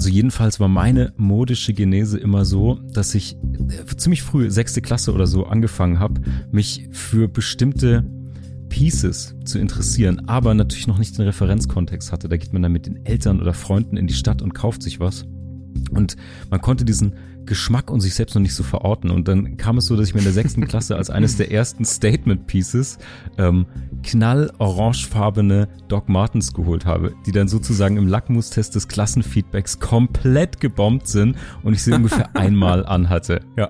Also jedenfalls war meine modische Genese immer so, dass ich äh, ziemlich früh, sechste Klasse oder so, angefangen habe, mich für bestimmte Pieces zu interessieren, aber natürlich noch nicht den Referenzkontext hatte. Da geht man dann mit den Eltern oder Freunden in die Stadt und kauft sich was. Und man konnte diesen Geschmack und sich selbst noch nicht so verorten. Und dann kam es so, dass ich mir in der sechsten Klasse als eines der ersten Statement Pieces ähm, knall-orangefarbene Doc Martens geholt habe, die dann sozusagen im Lackmustest des Klassenfeedbacks komplett gebombt sind und ich sie ungefähr einmal anhatte. Ja.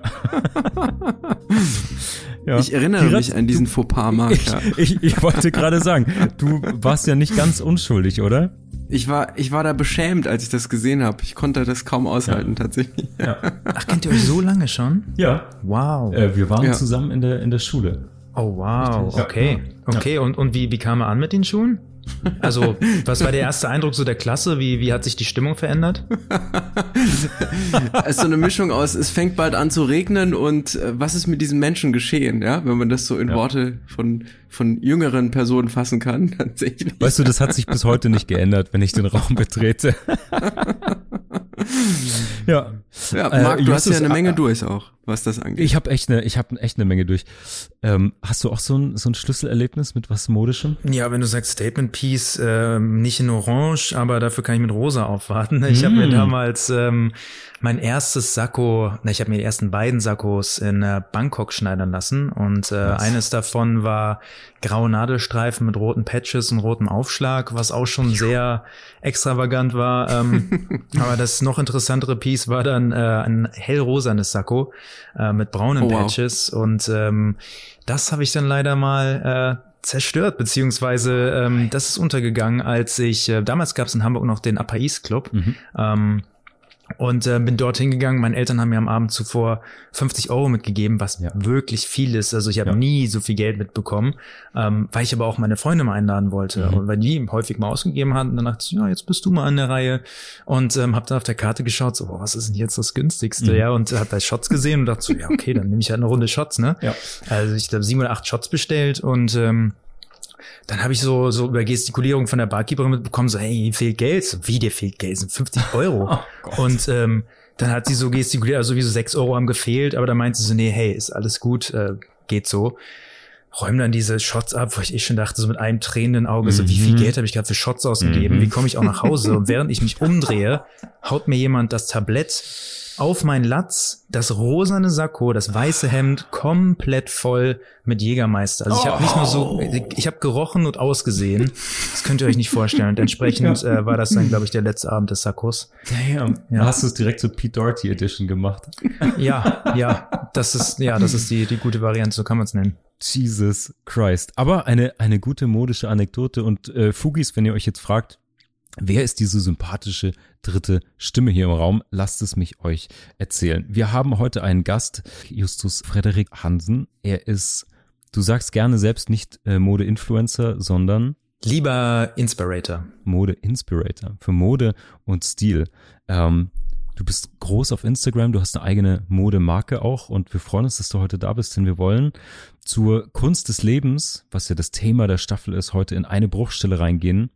Ja. Ich erinnere Direkt, mich an diesen Fauxpas-Marker. Ich, ich, ich wollte gerade sagen, du warst ja nicht ganz unschuldig, oder? Ich war, ich war da beschämt, als ich das gesehen habe. Ich konnte das kaum aushalten, ja. tatsächlich. Ja. Ach, kennt ihr euch so lange schon? Ja. Wow. Äh, wir waren ja. zusammen in der, in der Schule. Oh, wow. Okay. Okay, und, und wie, wie kam er an mit den Schuhen? Also, was war der erste Eindruck so der Klasse? Wie, wie hat sich die Stimmung verändert? es ist so eine Mischung aus, es fängt bald an zu regnen und äh, was ist mit diesen Menschen geschehen, ja? Wenn man das so in ja. Worte von, von jüngeren Personen fassen kann, tatsächlich. Weißt du, das hat sich bis heute nicht geändert, wenn ich den Raum betrete. ja. Ja, Marc, äh, du hast ja eine Menge durch auch was das angeht. Ich habe echt eine, ich habe echt eine Menge durch. Ähm, hast du auch so ein, so ein Schlüsselerlebnis mit was Modischem? Ja, wenn du sagst Statement Piece, ähm, nicht in Orange, aber dafür kann ich mit Rosa aufwarten. Ich mm. habe mir damals ähm, mein erstes Sakko, na, ich habe mir die ersten beiden Sakkos in äh, Bangkok schneidern lassen und äh, eines davon war graue Nadelstreifen mit roten Patches und rotem Aufschlag, was auch schon sehr extravagant war. Ähm, aber das noch interessantere Piece war dann äh, ein hellrosanes Sakko äh, mit braunen oh, Patches wow. und ähm, das habe ich dann leider mal äh, zerstört, beziehungsweise ähm, das ist untergegangen, als ich, äh, damals gab es in Hamburg noch den East Club. Mhm. Ähm, und äh, bin dorthin gegangen. Meine Eltern haben mir am Abend zuvor 50 Euro mitgegeben, was ja. wirklich viel ist. Also ich habe ja. nie so viel Geld mitbekommen, ähm, weil ich aber auch meine Freunde mal einladen wollte mhm. und weil die häufig mal ausgegeben hatten. Dann dachte ich, ja, jetzt bist du mal an der Reihe und ähm, habe dann auf der Karte geschaut, so, oh, was ist denn jetzt das günstigste? Mhm. Ja, und habe da Shots gesehen und dachte so, ja, okay, dann nehme ich halt eine Runde Shots, ne? Ja. Also ich habe sieben oder acht Shots bestellt und ähm, dann habe ich so, so über Gestikulierung von der Barkeeperin mitbekommen, so, hey, fehlt Geld. So, wie, dir fehlt Geld? sind 50 Euro. Oh und ähm, dann hat sie so gestikuliert, also wie so sechs Euro haben gefehlt, aber dann meinte sie so, nee, hey, ist alles gut, äh, geht so. Räum dann diese Shots ab, wo ich eh schon dachte, so mit einem tränenden Auge, so wie viel mhm. Geld habe ich gerade für Shots ausgegeben, mhm. wie komme ich auch nach Hause? Und während ich mich umdrehe, haut mir jemand das Tablett auf mein Latz das rosane Sakko, das weiße Hemd komplett voll mit Jägermeister. Also ich habe nicht nur so, ich habe gerochen und ausgesehen. Das könnt ihr euch nicht vorstellen. Und entsprechend äh, war das dann, glaube ich, der letzte Abend des Sakkos. Damn. Ja. Hast du es direkt so Pete Doherty Edition gemacht? Ja, ja. Das ist, ja, das ist die, die gute Variante, so kann man es nennen. Jesus Christ. Aber eine, eine gute modische Anekdote und äh, Fugis, wenn ihr euch jetzt fragt, Wer ist diese sympathische dritte Stimme hier im Raum? Lasst es mich euch erzählen. Wir haben heute einen Gast, Justus Frederik Hansen. Er ist, du sagst gerne selbst nicht äh, Mode-Influencer, sondern Lieber Inspirator. Mode-Inspirator. Für Mode und Stil. Ähm, du bist groß auf Instagram, du hast eine eigene Modemarke auch und wir freuen uns, dass du heute da bist, denn wir wollen zur Kunst des Lebens, was ja das Thema der Staffel ist, heute in eine Bruchstelle reingehen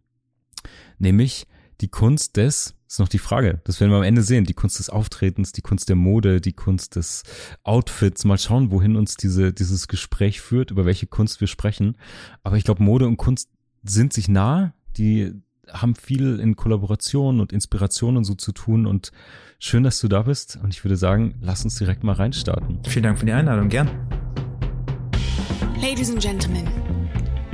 nämlich die Kunst des, ist noch die Frage, das werden wir am Ende sehen, die Kunst des Auftretens, die Kunst der Mode, die Kunst des Outfits. Mal schauen, wohin uns diese, dieses Gespräch führt, über welche Kunst wir sprechen. Aber ich glaube, Mode und Kunst sind sich nah, die haben viel in Kollaboration und Inspiration und so zu tun und schön, dass du da bist und ich würde sagen, lass uns direkt mal reinstarten. Vielen Dank für die Einladung, gern. Ladies and Gentlemen,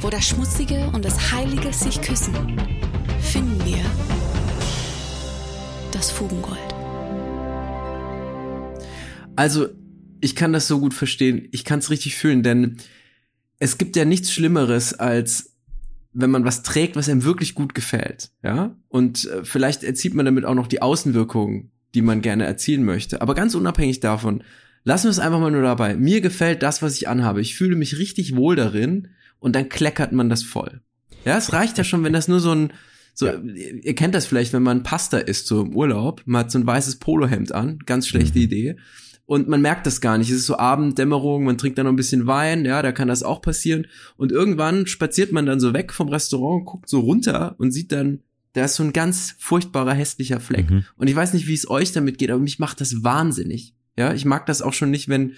wo das Schmutzige und das Heilige sich küssen, finden wir das Fugengold. Also, ich kann das so gut verstehen. Ich kann es richtig fühlen, denn es gibt ja nichts Schlimmeres als wenn man was trägt, was einem wirklich gut gefällt, ja? Und äh, vielleicht erzielt man damit auch noch die Außenwirkung die man gerne erzielen möchte. Aber ganz unabhängig davon, lassen wir es einfach mal nur dabei. Mir gefällt das, was ich anhabe. Ich fühle mich richtig wohl darin und dann kleckert man das voll. Ja, es reicht ja schon, wenn das nur so ein, so, ja. ihr kennt das vielleicht, wenn man Pasta isst, so im Urlaub, man hat so ein weißes Polohemd an, ganz schlechte mhm. Idee. Und man merkt das gar nicht. Es ist so Abenddämmerung, man trinkt dann noch ein bisschen Wein, ja, da kann das auch passieren. Und irgendwann spaziert man dann so weg vom Restaurant, guckt so runter und sieht dann, da ist so ein ganz furchtbarer, hässlicher Fleck. Mhm. Und ich weiß nicht, wie es euch damit geht, aber mich macht das wahnsinnig. Ja, ich mag das auch schon nicht, wenn,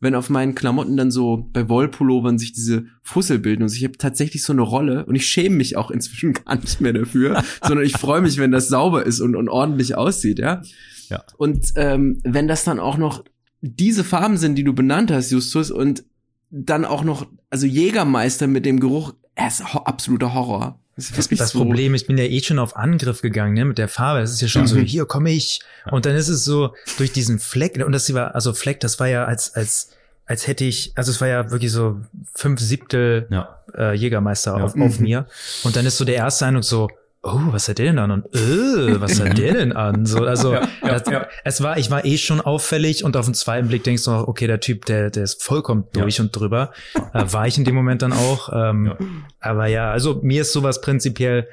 wenn auf meinen Klamotten dann so bei Wollpullovern sich diese Fussel bilden. Und ich habe tatsächlich so eine Rolle und ich schäme mich auch inzwischen gar nicht mehr dafür, sondern ich freue mich, wenn das sauber ist und, und ordentlich aussieht, ja. ja. Und ähm, wenn das dann auch noch diese Farben sind, die du benannt hast, Justus, und dann auch noch, also Jägermeister mit dem Geruch, er ist absoluter Horror. Das, das, das so Problem, ich bin ja eh schon auf Angriff gegangen, ne, mit der Farbe. Das ist ja schon mhm. so, hier komme ich. Und dann ist es so, durch diesen Fleck, und das war, also Fleck, das war ja als, als, als hätte ich, also es war ja wirklich so fünf Siebtel ja. äh, Jägermeister ja. auf, auf mhm. mir. Und dann ist so der erste Eindruck so, oh, was hat der denn an? Und äh, was hat der denn an? So, also ja, ja, das, ja. es war, ich war eh schon auffällig und auf den zweiten Blick denkst du noch, okay, der Typ, der, der ist vollkommen durch und drüber. Äh, war ich in dem Moment dann auch. Ähm, aber ja, also mir ist sowas prinzipiell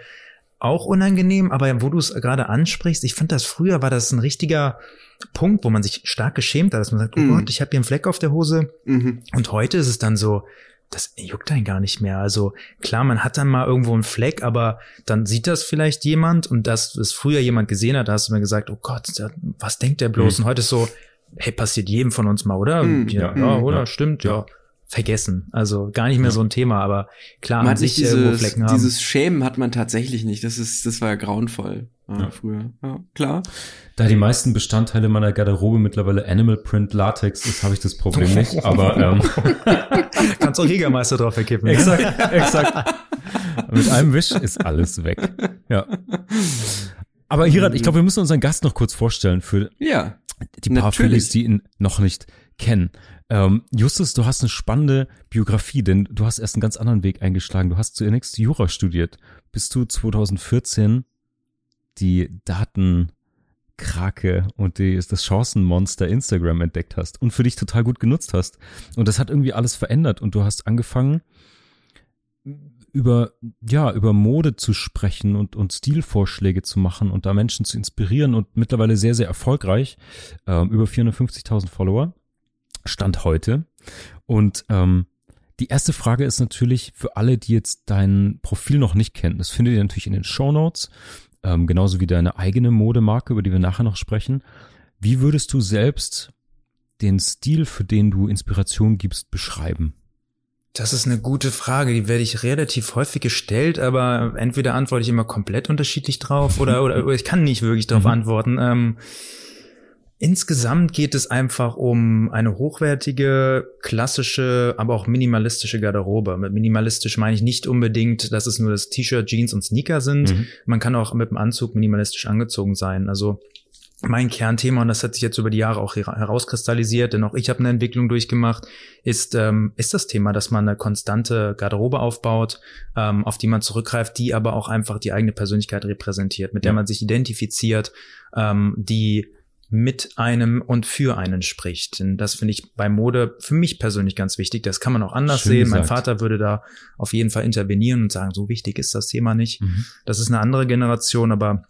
auch unangenehm, aber wo du es gerade ansprichst, ich fand das früher war das ein richtiger Punkt, wo man sich stark geschämt hat, dass man sagt, oh mhm. Gott, ich habe hier einen Fleck auf der Hose. Mhm. Und heute ist es dann so, das juckt einen gar nicht mehr. Also klar, man hat dann mal irgendwo einen Fleck, aber dann sieht das vielleicht jemand und das, was früher jemand gesehen hat, da hast du mir gesagt, oh Gott, was denkt der bloß? Mhm. Und heute ist so, hey, passiert jedem von uns mal, oder? Mhm, ja, ja, oder? Ja. Stimmt, ja. Vergessen. Also gar nicht mehr so ein Thema, aber klar, man hat sich dieses, Flecken haben. Dieses Schämen hat man tatsächlich nicht. Das ist, das war ja grauenvoll ja. früher. Ja, klar. Da die meisten Bestandteile meiner Garderobe mittlerweile Animal Print Latex ist, habe ich das Problem nicht. Aber ähm, kannst auch Jägermeister drauf verkippen. Exakt, ja? exakt. Mit einem Wisch ist alles weg. Ja. Aber Hirat, ich glaube, wir müssen unseren Gast noch kurz vorstellen für ja, die paar Phillies, die ihn noch nicht kennen. Ähm, Justus, du hast eine spannende Biografie, denn du hast erst einen ganz anderen Weg eingeschlagen. Du hast zunächst Jura studiert, bis du 2014 die Datenkrake und die, das Chancenmonster Instagram entdeckt hast und für dich total gut genutzt hast. Und das hat irgendwie alles verändert und du hast angefangen, über, ja, über Mode zu sprechen und, und Stilvorschläge zu machen und da Menschen zu inspirieren und mittlerweile sehr, sehr erfolgreich. Ähm, über 450.000 Follower. Stand heute. Und ähm, die erste Frage ist natürlich für alle, die jetzt dein Profil noch nicht kennen. Das findet ihr natürlich in den Show Notes ähm, genauso wie deine eigene Modemarke, über die wir nachher noch sprechen. Wie würdest du selbst den Stil, für den du Inspiration gibst, beschreiben? Das ist eine gute Frage, die werde ich relativ häufig gestellt, aber entweder antworte ich immer komplett unterschiedlich drauf oder, oder, ich kann nicht wirklich darauf mhm. antworten. Ähm, Insgesamt geht es einfach um eine hochwertige, klassische, aber auch minimalistische Garderobe. Mit minimalistisch meine ich nicht unbedingt, dass es nur das T-Shirt, Jeans und Sneaker sind. Mhm. Man kann auch mit dem Anzug minimalistisch angezogen sein. Also mein Kernthema, und das hat sich jetzt über die Jahre auch herauskristallisiert, denn auch ich habe eine Entwicklung durchgemacht, ist, ähm, ist das Thema, dass man eine konstante Garderobe aufbaut, ähm, auf die man zurückgreift, die aber auch einfach die eigene Persönlichkeit repräsentiert, mit der man sich identifiziert, ähm, die mit einem und für einen spricht. Denn das finde ich bei Mode für mich persönlich ganz wichtig. Das kann man auch anders Schön sehen. Gesagt. Mein Vater würde da auf jeden Fall intervenieren und sagen, so wichtig ist das Thema nicht. Mhm. Das ist eine andere Generation, aber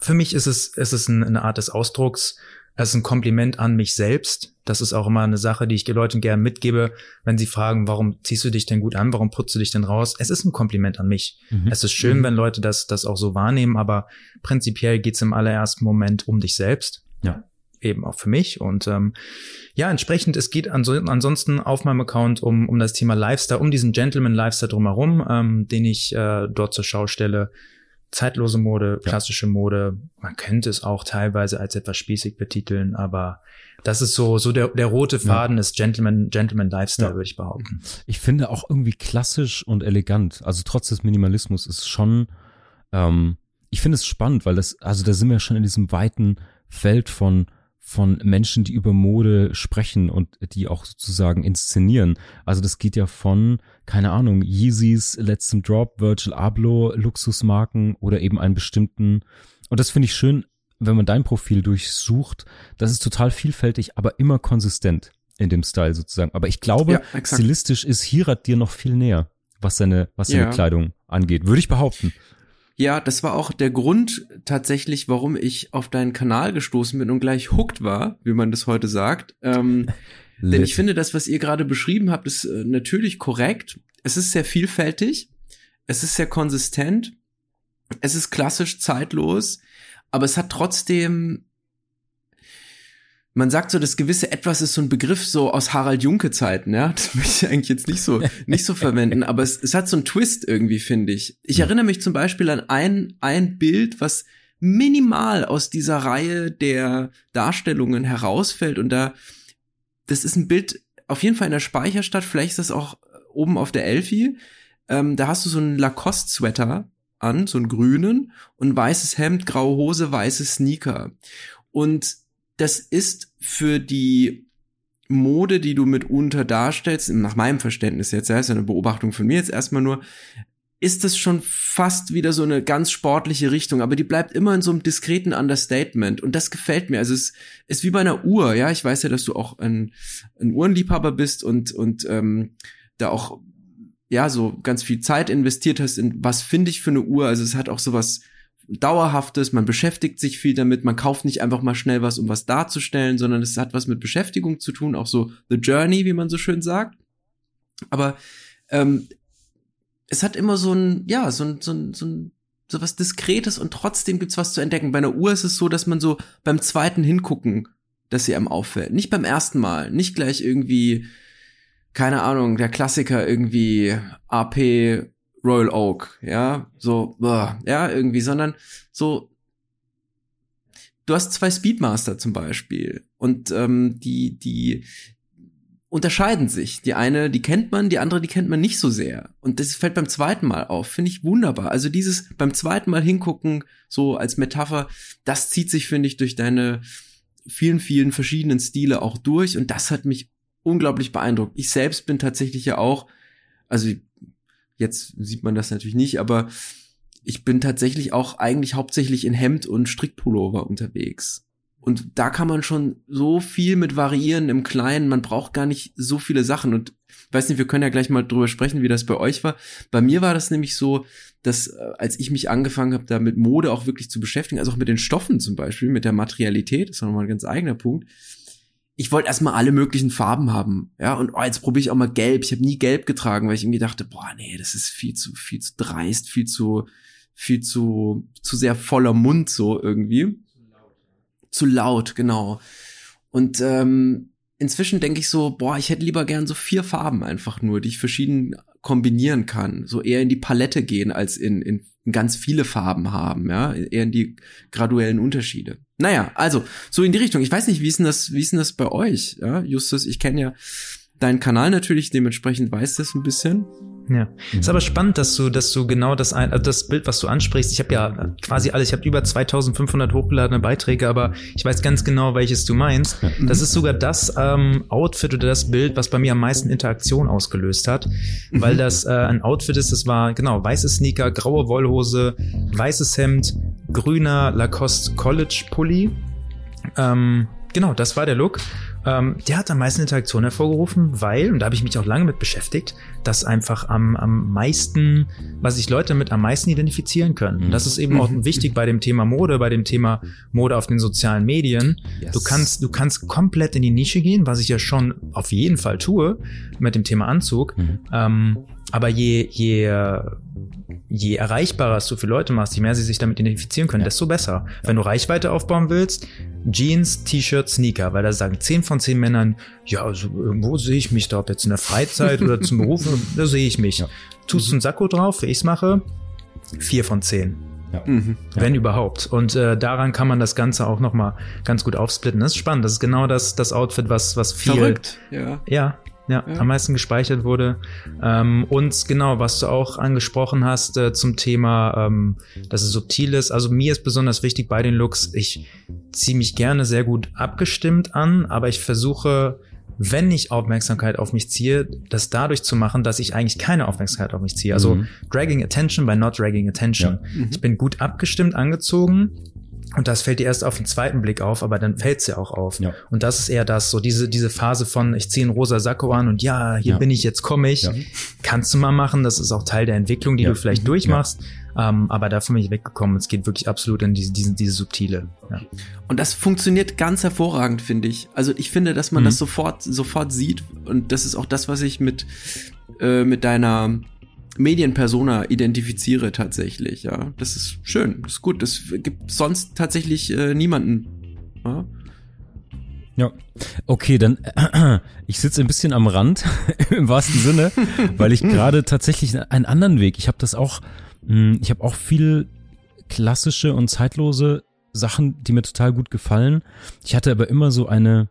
für mich ist es, ist es eine Art des Ausdrucks. Es ist ein Kompliment an mich selbst. Das ist auch immer eine Sache, die ich den Leuten gerne mitgebe, wenn sie fragen, warum ziehst du dich denn gut an, warum putzt du dich denn raus? Es ist ein Kompliment an mich. Mhm. Es ist schön, mhm. wenn Leute das, das auch so wahrnehmen, aber prinzipiell geht es im allerersten Moment um dich selbst. Ja. Eben auch für mich. Und ähm, ja, entsprechend, es geht ansonsten auf meinem Account um, um das Thema Lifestyle, um diesen Gentleman-Lifestyle drumherum, ähm, den ich äh, dort zur Schau stelle. Zeitlose Mode, klassische ja. Mode. Man könnte es auch teilweise als etwas spießig betiteln, aber das ist so, so der, der rote Faden ja. ist Gentleman, Gentleman Lifestyle, ja. würde ich behaupten. Ich finde auch irgendwie klassisch und elegant. Also trotz des Minimalismus ist schon, ähm, ich finde es spannend, weil das, also da sind wir schon in diesem weiten Feld von von Menschen, die über Mode sprechen und die auch sozusagen inszenieren. Also das geht ja von, keine Ahnung, Yeezys letztem Drop, Virgil Abloh, Luxusmarken oder eben einen bestimmten. Und das finde ich schön, wenn man dein Profil durchsucht, das ist total vielfältig, aber immer konsistent in dem Style sozusagen. Aber ich glaube, Ja, stilistisch ist Hirat dir noch viel näher, was seine, was seine Ja. Kleidung angeht, würde ich behaupten. Ja, das war auch der Grund tatsächlich, warum ich auf deinen Kanal gestoßen bin und gleich hooked war, wie man das heute sagt. Ähm, denn ich finde, das, was ihr gerade beschrieben habt, ist äh, natürlich korrekt. Es ist sehr vielfältig. Es ist sehr konsistent. Es ist klassisch zeitlos. Aber es hat trotzdem, man sagt so, das gewisse Etwas ist so ein Begriff so aus Harald Junke Zeiten, ja. Das möchte ich eigentlich jetzt nicht so, nicht so verwenden. Aber es, es hat so einen Twist irgendwie, finde ich. Ich erinnere mich zum Beispiel an ein, ein Bild, was minimal aus dieser Reihe der Darstellungen herausfällt und da das ist ein Bild auf jeden Fall in der Speicherstadt, vielleicht ist das auch oben auf der Elfi. Ähm, da hast du so einen Lacoste-Sweater an, so einen grünen und ein weißes Hemd, graue Hose, weiße Sneaker. Und das ist für die Mode, die du mitunter darstellst, nach meinem Verständnis jetzt, ja, ist ja eine Beobachtung von mir jetzt erstmal nur, ist das schon fast wieder so eine ganz sportliche Richtung, aber die bleibt immer in so einem diskreten Understatement und das gefällt mir. Also es ist wie bei einer Uhr, ja, ich weiß ja, dass du auch ein, ein Uhrenliebhaber bist und und ähm, da auch ja so ganz viel Zeit investiert hast in was finde ich für eine Uhr. Also es hat auch sowas dauerhaftes, man beschäftigt sich viel damit, man kauft nicht einfach mal schnell was, um was darzustellen, sondern es hat was mit Beschäftigung zu tun, auch so the journey, wie man so schön sagt. Aber ähm, es hat immer so ein, ja, so ein, so ein, so ein, so was Diskretes und trotzdem gibt's was zu entdecken. Bei einer Uhr ist es so, dass man so beim zweiten Hingucken, dass sie einem auffällt. Nicht beim ersten Mal, nicht gleich irgendwie, keine Ahnung, der Klassiker irgendwie AP Royal Oak, ja, so, ja, irgendwie, sondern so, du hast zwei Speedmaster zum Beispiel und ähm, die, die unterscheiden sich. Die eine, die kennt man, die andere, die kennt man nicht so sehr. Und das fällt beim zweiten Mal auf, finde ich wunderbar. Also dieses beim zweiten Mal hingucken, so als Metapher, das zieht sich, finde ich, durch deine vielen, vielen verschiedenen Stile auch durch und das hat mich unglaublich beeindruckt. Ich selbst bin tatsächlich ja auch, also jetzt sieht man das natürlich nicht, aber ich bin tatsächlich auch eigentlich hauptsächlich in Hemd und Strickpullover unterwegs. Und da kann man schon so viel mit variieren im Kleinen. Man braucht gar nicht so viele Sachen. Und weiß nicht, wir können ja gleich mal drüber sprechen, wie das bei euch war. Bei mir war das nämlich so, dass äh, als ich mich angefangen habe, da mit Mode auch wirklich zu beschäftigen, also auch mit den Stoffen zum Beispiel, mit der Materialität, das ist nochmal ein ganz eigener Punkt. Ich wollte erstmal alle möglichen Farben haben, ja, und oh, jetzt probiere ich auch mal gelb. Ich habe nie gelb getragen, weil ich irgendwie dachte, boah, nee, das ist viel zu, viel zu dreist, viel zu, viel zu, zu sehr voller Mund so irgendwie. Zu laut, genau. Und ähm, inzwischen denke ich so, boah, ich hätte lieber gern so vier Farben einfach nur, die ich verschieden kombinieren kann. So eher in die Palette gehen, als in, in ganz viele Farben haben, ja. Eher in die graduellen Unterschiede. Naja, also, so in die Richtung. Ich weiß nicht, wie ist denn das, wie ist denn das bei euch, ja, Justus? Ich kenne ja deinen Kanal natürlich, dementsprechend weiß das ein bisschen. Ja, ist aber spannend, dass du, dass du genau das, ein, also das Bild, was du ansprichst. Ich habe ja quasi alles, ich habe über 2.500 hochgeladene Beiträge, aber ich weiß ganz genau, welches du meinst. Das ist sogar das ähm, Outfit oder das Bild, was bei mir am meisten Interaktion ausgelöst hat, weil das äh, ein Outfit ist. Das war genau weiße Sneaker, graue Wollhose, weißes Hemd, grüner Lacoste College Pulli. Ähm, genau, das war der Look. Ähm, der hat am meisten Interaktion hervorgerufen, weil, und da habe ich mich auch lange mit beschäftigt, das einfach am, am meisten, was sich Leute mit am meisten identifizieren können. Mhm. Das ist eben auch wichtig bei dem Thema Mode, bei dem Thema Mode auf den sozialen Medien. Yes. Du kannst, du kannst komplett in die Nische gehen, was ich ja schon auf jeden Fall tue mit dem Thema Anzug. Mhm. Ähm, aber je, je, je erreichbarer es du für Leute machst, je mehr sie sich damit identifizieren können, Ja. desto besser. Wenn du Reichweite aufbauen willst, Jeans, T-Shirt, Sneaker, weil da sagen 10 von 10 Männern, ja, also irgendwo sehe ich mich da, ob jetzt in der Freizeit oder zum Beruf, da sehe ich mich. Ja. Tust du einen Sakko drauf, wie ich's mache? Vier von zehn, Mhm. wenn überhaupt. Und äh, daran kann man das Ganze auch nochmal ganz gut aufsplitten. Das ist spannend. Das ist genau das, das Outfit, was, was viel, Verrückt, ja. ja, ja, Ja. am meisten gespeichert wurde. Ähm, und genau, was du auch angesprochen hast äh, zum Thema, ähm, dass es subtil ist. Also mir ist besonders wichtig bei den Looks, ich ziehe mich gerne sehr gut abgestimmt an, aber ich versuche, wenn ich Aufmerksamkeit auf mich ziehe, das dadurch zu machen, dass ich eigentlich keine Aufmerksamkeit auf mich ziehe. Also Mhm. dragging attention by not dragging attention. Mhm. Ich bin gut abgestimmt angezogen Und das fällt dir erst auf den zweiten Blick auf, aber dann fällt es ja auch auf. Ja. Und das ist eher das, so diese, diese Phase von, ich ziehe einen rosa Sakko an und ja, hier Ja. bin ich, jetzt komme ich. Ja. Kannst du mal machen, das ist auch Teil der Entwicklung, die Ja. du vielleicht durchmachst. Ähm, aber davon bin ich weggekommen. Es geht wirklich absolut in diese, diese, diese subtile. Ja. Und das funktioniert ganz hervorragend, finde ich. Also ich finde, dass man Mhm. das sofort, sofort sieht. Und das ist auch das, was ich mit, äh, mit deiner Medienpersona identifiziere tatsächlich. Ja, das ist schön, das ist gut. Das gibt sonst tatsächlich äh, niemanden. Ja? Ja. Okay, dann ich sitze ein bisschen am Rand im wahrsten Sinne, weil ich gerade tatsächlich einen anderen Weg. Ich habe das auch, ich habe auch viel klassische und zeitlose Sachen, die mir total gut gefallen. Ich hatte aber immer so eine,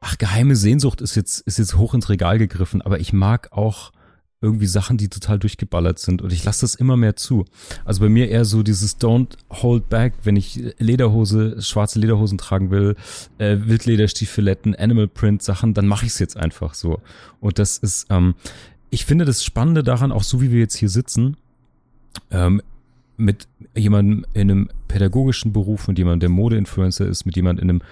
ach geheime Sehnsucht ist jetzt ist jetzt hoch ins Regal gegriffen, aber ich mag auch irgendwie Sachen, die total durchgeballert sind und ich lasse das immer mehr zu. Also bei mir eher so dieses Don't hold back, wenn ich Lederhose, schwarze Lederhosen tragen will, äh, Wildlederstiefeletten, Animal Print Sachen, dann mache ich es jetzt einfach so. Und das ist, ähm, ich finde das Spannende daran, auch so wie wir jetzt hier sitzen, ähm, mit jemandem in einem pädagogischen Beruf, mit jemandem, der Modeinfluencer ist, mit jemandem in einem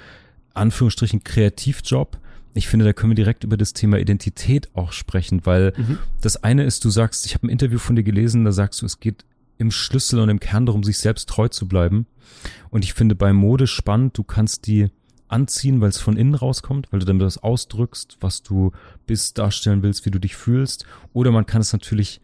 Anführungsstrichen Kreativjob. Ich finde, da können wir direkt über das Thema Identität auch sprechen, weil das eine ist, du sagst, ich habe ein Interview von dir gelesen, da sagst du, es geht im Schlüssel und im Kern darum, sich selbst treu zu bleiben. Und ich finde bei Mode spannend, du kannst die anziehen, weil es von innen rauskommt, weil du damit das ausdrückst, was du bist, darstellen willst, wie du dich fühlst. Oder man kann es natürlich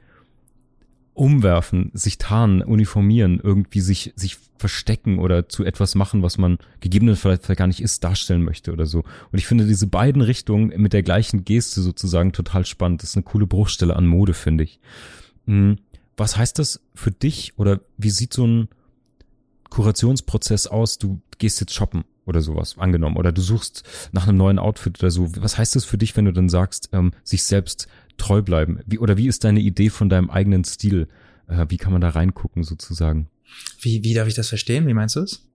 umwerfen, sich tarnen, uniformieren, irgendwie sich, sich verstecken oder zu etwas machen, was man gegebenenfalls vielleicht gar nicht ist, darstellen möchte oder so. Und ich finde diese beiden Richtungen mit der gleichen Geste sozusagen total spannend. Das ist eine coole Bruchstelle an Mode, finde ich. Hm, Was heißt das für dich oder wie sieht so ein Kurationsprozess aus? Du gehst jetzt shoppen oder sowas, angenommen, oder du suchst nach einem neuen Outfit oder so. Was heißt das für dich, wenn du dann sagst, ähm, sich selbst treu bleiben? Wie, oder wie ist deine Idee von deinem eigenen Stil? Äh, wie kann man da reingucken sozusagen? Wie, wie darf ich das verstehen? Wie meinst du es?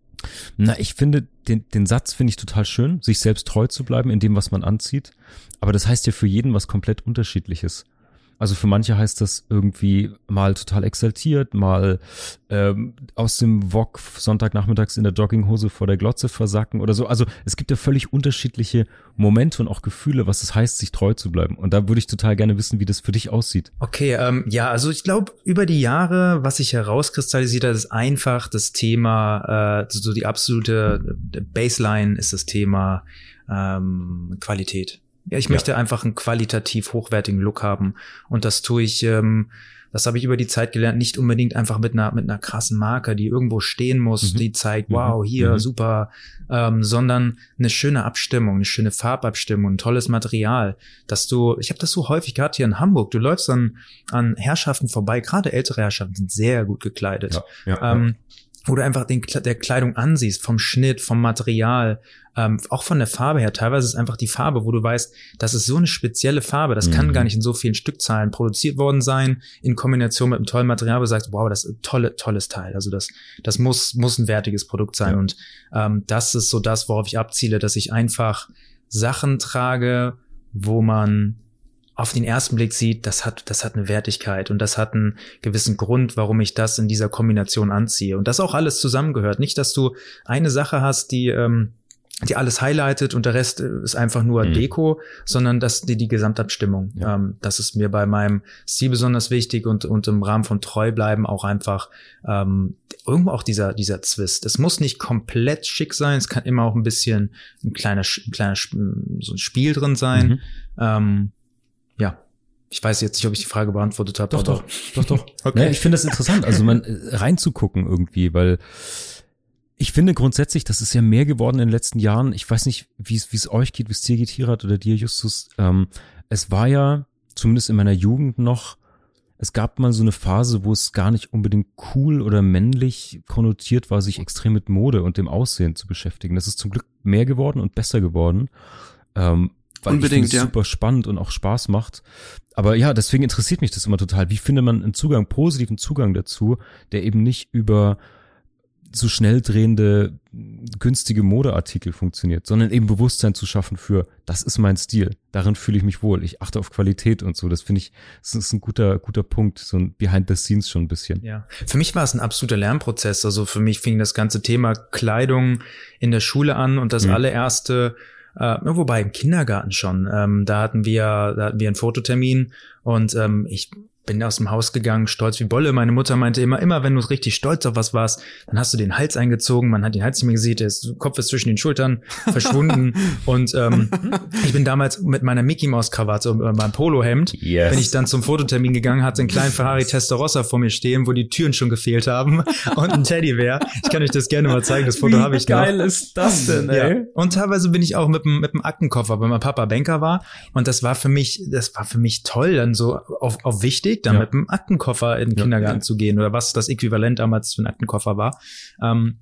Na, ich finde, den, den Satz finde ich total schön, sich selbst treu zu bleiben in dem, was man anzieht. Aber das heißt ja für jeden was komplett unterschiedliches. Also für manche heißt das irgendwie mal total exaltiert, mal ähm, aus dem Wok Sonntagnachmittags in der Jogginghose vor der Glotze versacken oder so. Also es gibt ja völlig unterschiedliche Momente und auch Gefühle, was es heißt, sich treu zu bleiben. Und da würde ich total gerne wissen, wie das für dich aussieht. Okay, ähm, ja, also ich glaube, über die Jahre, was sich herauskristallisiert hat, ist einfach das Thema, äh, so die absolute Baseline ist das Thema ähm, Qualität. Ja, ich Ja. möchte einfach einen qualitativ hochwertigen Look haben. Und das tue ich, ähm, das habe ich über die Zeit gelernt, nicht unbedingt einfach mit einer, mit einer krassen Marke, die irgendwo stehen muss, Mhm. die zeigt, Mhm. wow, hier, Mhm. super, ähm, sondern eine schöne Abstimmung, eine schöne Farbabstimmung, ein tolles Material, dass du, ich habe das so häufig gerade hier in Hamburg, du läufst an, an Herrschaften vorbei, gerade ältere Herrschaften sind sehr gut gekleidet. ja, Ähm, wo du einfach den, der Kleidung ansiehst, vom Schnitt, vom Material, ähm, auch von der Farbe her. Teilweise ist einfach die Farbe, wo du weißt, das ist so eine spezielle Farbe, das kann Mhm. gar nicht in so vielen Stückzahlen produziert worden sein, in Kombination mit einem tollen Material, wo du sagst, wow, das ist ein tolle, tolles Teil. Also das, das muss, muss ein wertiges Produkt sein. Ja. Und ähm, das ist so das, worauf ich abziele, dass ich einfach Sachen trage, wo man auf den ersten Blick sieht, das hat, das hat eine Wertigkeit und das hat einen gewissen Grund, warum ich das in dieser Kombination anziehe. Und das auch alles zusammengehört. Nicht, dass du eine Sache hast, die, ähm, die alles highlightet und der Rest äh, ist einfach nur Mhm. Deko, sondern dass die, die Gesamtabstimmung. Ja. Ähm, das ist mir bei meinem Stil besonders wichtig und, und im Rahmen von treu bleiben auch einfach ähm, irgendwo auch dieser, dieser Zwist. Es muss nicht komplett schick sein, es kann immer auch ein bisschen ein kleiner, ein kleiner so ein Spiel drin sein. Mhm. Ähm, ja, ich weiß jetzt nicht, ob ich die Frage beantwortet habe. Doch, doch, doch, doch. Okay. Naja, ich finde das interessant, also man äh, reinzugucken irgendwie, weil ich finde grundsätzlich, das ist ja mehr geworden in den letzten Jahren. Ich weiß nicht, wie es wie es euch geht, wie es dir geht, Hirat oder dir, Justus. Ähm, es war ja, zumindest in meiner Jugend noch, es gab mal so eine Phase, wo es gar nicht unbedingt cool oder männlich konnotiert war, sich extrem mit Mode und dem Aussehen zu beschäftigen. Das ist zum Glück mehr geworden und besser geworden. Ähm, weil Unbedingt, ich ja. super spannend und auch Spaß macht. Aber ja, deswegen interessiert mich das immer total. Wie findet man einen Zugang, positiven Zugang dazu, der eben nicht über so schnell drehende, günstige Modeartikel funktioniert, sondern eben Bewusstsein zu schaffen für, das ist mein Stil, darin fühle ich mich wohl, ich achte auf Qualität und so. Das finde ich, das ist ein guter, guter Punkt, so ein Behind the Scenes schon ein bisschen. Ja, für mich war es ein absoluter Lernprozess. Also für mich fing das ganze Thema Kleidung in der Schule an und das mhm. allererste äh, wobei im Kindergarten schon. Ähm, da hatten wir, da hatten wir einen Fototermin und ähm, ich bin aus dem Haus gegangen, stolz wie Bolle. Meine Mutter meinte immer, immer wenn du richtig stolz auf was warst, dann hast du den Hals eingezogen, man hat den Hals nicht mehr gesehen, der Kopf ist zwischen den Schultern verschwunden. und ähm, ich bin damals mit meiner Mickey Maus Krawatte und meinem Polohemd, yes. bin ich dann zum Fototermin gegangen, hatte einen kleinen Ferrari Testarossa vor mir stehen, wo die Türen schon gefehlt haben und ein Teddybär. Ich kann euch das gerne mal zeigen, das Foto habe ich noch. Wie geil ist das denn, ey? Ja. Und teilweise bin ich auch mit dem, mit dem Aktenkoffer, weil mein Papa Banker war und das war für mich, das war für mich toll, dann so auf, auf wichtig Weg, dann ja. mit einem Aktenkoffer in den ja, Kindergarten zu gehen oder was das Äquivalent damals für einen Aktenkoffer war. Ähm,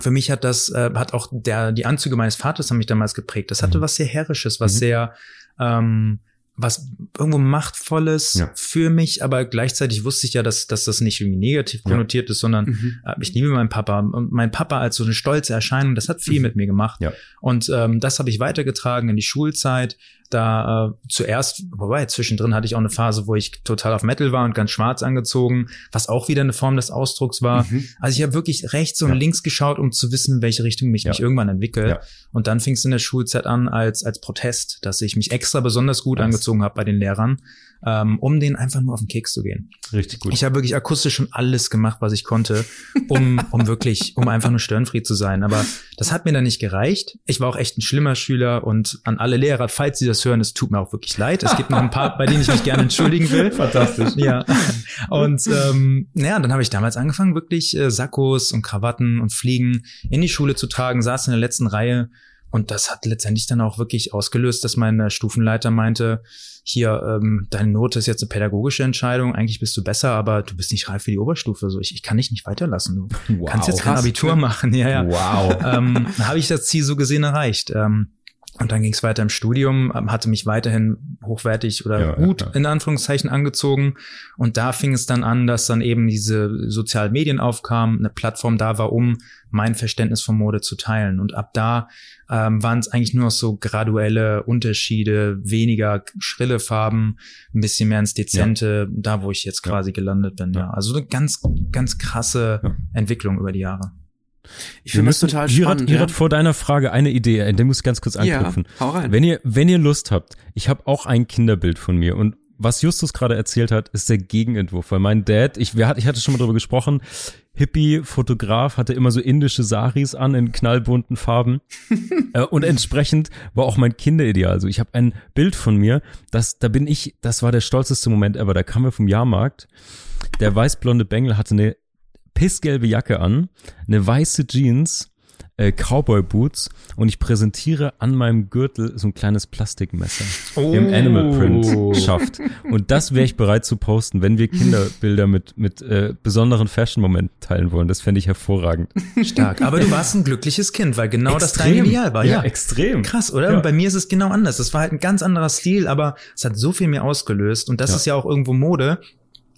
für mich hat das, äh, hat auch der, die Anzüge meines Vaters haben mich damals geprägt. Das hatte mhm. was sehr Herrisches, was mhm. sehr, ähm, was irgendwo machtvolles ja. für mich, aber gleichzeitig wusste ich ja, dass, dass das nicht irgendwie negativ konnotiert ja. ist, sondern mhm. äh, ich liebe meinen Papa und mein Papa als so eine stolze Erscheinung, das hat viel mhm. mit mir gemacht. Ja. Und ähm, das habe ich weitergetragen in die Schulzeit, da äh, zuerst, wobei zwischendrin hatte ich auch eine Phase, wo ich total auf Metal war und ganz schwarz angezogen, was auch wieder eine Form des Ausdrucks war. Mhm. Also ich habe wirklich rechts und ja. links geschaut, um zu wissen, in welche Richtung mich ja. mich irgendwann entwickle. Ja. Und dann fing es in der Schulzeit an als als Protest, dass ich mich extra besonders gut was? angezogen habe bei den Lehrern ähm, um den einfach nur auf den Keks zu gehen. Richtig gut. Ich habe wirklich akustisch schon alles gemacht, was ich konnte, um, um wirklich, um einfach nur störenfried zu sein. Aber das hat mir dann nicht gereicht. Ich war auch echt ein schlimmer Schüler und an alle Lehrer, falls Sie das hören, es tut mir auch wirklich leid. Es gibt noch ein paar, bei denen ich mich gerne entschuldigen will. Fantastisch. Ja. Und ähm, naja, dann habe ich damals angefangen, wirklich äh, Sakkos und Krawatten und Fliegen in die Schule zu tragen, saß in der letzten Reihe. Und das hat letztendlich dann auch wirklich ausgelöst, dass mein Stufenleiter meinte, hier, ähm, deine Note ist jetzt eine pädagogische Entscheidung, eigentlich bist du besser, aber du bist nicht reif für die Oberstufe. So, ich, ich kann dich nicht weiterlassen. Du wow, kannst jetzt kein Abitur machen. Ja, ja. Wow. Ähm, habe ich das Ziel so gesehen erreicht. Ähm, und dann ging es weiter im Studium, ähm, hatte mich weiterhin hochwertig oder ja, gut ja, ja. in Anführungszeichen angezogen. Und da fing es dann an, dass dann eben diese sozialen Medien aufkamen, eine Plattform da war, um mein Verständnis von Mode zu teilen. Und ab da ähm, waren es eigentlich nur noch so graduelle Unterschiede, weniger schrille Farben, ein bisschen mehr ins Dezente, da wo ich jetzt quasi gelandet bin. Ja, also eine ganz, ganz krasse Entwicklung über die Jahre. Ich finde das total spannend. Ihr ja? vor deiner Frage eine Idee, in der muss ich ganz kurz anknüpfen. Ja, hau rein. Wenn ihr, wenn ihr Lust habt, ich habe auch ein Kinderbild von mir und was Justus gerade erzählt hat, ist der Gegenentwurf, weil mein Dad, ich, hat, ich hatte schon mal darüber gesprochen, Hippie-Fotograf, hatte immer so indische Saris an in knallbunten Farben äh, und entsprechend war auch mein Kinderideal. Also ich habe ein Bild von mir, das, da bin ich, das war der stolzeste Moment ever. Da kamen wir vom Jahrmarkt. Der weißblonde Bengel hatte eine pissgelbe Jacke an, eine weiße Jeans, äh, Cowboy Boots und ich präsentiere an meinem Gürtel so ein kleines Plastikmesser oh. im Animal Print schafft. Und das wäre ich bereit zu posten, wenn wir Kinderbilder mit, mit äh, besonderen Fashion-Momenten teilen wollen. Das fände ich hervorragend. Stark. Aber du warst ein glückliches Kind, weil genau extrem. das dein Ideal war. Ja, ja. extrem. Krass, oder? Ja. Und bei mir ist es genau anders. Das war halt ein ganz anderer Stil, aber es hat so viel mehr ausgelöst. Und das ja. ist ja auch irgendwo Mode.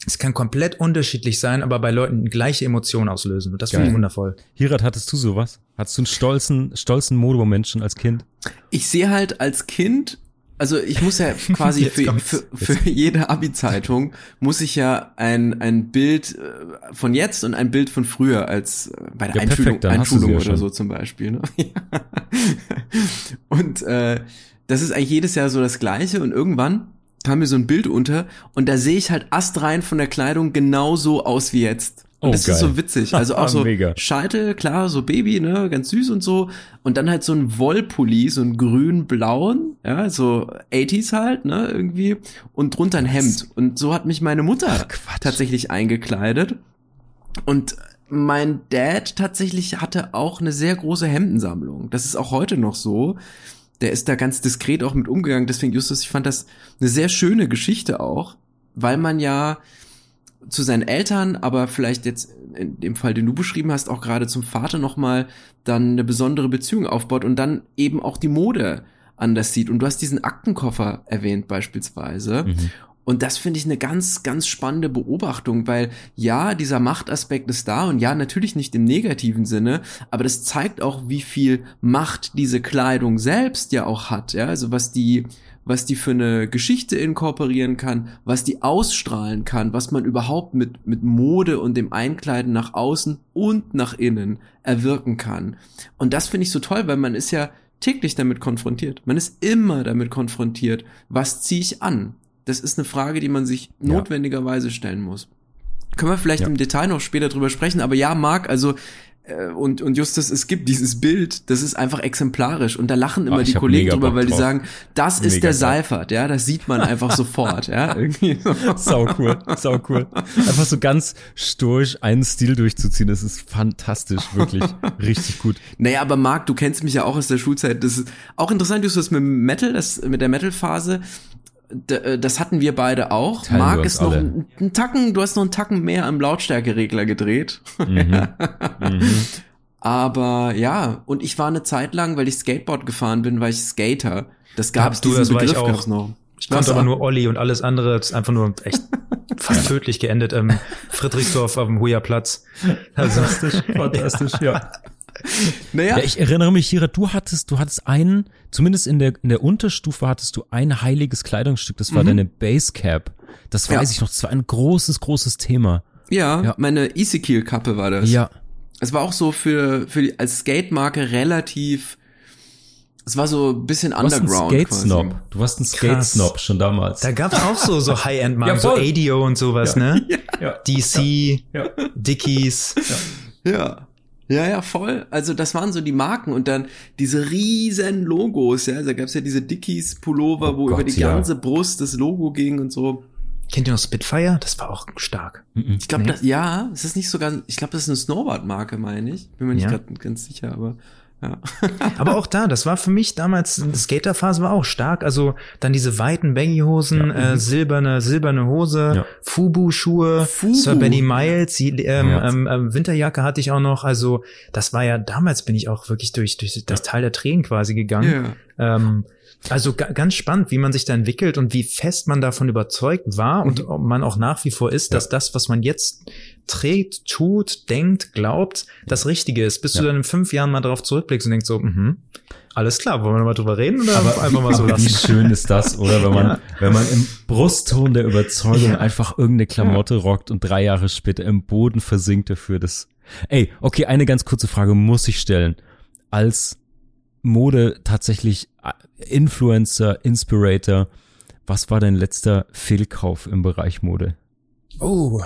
Es kann komplett unterschiedlich sein, aber bei Leuten gleiche Emotionen auslösen. Und das finde ich wundervoll. Hirat, hattest du sowas? Hattest du einen stolzen, stolzen Modemoment als Kind? Ich sehe halt als Kind, also ich muss ja quasi für, für, für jede Abi-Zeitung muss ich ja ein, ein Bild äh, von jetzt und ein Bild von früher als äh, bei der ja, Einschulung, perfekt, Einschulung ja oder schon. so zum Beispiel. Ne? und äh, das ist eigentlich jedes Jahr so das Gleiche und irgendwann kam mir so ein Bild unter und da sehe ich halt astrein von der Kleidung genauso aus wie jetzt. Und oh, das geil. ist so witzig. Also auch so Scheitel, klar, so Baby, ne, ganz süß und so. Und dann halt so ein Wollpulli, so ein grün-blauen, ja, so 80s halt, ne, irgendwie. Und drunter ein Hemd. Und so hat mich meine Mutter Ach, tatsächlich eingekleidet. Und mein Dad tatsächlich hatte auch eine sehr große Hemdensammlung. Das ist auch heute noch so der ist da ganz diskret auch mit umgegangen. Deswegen, Justus, ich fand das eine sehr schöne Geschichte auch, weil man ja zu seinen Eltern, aber vielleicht jetzt in dem Fall, den du beschrieben hast, auch gerade zum Vater nochmal dann eine besondere Beziehung aufbaut und dann eben auch die Mode anders sieht. Und du hast diesen Aktenkoffer erwähnt beispielsweise. Mhm. Und das finde ich eine ganz, ganz spannende Beobachtung, weil ja, dieser Machtaspekt ist da und ja, natürlich nicht im negativen Sinne, aber das zeigt auch, wie viel Macht diese Kleidung selbst ja auch hat, ja, also was die, was die für eine Geschichte inkorporieren kann, was die ausstrahlen kann, was man überhaupt mit, mit Mode und dem Einkleiden nach außen und nach innen erwirken kann. Und das finde ich so toll, weil man ist ja täglich damit konfrontiert. Man ist immer damit konfrontiert, was ziehe ich an? Das ist eine Frage, die man sich Ja. notwendigerweise stellen muss. Können wir vielleicht Ja. im Detail noch später drüber sprechen, aber ja, Marc, also äh, und, und Justus, es gibt dieses Bild, das ist einfach exemplarisch und da lachen immer ich die Kollegen drüber, Bock weil die drauf. sagen, das ist Mega der geil. Seifert, ja, das sieht man einfach sofort, ja, irgendwie so. Sau cool, sau cool. Einfach so ganz stoisch einen Stil durchzuziehen, das ist fantastisch, wirklich richtig gut. Naja, aber Marc, du kennst mich ja auch aus der Schulzeit. Das ist auch interessant, Justus, mit Metal, das, mit der Metal-Phase. Äh, das hatten wir beide auch. Teilen Marc ist noch alle. einen, einen Tacken, du hast noch einen Tacken mehr am Lautstärkeregler gedreht. Mhm. Mhm. Aber ja, und ich war eine Zeit lang, weil ich Skateboard gefahren bin, war ich Skater. Das gab's, du, diesen das war ich Begriff auch. gab's noch. Ich konnte aber nur Olli und alles andere ist einfach nur echt fast tödlich geendet im Friedrichsdorf auf dem Huja-Platz. Also, Fantastisch, fantastisch, ja. Naja, Ja, ich erinnere mich, Hira, du hattest, du hattest einen, zumindest in der, in der Unterstufe hattest du ein heiliges Kleidungsstück, das war Mhm. deine Basecap. Das weiß Ja. ich noch, das war ein großes, großes Thema. ja, ja. meine Ezekiel-Kappe war das. Ja, Es war auch so für, für die, als Skate-Marke relativ, es war so ein bisschen du warst ein underground. Skate-Snob. Du warst ein Skate-Snob schon damals. da gab's auch so, so High-End-Marken, Ja, so. ADO und sowas, ne? ja. DC, Ja. Dickies. Ja. Ja, ja, voll. Also das waren so die Marken und dann diese riesen Logos, ja. Da gab's ja diese Dickies Pullover, Oh wo Gott, über die ja. ganze Brust das Logo ging und so. Kennt ihr noch Spitfire? Das war auch stark. Mhm. Ich glaube, Nee. das, ja, es ist nicht so ganz, ich glaube, das ist eine Snowboard-Marke, meine ich. Bin mir nicht Ja. ganz sicher, aber ja. Aber auch da, das war für mich damals, die Skaterphase war auch stark. Also dann diese weiten Baggy-Hosen, äh, silberne, silberne Hose, Ja. Fubu-Schuhe, Fubu. Sir Benny Miles, die, ähm, Ja. ähm, ähm, Winterjacke hatte ich auch noch. Also das war ja, damals bin ich auch wirklich durch, durch das Tal der Tränen quasi gegangen. Ja. Ähm, also ga ganz spannend, wie man sich da entwickelt und wie fest man davon überzeugt war und ob man auch nach wie vor ist, Ja. dass das, was man jetzt trägt, tut, denkt, glaubt, das Richtige ist. Bis du Ja. dann in fünf Jahren mal drauf zurückblickst und denkst so, mhm, alles klar, wollen wir mal drüber reden oder Aber, einfach mal so aber wie lassen? schön ist das, oder? Wenn man, wenn man im Brustton der Überzeugung Ja. einfach irgendeine Klamotte rockt und drei Jahre später im Boden versinkt dafür, das. Ey, okay, eine ganz kurze Frage muss ich stellen. Als Mode tatsächlich äh, Influencer, Inspirator, was war dein letzter Fehlkauf im Bereich Mode? Oh,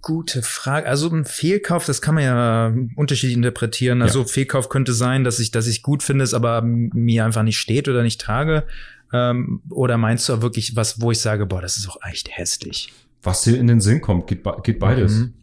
gute Frage. Also ein Fehlkauf, das kann man ja unterschiedlich interpretieren. Also Fehlkauf könnte sein, dass ich, dass ich gut finde, es aber mir einfach nicht steht oder nicht trage. Ähm, oder meinst du auch wirklich was, wo ich sage, boah, das ist auch echt hässlich? Was dir in den Sinn kommt, geht, geht beides. Mhm.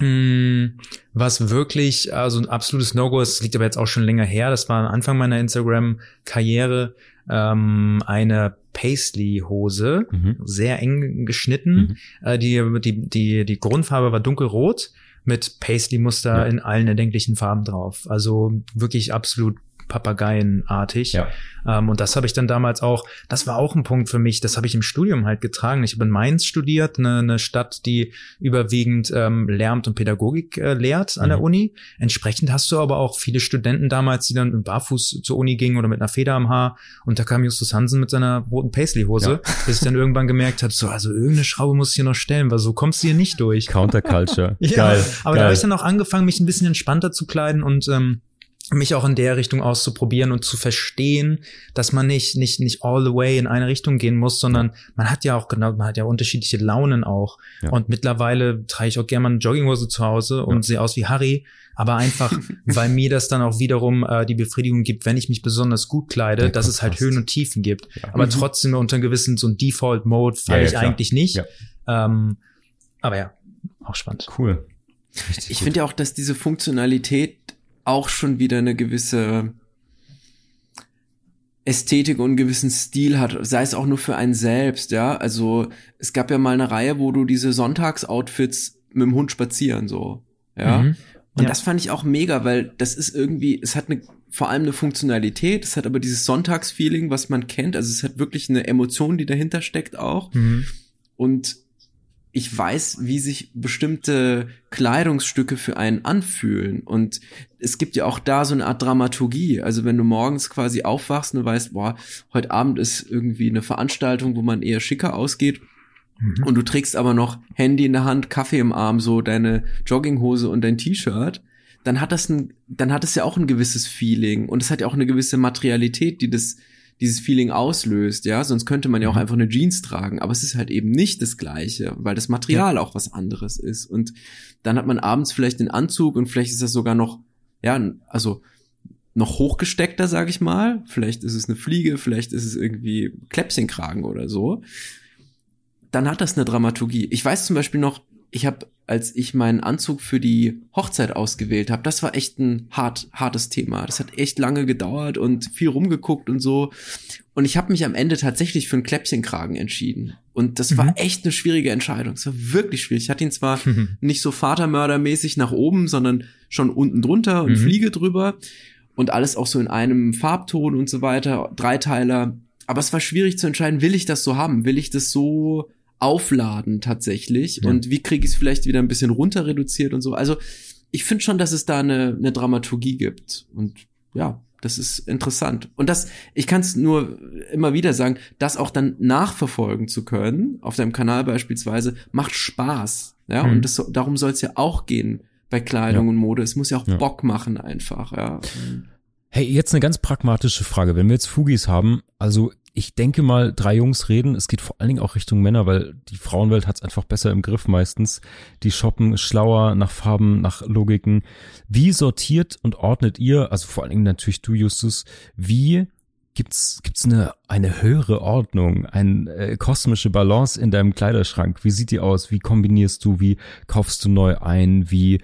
Mm, Was wirklich, also ein absolutes No-Go ist, liegt aber jetzt auch schon länger her. Das war am Anfang meiner Instagram-Karriere ähm, eine Paisley-Hose, Mhm. sehr eng geschnitten. Äh, die, die, die, die Grundfarbe war dunkelrot mit Paisley-Muster Ja. in allen erdenklichen Farben drauf. Also wirklich absolut Papageienartig. Ja. Ähm, und das habe ich dann damals auch, das war auch ein Punkt für mich, das habe ich im Studium halt getragen. Ich habe in Mainz studiert, eine, eine Stadt, die überwiegend ähm, Lehramt und Pädagogik äh, lehrt an der Mhm. Uni. Entsprechend hast du aber auch viele Studenten damals, die dann Barfuß zur Uni gingen oder mit einer Feder am Haar. Und da kam Justus Hansen mit seiner roten Paisley-Hose, bis ich dann irgendwann gemerkt habe, so, also irgendeine Schraube muss ich hier noch stellen, weil so kommst du hier nicht durch. Counterculture. Ja, Geil. aber da geil. habe ich dann auch angefangen, mich ein bisschen entspannter zu kleiden und ähm, mich auch in der Richtung auszuprobieren und zu verstehen, dass man nicht nicht nicht all the way in eine Richtung gehen muss, sondern man hat ja auch genau, man hat ja unterschiedliche Launen auch. Ja. Und mittlerweile trage ich auch gerne mal eine Jogginghose zu Hause und sehe aus wie Harry, aber einfach, weil mir das dann auch wiederum äh, die Befriedigung gibt, wenn ich mich besonders gut kleide, Der dass es halt. Höhen und Tiefen gibt. Ja. Aber Mhm. trotzdem unter einem gewissen so ein Default Mode falle Ja, ja, ich klar. eigentlich nicht. Ja. Ähm, aber ja, auch spannend. Cool. Richtig Ich finde ja auch, dass diese Funktionalität auch schon wieder eine gewisse Ästhetik und einen gewissen Stil hat, sei es auch nur für einen selbst, ja. Also es gab ja mal eine Reihe, wo du diese Sonntagsoutfits mit dem Hund spazieren so, ja. Mhm. Und Ja. das fand ich auch mega, weil das ist irgendwie, es hat eine, vor allem eine Funktionalität, es hat aber dieses Sonntagsfeeling, was man kennt, also es hat wirklich eine Emotion, die dahinter steckt auch. Mhm. und ich weiß, wie sich bestimmte Kleidungsstücke für einen anfühlen. Und es gibt ja auch da so eine Art Dramaturgie. Also wenn du morgens quasi aufwachst und weißt, boah, heute Abend ist irgendwie eine Veranstaltung, wo man eher schicker ausgeht. Mhm. Und du trägst aber noch Handy in der Hand, Kaffee im Arm, so deine Jogginghose und dein T-Shirt, dann hat das ein, dann hat es ja auch ein gewisses Feeling und es hat ja auch eine gewisse Materialität, die das dieses Feeling auslöst, ja, sonst könnte man ja auch mhm. einfach eine Jeans tragen, aber es ist halt eben nicht das gleiche, weil das Material ja. auch was anderes ist und dann hat man abends vielleicht den Anzug und vielleicht ist das sogar noch, ja, also noch hochgesteckter, sag ich mal, vielleicht ist es eine Fliege, vielleicht ist es irgendwie Kläpschenkragen oder so, dann hat das eine Dramaturgie. Ich weiß zum Beispiel noch, ich habe, als ich meinen Anzug für die Hochzeit ausgewählt habe, das war echt ein hart, hartes Thema. Das hat echt lange gedauert und viel rumgeguckt und so. Und ich habe mich am Ende tatsächlich für einen Kläppchenkragen entschieden. Und das mhm. war echt eine schwierige Entscheidung. Es war wirklich schwierig. Ich hatte ihn zwar mhm. nicht so vatermördermäßig nach oben, sondern schon unten drunter und mhm. Fliege drüber. Und alles auch so in einem Farbton und so weiter, Dreiteiler. Aber es war schwierig zu entscheiden, will ich das so haben? Will ich das so aufladen tatsächlich ja. und wie kriege ich es vielleicht wieder ein bisschen runter reduziert und so. Also ich finde schon, dass es da eine, eine Dramaturgie gibt und ja, das ist interessant. Und das, ich kann es nur immer wieder sagen, das auch dann nachverfolgen zu können, auf deinem Kanal beispielsweise, macht Spaß. Ja, mhm. und das, darum soll es ja auch gehen bei Kleidung ja. und Mode. Es muss ja auch ja. Bock machen einfach, ja. Hey, jetzt eine ganz pragmatische Frage. Wenn wir jetzt Fugis haben, also ich denke mal, drei Jungs reden. Es geht vor allen Dingen auch Richtung Männer, weil die Frauenwelt hat es einfach besser im Griff meistens. Die shoppen schlauer nach Farben, nach Logiken. Wie sortiert und ordnet ihr, also vor allen Dingen natürlich du, Justus, wie gibt's gibt's eine eine höhere Ordnung, eine äh, kosmische Balance in deinem Kleiderschrank? Wie sieht die aus? Wie kombinierst du? Wie kaufst du neu ein? Wie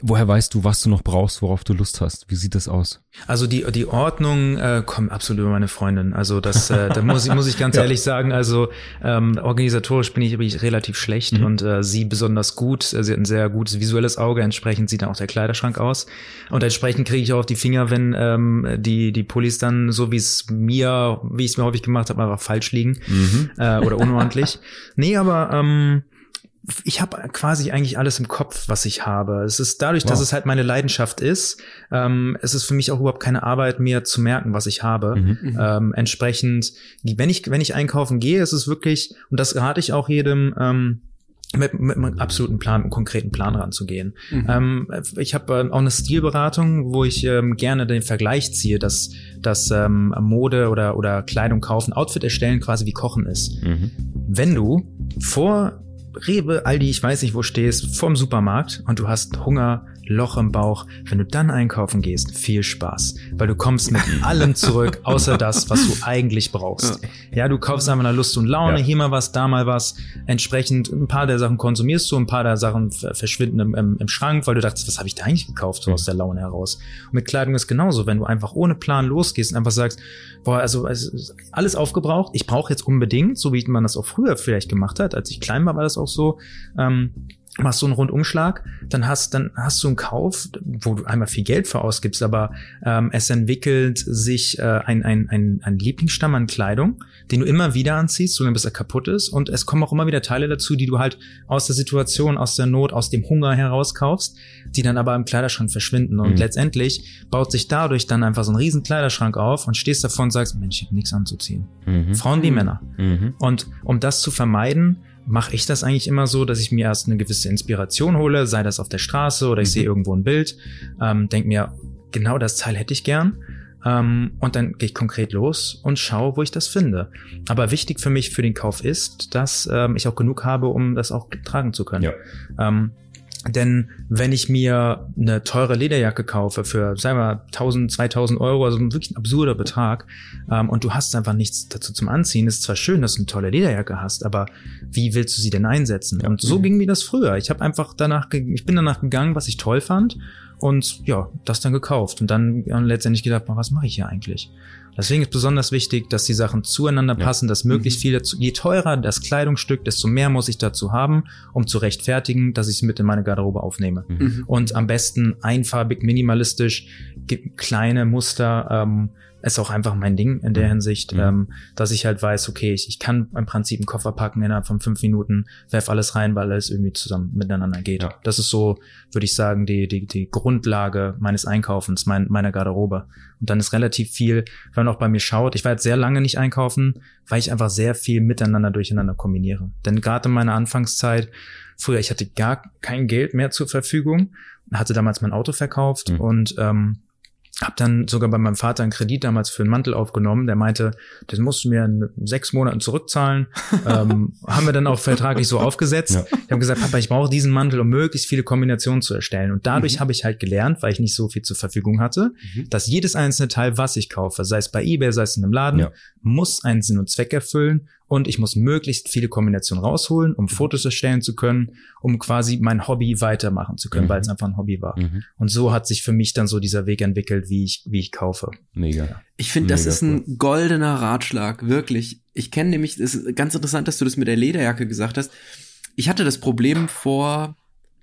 Woher weißt du, was du noch brauchst, worauf du Lust hast? Wie sieht das aus? Also die die Ordnung äh, kommt absolut über meine Freundin. Also das äh, da muss ich muss ich ganz ja. ehrlich sagen. Also ähm, organisatorisch bin ich, bin ich relativ schlecht mhm. und äh, sie besonders gut. Sie hat ein sehr gutes visuelles Auge. Entsprechend sieht dann auch der Kleiderschrank aus und entsprechend kriege ich auch auf die Finger, wenn ähm, die die Pullis dann so wie es mir wie ich es mir häufig gemacht habe einfach falsch liegen mhm. äh, oder unordentlich. nee, aber ähm, ich habe quasi eigentlich alles im Kopf, was ich habe. Es ist dadurch, wow. dass es halt meine Leidenschaft ist, ähm, es ist für mich auch überhaupt keine Arbeit mehr zu merken, was ich habe. Mhm, mhm. ähm, entsprechend, wenn ich wenn ich einkaufen gehe, ist es wirklich und das rate ich auch jedem. Ähm, mit, mit einem absoluten Plan, einem konkreten Plan ranzugehen. Mhm. Ähm, ich habe äh, auch eine Stilberatung, wo ich ähm, gerne den Vergleich ziehe, dass, dass ähm, Mode oder, oder Kleidung kaufen, Outfit erstellen quasi wie Kochen ist. Mhm. Wenn du vor Rewe, Aldi, ich weiß nicht wo stehst, vorm Supermarkt und du hast Hunger, Loch im Bauch. Wenn du dann einkaufen gehst, viel Spaß, weil du kommst mit allem zurück, außer das, was du eigentlich brauchst. Ja, du kaufst einfach nach Lust und Laune, ja. hier mal was, da mal was. Entsprechend ein paar der Sachen konsumierst du, ein paar der Sachen verschwinden im, im, im Schrank, weil du dachtest, was habe ich da eigentlich gekauft, so aus der Laune heraus. Und mit Kleidung ist genauso, wenn du einfach ohne Plan losgehst und einfach sagst, boah, also, also alles aufgebraucht, ich brauche jetzt unbedingt, so wie man das auch früher vielleicht gemacht hat, als ich klein war, war das auch so, ähm, machst du einen Rundumschlag, dann hast, dann hast du einen Kauf, wo du einmal viel Geld für ausgibst, aber ähm, es entwickelt sich äh, ein, ein, ein, ein Lieblingsstamm an Kleidung, den du immer wieder anziehst, so lange bis er kaputt ist. Und es kommen auch immer wieder Teile dazu, die du halt aus der Situation, aus der Not, aus dem Hunger herauskaufst, die dann aber im Kleiderschrank verschwinden. Und mhm. letztendlich baut sich dadurch dann einfach so ein riesen Kleiderschrank auf und stehst davon und sagst, Mensch, ich habe nichts anzuziehen. Mhm. Frauen wie Männer. Mhm. Und um das zu vermeiden, mache ich das eigentlich immer so, dass ich mir erst eine gewisse Inspiration hole, sei das auf der Straße oder ich mhm. sehe irgendwo ein Bild, ähm, denke mir, genau das Teil hätte ich gern. Ähm, und dann gehe ich konkret los und schaue, wo ich das finde. Aber wichtig für mich für den Kauf ist, dass ähm, ich auch genug habe, um das auch tragen zu können. Ja. Ähm, denn wenn ich mir eine teure Lederjacke kaufe für, sagen wir, 1000, 2000 Euro, also wirklich ein absurder Betrag, ähm, und du hast einfach nichts dazu zum Anziehen, ist zwar schön, dass du eine tolle Lederjacke hast, aber wie willst du sie denn einsetzen? Und so mhm. ging mir das früher. Ich habe einfach danach, ich bin danach gegangen, was ich toll fand und ja, das dann gekauft und dann, dann letztendlich gedacht, was mache ich hier eigentlich? Deswegen ist besonders wichtig, dass die Sachen zueinander Ja. passen, dass möglichst Mhm. viel dazu, je teurer das Kleidungsstück, desto mehr muss ich dazu haben, um zu rechtfertigen, dass ich es mit in meine Garderobe aufnehme. Mhm. Und am besten einfarbig, minimalistisch, kleine Muster, ähm, ist auch einfach mein Ding in der Mhm. Hinsicht, Mhm. ähm, dass ich halt weiß, okay, ich, ich kann im Prinzip einen Koffer packen innerhalb von fünf Minuten, werf alles rein, weil alles irgendwie zusammen miteinander geht. Ja. Das ist so, würde ich sagen, die, die, die Grundlage meines Einkaufens, mein, meiner Garderobe. Und dann ist relativ viel, wenn man auch bei mir schaut, ich war jetzt sehr lange nicht einkaufen, weil ich einfach sehr viel miteinander durcheinander kombiniere. Denn gerade in meiner Anfangszeit, früher, ich hatte gar kein Geld mehr zur Verfügung, hatte damals mein Auto verkauft Mhm. und ähm, habe dann sogar bei meinem Vater einen Kredit damals für einen Mantel aufgenommen. Der meinte, das musst du mir in sechs Monaten zurückzahlen. ähm, haben wir dann auch vertraglich so aufgesetzt. Ja. Ich habe gesagt, Papa, ich brauche diesen Mantel, um möglichst viele Kombinationen zu erstellen. Und dadurch Mhm. habe ich halt gelernt, weil ich nicht so viel zur Verfügung hatte, Mhm. dass jedes einzelne Teil, was ich kaufe, sei es bei eBay, sei es in einem Laden, Ja. muss einen Sinn und Zweck erfüllen und ich muss möglichst viele Kombinationen rausholen, um Fotos erstellen zu können, um quasi mein Hobby weitermachen zu können, Mhm. weil es einfach ein Hobby war. Mhm. Und so hat sich für mich dann so dieser Weg entwickelt, wie ich, wie ich kaufe. Mega. Ich finde, das Mega ist ein goldener Ratschlag, wirklich. Ich kenne nämlich, es ist ganz interessant, dass du das mit der Lederjacke gesagt hast. Ich hatte das Problem vor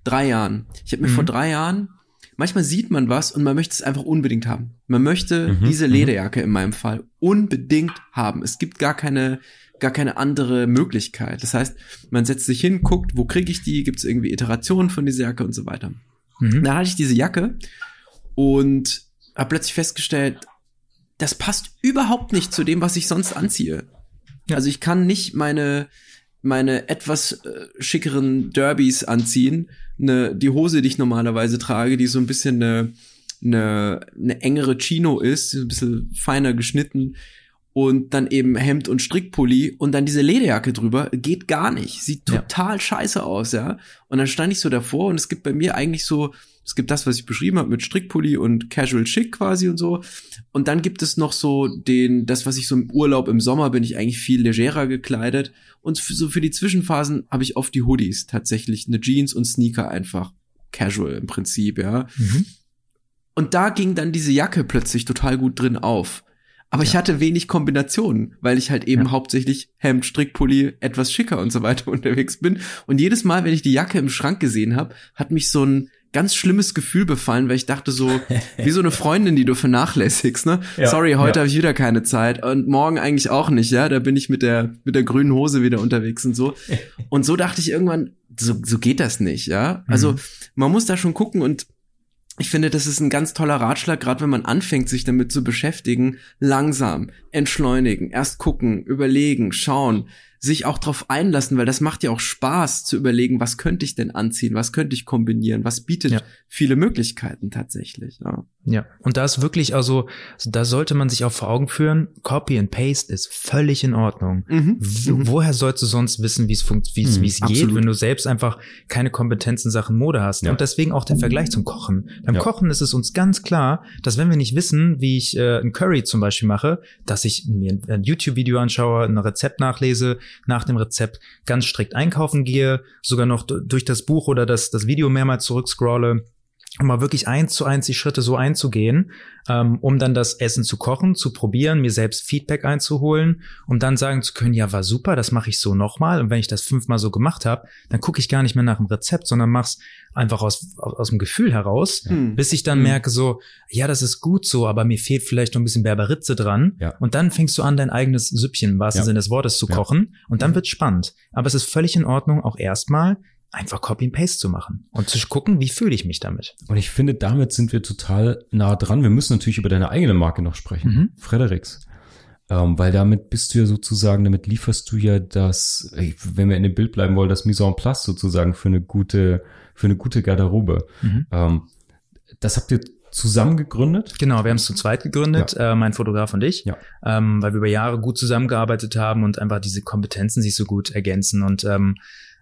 drei Jahren. Ich habe mir Mhm. vor drei Jahren, manchmal sieht man was und man möchte es einfach unbedingt haben. Man möchte Mhm, diese mhm. Lederjacke in meinem Fall unbedingt haben. Es gibt gar keine gar keine andere Möglichkeit. Das heißt, man setzt sich hin, guckt, wo kriege ich die, gibt es irgendwie Iterationen von dieser Jacke und so weiter. Mhm. Dann hatte ich diese Jacke und habe plötzlich festgestellt, das passt überhaupt nicht zu dem, was ich sonst anziehe. Ja. Also ich kann nicht meine meine etwas äh, schickeren Derbys anziehen, ne, die Hose, die ich normalerweise trage, die so ein bisschen eine, eine, eine engere Chino ist, ein bisschen feiner geschnitten und dann eben Hemd und Strickpulli und dann diese Lederjacke drüber, geht gar nicht. Sieht Ja. total scheiße aus, ja. Und dann stand ich so davor und es gibt bei mir eigentlich so, es gibt das, was ich beschrieben habe mit Strickpulli und Casual Chic quasi und so. Und dann gibt es noch so den, das, was ich so im Urlaub im Sommer bin ich eigentlich viel legerer gekleidet. Und so für die Zwischenphasen habe ich oft die Hoodies tatsächlich, eine Jeans und Sneaker einfach casual im Prinzip, ja. Mhm. Und da ging dann diese Jacke plötzlich total gut drin auf. Aber ich hatte wenig Kombinationen, weil ich halt eben Ja. hauptsächlich Hemd, Strickpulli, etwas schicker und so weiter unterwegs bin. Und jedes Mal, wenn ich die Jacke im Schrank gesehen habe, hat mich so ein ganz schlimmes Gefühl befallen, weil ich dachte so, wie so eine Freundin, die du vernachlässigst, ne? Ja, Sorry, heute ja. habe ich wieder keine Zeit und morgen eigentlich auch nicht, ja? Da bin ich mit der mit der grünen Hose wieder unterwegs und so. Und so dachte ich irgendwann, so, so geht das nicht, ja? Also, Mhm. man muss da schon gucken und ich finde, das ist ein ganz toller Ratschlag, gerade wenn man anfängt, sich damit zu beschäftigen. Langsam, entschleunigen, erst gucken, überlegen, schauen, sich auch drauf einlassen, weil das macht ja auch Spaß zu überlegen, was könnte ich denn anziehen, was könnte ich kombinieren, was bietet Ja. viele Möglichkeiten tatsächlich. Ja. Ja, und da ist wirklich, also, da sollte man sich auch vor Augen führen, Copy and Paste ist völlig in Ordnung. Mhm. Mhm. Woher sollst du sonst wissen, wie es funkt, wie es Mhm, geht, absolut. wenn du selbst einfach keine Kompetenz in Sachen Mode hast? Ja. Und deswegen auch der Vergleich zum Kochen. Beim Ja. Kochen ist es uns ganz klar, dass wenn wir nicht wissen, wie ich äh, ein Curry zum Beispiel mache, dass ich mir ein, ein YouTube-Video anschaue, ein Rezept nachlese, nach dem Rezept ganz strikt einkaufen gehe, sogar noch durch das Buch oder das, das Video mehrmals zurückscrolle um mal wirklich eins zu eins die Schritte so einzugehen, ähm, um dann das Essen zu kochen, zu probieren, mir selbst Feedback einzuholen, um dann sagen zu können, ja, war super, das mache ich so nochmal. Und wenn ich das fünfmal so gemacht habe, dann gucke ich gar nicht mehr nach dem Rezept, sondern mach's einfach aus, aus, aus dem Gefühl heraus, Hm. bis ich dann Hm. merke so, ja, das ist gut so, aber mir fehlt vielleicht noch ein bisschen Berberitze dran. Ja. Und dann fängst du an, dein eigenes Süppchen im wahrsten Ja. Sinne des Wortes zu Ja. kochen. Und dann Mhm. wird's spannend. Aber es ist völlig in Ordnung, auch erstmal einfach Copy and Paste zu machen und zu gucken, wie fühle ich mich damit. Und ich finde, damit sind wir total nah dran. Wir müssen natürlich über deine eigene Marke noch sprechen. Mhm. Fredericks. Ähm, weil damit bist du ja sozusagen, damit lieferst du ja das, wenn wir in dem Bild bleiben wollen, das Mise en place sozusagen für eine gute, für eine gute Garderobe. Mhm. Ähm, das habt ihr zusammen gegründet? Genau, wir haben es zu zweit gegründet, äh, mein Fotograf und ich, Ja. ähm, weil wir über Jahre gut zusammengearbeitet haben und einfach diese Kompetenzen sich so gut ergänzen und ähm,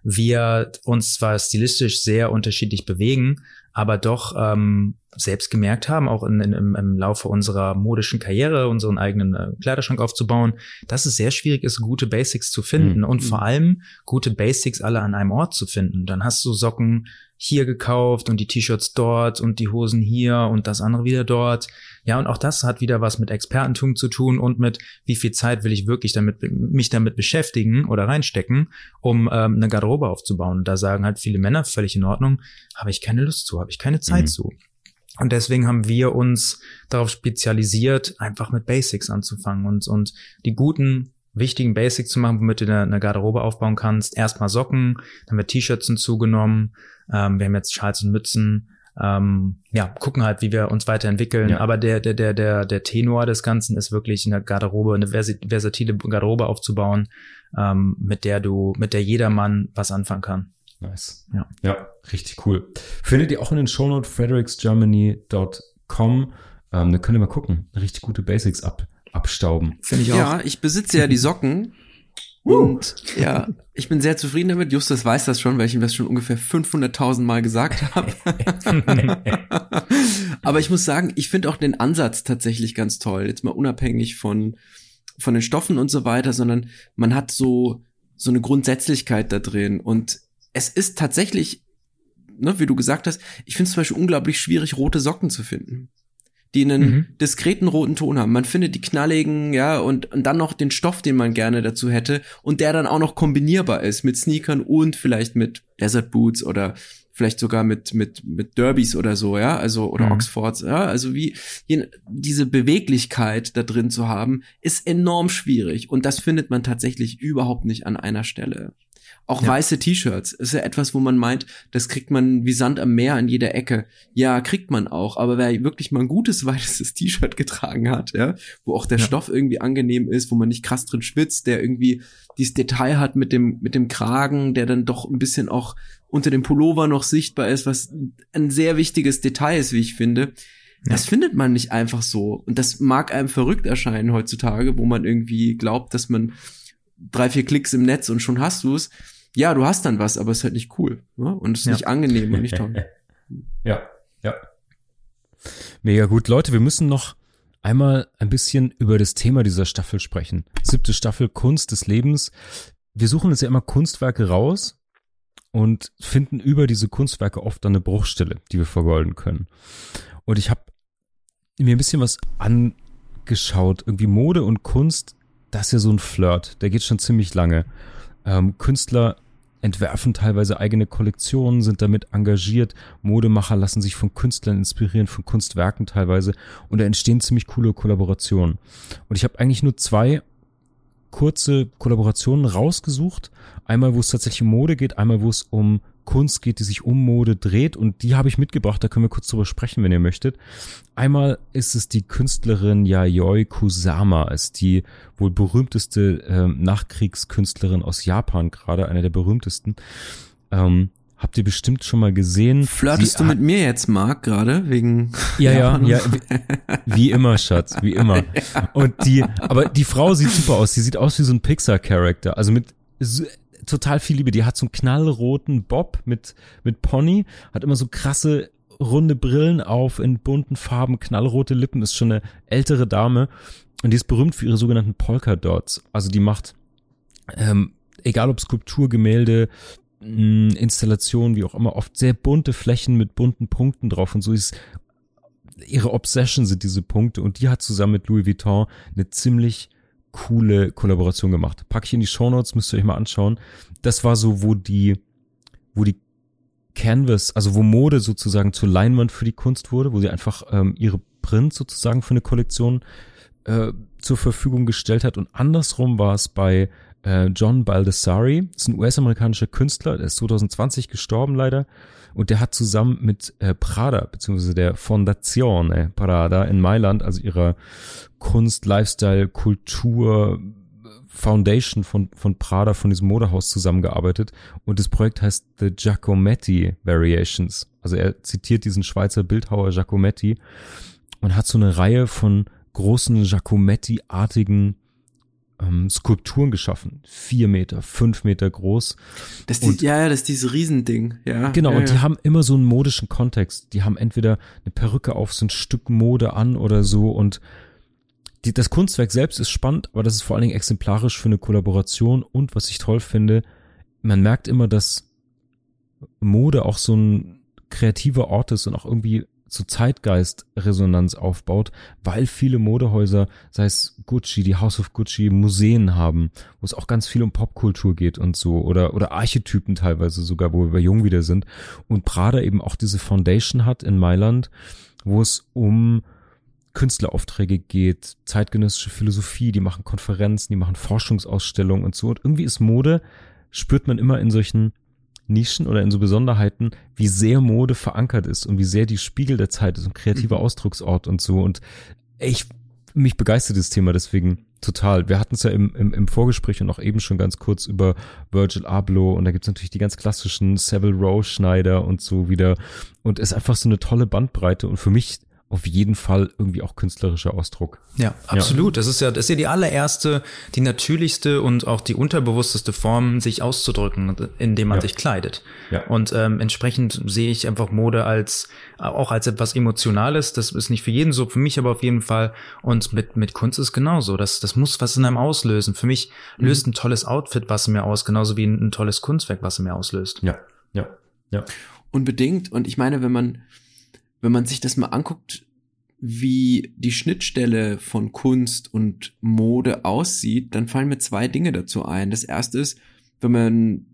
wir uns zwar stilistisch sehr unterschiedlich bewegen, aber doch ähm, selbst gemerkt haben, auch in, in, im, im Laufe unserer modischen Karriere, unseren eigenen äh, Kleiderschrank aufzubauen, dass es sehr schwierig ist, gute Basics zu finden Mhm. und vor allem gute Basics alle an einem Ort zu finden. Dann hast du Socken hier gekauft und die T-Shirts dort und die Hosen hier und das andere wieder dort. Ja, und auch das hat wieder was mit Expertentum zu tun und mit wie viel Zeit will ich wirklich damit mich damit beschäftigen oder reinstecken, um ähm, eine Garderobe aufzubauen. Und da sagen halt viele Männer völlig in Ordnung, habe ich keine Lust zu, habe ich keine Zeit mhm. zu. Und deswegen haben wir uns darauf spezialisiert, einfach mit Basics anzufangen und, und die guten, wichtigen Basics zu machen, womit du eine, eine Garderobe aufbauen kannst. Erstmal Socken, dann wird T-Shirts hinzugenommen. Ähm, wir haben jetzt Schals und Mützen. Ähm, ja, gucken halt, wie wir uns weiterentwickeln. Ja. Aber der, der, der, der, der Tenor des Ganzen ist wirklich eine Garderobe, eine versatile Garderobe aufzubauen, ähm, mit der du, mit der jedermann was anfangen kann. Nice. Ja. Ja, richtig cool. Findet ihr auch in den Shownote fredericksgermany.com. Ähm, da könnt ihr mal gucken. Richtig gute Basics ab, abstauben. Finde ich auch. Ja, ich besitze ja die Socken. Und ja, ich bin sehr zufrieden damit. Justus weiß das schon, weil ich ihm das schon ungefähr 500.000 Mal gesagt habe. Aber ich muss sagen, ich finde auch den Ansatz tatsächlich ganz toll. Jetzt mal unabhängig von, von den Stoffen und so weiter, sondern man hat so, so eine Grundsätzlichkeit da drin. Und es ist tatsächlich, ne, wie du gesagt hast, ich finde es zum Beispiel unglaublich schwierig, rote Socken zu finden die einen mhm. diskreten roten Ton haben. Man findet die knalligen, ja, und, und dann noch den Stoff, den man gerne dazu hätte und der dann auch noch kombinierbar ist mit Sneakern und vielleicht mit Desert Boots oder vielleicht sogar mit mit mit Derbys oder so, ja, also oder mhm. Oxfords, ja, also wie diese Beweglichkeit da drin zu haben, ist enorm schwierig und das findet man tatsächlich überhaupt nicht an einer Stelle. Auch ja. weiße T-Shirts ist ja etwas, wo man meint, das kriegt man wie Sand am Meer an jeder Ecke. Ja, kriegt man auch, aber wer wirklich mal ein gutes weißes T-Shirt getragen hat, ja, wo auch der ja. Stoff irgendwie angenehm ist, wo man nicht krass drin schwitzt, der irgendwie dieses Detail hat mit dem mit dem Kragen, der dann doch ein bisschen auch unter dem Pullover noch sichtbar ist, was ein sehr wichtiges Detail ist, wie ich finde. Das findet man nicht einfach so. Und das mag einem verrückt erscheinen heutzutage, wo man irgendwie glaubt, dass man drei, vier Klicks im Netz und schon hast du es ja, du hast dann was, aber es ist halt nicht cool. Ne? Und es ist ja. nicht angenehm und nicht toll. ja, ja. Mega gut. Leute, wir müssen noch einmal ein bisschen über das Thema dieser Staffel sprechen. Siebte Staffel Kunst des Lebens. Wir suchen uns ja immer Kunstwerke raus und finden über diese Kunstwerke oft dann eine Bruchstelle, die wir vergolden können. Und ich habe mir ein bisschen was angeschaut. Irgendwie Mode und Kunst, das ist ja so ein Flirt. Der geht schon ziemlich lange. Ähm, Künstler entwerfen teilweise eigene Kollektionen, sind damit engagiert. Modemacher lassen sich von Künstlern inspirieren, von Kunstwerken teilweise. Und da entstehen ziemlich coole Kollaborationen. Und ich habe eigentlich nur zwei kurze Kollaborationen rausgesucht. Einmal, wo es tatsächlich um Mode geht, einmal, wo es um Kunst geht, die sich um Mode dreht und die habe ich mitgebracht, da können wir kurz drüber sprechen, wenn ihr möchtet. Einmal ist es die Künstlerin Yayoi Kusama, ist die wohl berühmteste ähm, Nachkriegskünstlerin aus Japan, gerade eine der berühmtesten. Ähm, habt ihr bestimmt schon mal gesehen. Flirtest Sie du mit mir jetzt, Marc, gerade wegen Ja, Japan ja, ja, wie, wie, immer, Schatz, wie immer. Und die, aber die Frau sieht super aus, sie sieht aus wie so ein Pixar-Charakter, also mit total viel Liebe. Die hat so einen knallroten Bob mit, mit Pony, hat immer so krasse runde Brillen auf in bunten Farben, knallrote Lippen, ist schon eine ältere Dame und die ist berühmt für ihre sogenannten Polka Dots. Also die macht, ähm, egal ob Skulptur, Gemälde, mh, Installation, wie auch immer, oft sehr bunte Flächen mit bunten Punkten drauf und so ist ihre Obsession sind diese Punkte und die hat zusammen mit Louis Vuitton eine ziemlich coole Kollaboration gemacht. Pack ich in die Show Notes, müsst ihr euch mal anschauen. Das war so, wo die, wo die Canvas, also wo Mode sozusagen zur Leinwand für die Kunst wurde, wo sie einfach ähm, ihre Print sozusagen für eine Kollektion äh, zur Verfügung gestellt hat. Und andersrum war es bei äh, John Baldessari, ist ein US-amerikanischer Künstler, der ist 2020 gestorben leider. Und der hat zusammen mit äh, Prada, beziehungsweise der Fondazione Prada in Mailand, also ihrer Kunst, Lifestyle, Kultur, Foundation von, von Prada, von diesem Modehaus zusammengearbeitet. Und das Projekt heißt The Giacometti Variations. Also er zitiert diesen Schweizer Bildhauer Giacometti und hat so eine Reihe von großen Giacometti-artigen ähm, Skulpturen geschaffen. Vier Meter, fünf Meter groß. Das die, ja, ja, das ist dieses Riesending, ja. Genau, ja, und die haben immer so einen modischen Kontext. Die haben entweder eine Perücke auf, so ein Stück Mode an oder so und die, das Kunstwerk selbst ist spannend, aber das ist vor allen Dingen exemplarisch für eine Kollaboration und was ich toll finde, man merkt immer, dass Mode auch so ein kreativer Ort ist und auch irgendwie zu Zeitgeist-Resonanz aufbaut, weil viele Modehäuser, sei es Gucci, die House of Gucci, Museen haben, wo es auch ganz viel um Popkultur geht und so, oder, oder Archetypen teilweise sogar, wo wir bei Jung wieder sind. Und Prada eben auch diese Foundation hat in Mailand, wo es um Künstleraufträge geht, zeitgenössische Philosophie, die machen Konferenzen, die machen Forschungsausstellungen und so. Und irgendwie ist Mode, spürt man immer in solchen Nischen oder in so Besonderheiten, wie sehr Mode verankert ist und wie sehr die Spiegel der Zeit ist und kreativer mhm. Ausdrucksort und so. Und ich, mich begeistert das Thema deswegen total. Wir hatten es ja im, im, im Vorgespräch und auch eben schon ganz kurz über Virgil Abloh und da gibt's natürlich die ganz klassischen Savile Row Schneider und so wieder. Und es ist einfach so eine tolle Bandbreite und für mich auf jeden Fall irgendwie auch künstlerischer Ausdruck. Ja, absolut. Ja. Das ist ja, das ist ja die allererste, die natürlichste und auch die unterbewussteste Form, sich auszudrücken, indem man ja. sich kleidet. Ja. Und ähm, entsprechend sehe ich einfach Mode als auch als etwas Emotionales. Das ist nicht für jeden so, für mich aber auf jeden Fall. Und mit mit Kunst ist genauso. Das das muss was in einem auslösen. Für mich mhm. löst ein tolles Outfit was in mir aus, genauso wie ein, ein tolles Kunstwerk was in mir auslöst. Ja, ja, ja. Unbedingt. Und ich meine, wenn man wenn man sich das mal anguckt, wie die Schnittstelle von Kunst und Mode aussieht, dann fallen mir zwei Dinge dazu ein. Das erste ist, wenn man,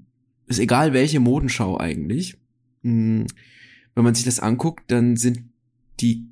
ist egal welche Modenschau eigentlich, hm, wenn man sich das anguckt, dann sind die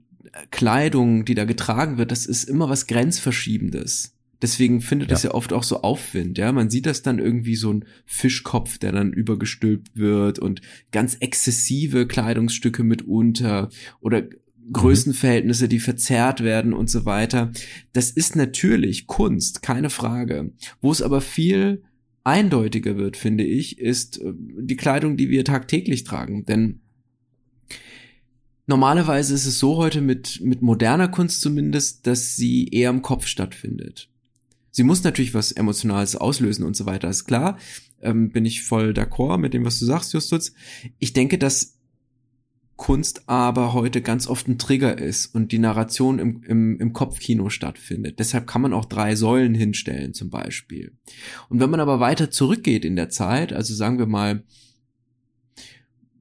Kleidung, die da getragen wird, das ist immer was Grenzverschiebendes. Deswegen findet es ja. ja oft auch so Aufwind, ja. Man sieht das dann irgendwie so ein Fischkopf, der dann übergestülpt wird und ganz exzessive Kleidungsstücke mitunter oder Größenverhältnisse, die verzerrt werden und so weiter. Das ist natürlich Kunst, keine Frage. Wo es aber viel eindeutiger wird, finde ich, ist äh, die Kleidung, die wir tagtäglich tragen. Denn normalerweise ist es so heute mit, mit moderner Kunst zumindest, dass sie eher im Kopf stattfindet. Sie muss natürlich was Emotionales auslösen und so weiter, ist klar. Ähm, bin ich voll d'accord mit dem, was du sagst, Justus. Ich denke, dass Kunst aber heute ganz oft ein Trigger ist und die Narration im, im, im Kopfkino stattfindet. Deshalb kann man auch drei Säulen hinstellen zum Beispiel. Und wenn man aber weiter zurückgeht in der Zeit, also sagen wir mal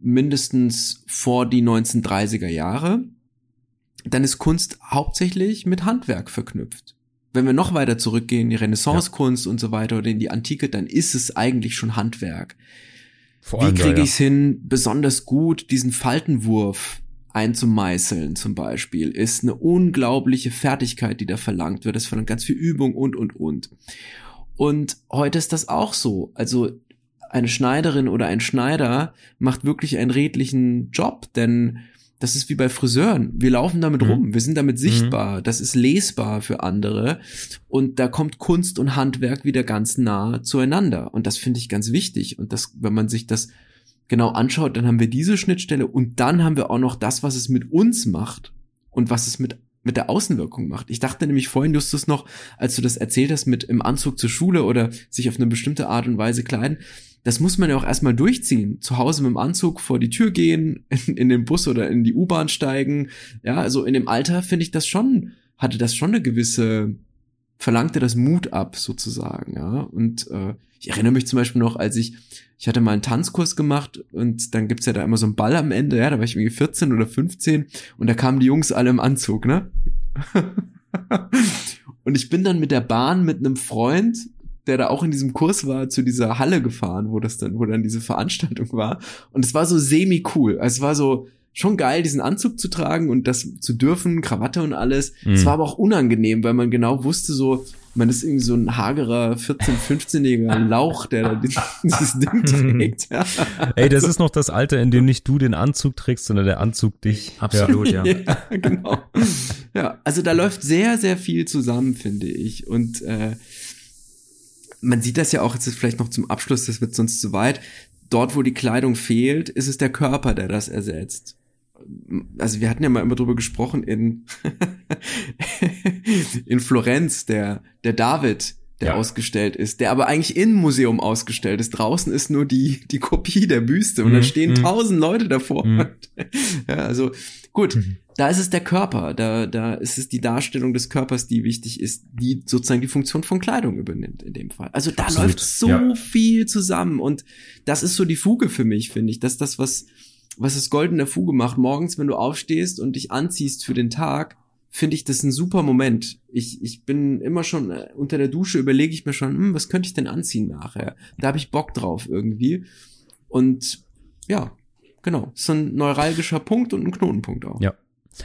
mindestens vor die 1930er Jahre, dann ist Kunst hauptsächlich mit Handwerk verknüpft wenn wir noch weiter zurückgehen, die Renaissancekunst ja. und so weiter oder in die Antike, dann ist es eigentlich schon Handwerk. Vor Wie kriege ich es hin, besonders gut diesen Faltenwurf einzumeißeln zum Beispiel, ist eine unglaubliche Fertigkeit, die da verlangt wird. Das verlangt ganz viel Übung und, und, und. Und heute ist das auch so. Also eine Schneiderin oder ein Schneider macht wirklich einen redlichen Job, denn das ist wie bei Friseuren. Wir laufen damit mhm. rum, wir sind damit sichtbar, mhm. das ist lesbar für andere und da kommt Kunst und Handwerk wieder ganz nah zueinander und das finde ich ganz wichtig und das, wenn man sich das genau anschaut, dann haben wir diese Schnittstelle und dann haben wir auch noch das, was es mit uns macht und was es mit mit der Außenwirkung macht. Ich dachte nämlich vorhin, Justus, noch, als du das erzählt hast mit im Anzug zur Schule oder sich auf eine bestimmte Art und Weise kleiden, das muss man ja auch erstmal durchziehen. Zu Hause mit dem Anzug vor die Tür gehen, in, in den Bus oder in die U-Bahn steigen. Ja, also in dem Alter finde ich das schon, hatte das schon eine gewisse, verlangte das Mut ab, sozusagen, ja. Und äh, ich erinnere mich zum Beispiel noch, als ich, ich hatte mal einen Tanzkurs gemacht und dann gibt's ja da immer so einen Ball am Ende, ja, da war ich irgendwie 14 oder 15 und da kamen die Jungs alle im Anzug, ne? und ich bin dann mit der Bahn mit einem Freund der da auch in diesem Kurs war, zu dieser Halle gefahren, wo das dann, wo dann diese Veranstaltung war. Und es war so semi cool. Also es war so schon geil, diesen Anzug zu tragen und das zu dürfen, Krawatte und alles. Mhm. Es war aber auch unangenehm, weil man genau wusste so, man ist irgendwie so ein hagerer 14-, 15-jähriger Lauch, der da dieses Ding trägt. Ja. Ey, das ist noch das Alter, in dem nicht du den Anzug trägst, sondern der Anzug dich. Absolut, ja. ja. ja genau. Ja, also da läuft sehr, sehr viel zusammen, finde ich. Und äh, man sieht das ja auch, jetzt ist vielleicht noch zum Abschluss, das wird sonst zu weit. Dort, wo die Kleidung fehlt, ist es der Körper, der das ersetzt. Also wir hatten ja mal immer drüber gesprochen in, in Florenz, der, der David, der ja. ausgestellt ist, der aber eigentlich im Museum ausgestellt ist. Draußen ist nur die, die Kopie der Büste und mhm. da stehen mhm. tausend Leute davor. Mhm. Ja, also Gut, mhm. da ist es der Körper, da, da ist es die Darstellung des Körpers, die wichtig ist, die sozusagen die Funktion von Kleidung übernimmt in dem Fall. Also da Absolut. läuft so ja. viel zusammen und das ist so die Fuge für mich, finde ich. Das ist das, was, was das Golden der Fuge macht. Morgens, wenn du aufstehst und dich anziehst für den Tag, finde ich das ein super Moment. Ich, ich bin immer schon äh, unter der Dusche, überlege ich mir schon, hm, was könnte ich denn anziehen nachher? Da habe ich Bock drauf irgendwie. Und ja, Genau, ist ein neuralgischer Punkt und ein Knotenpunkt auch. Ja.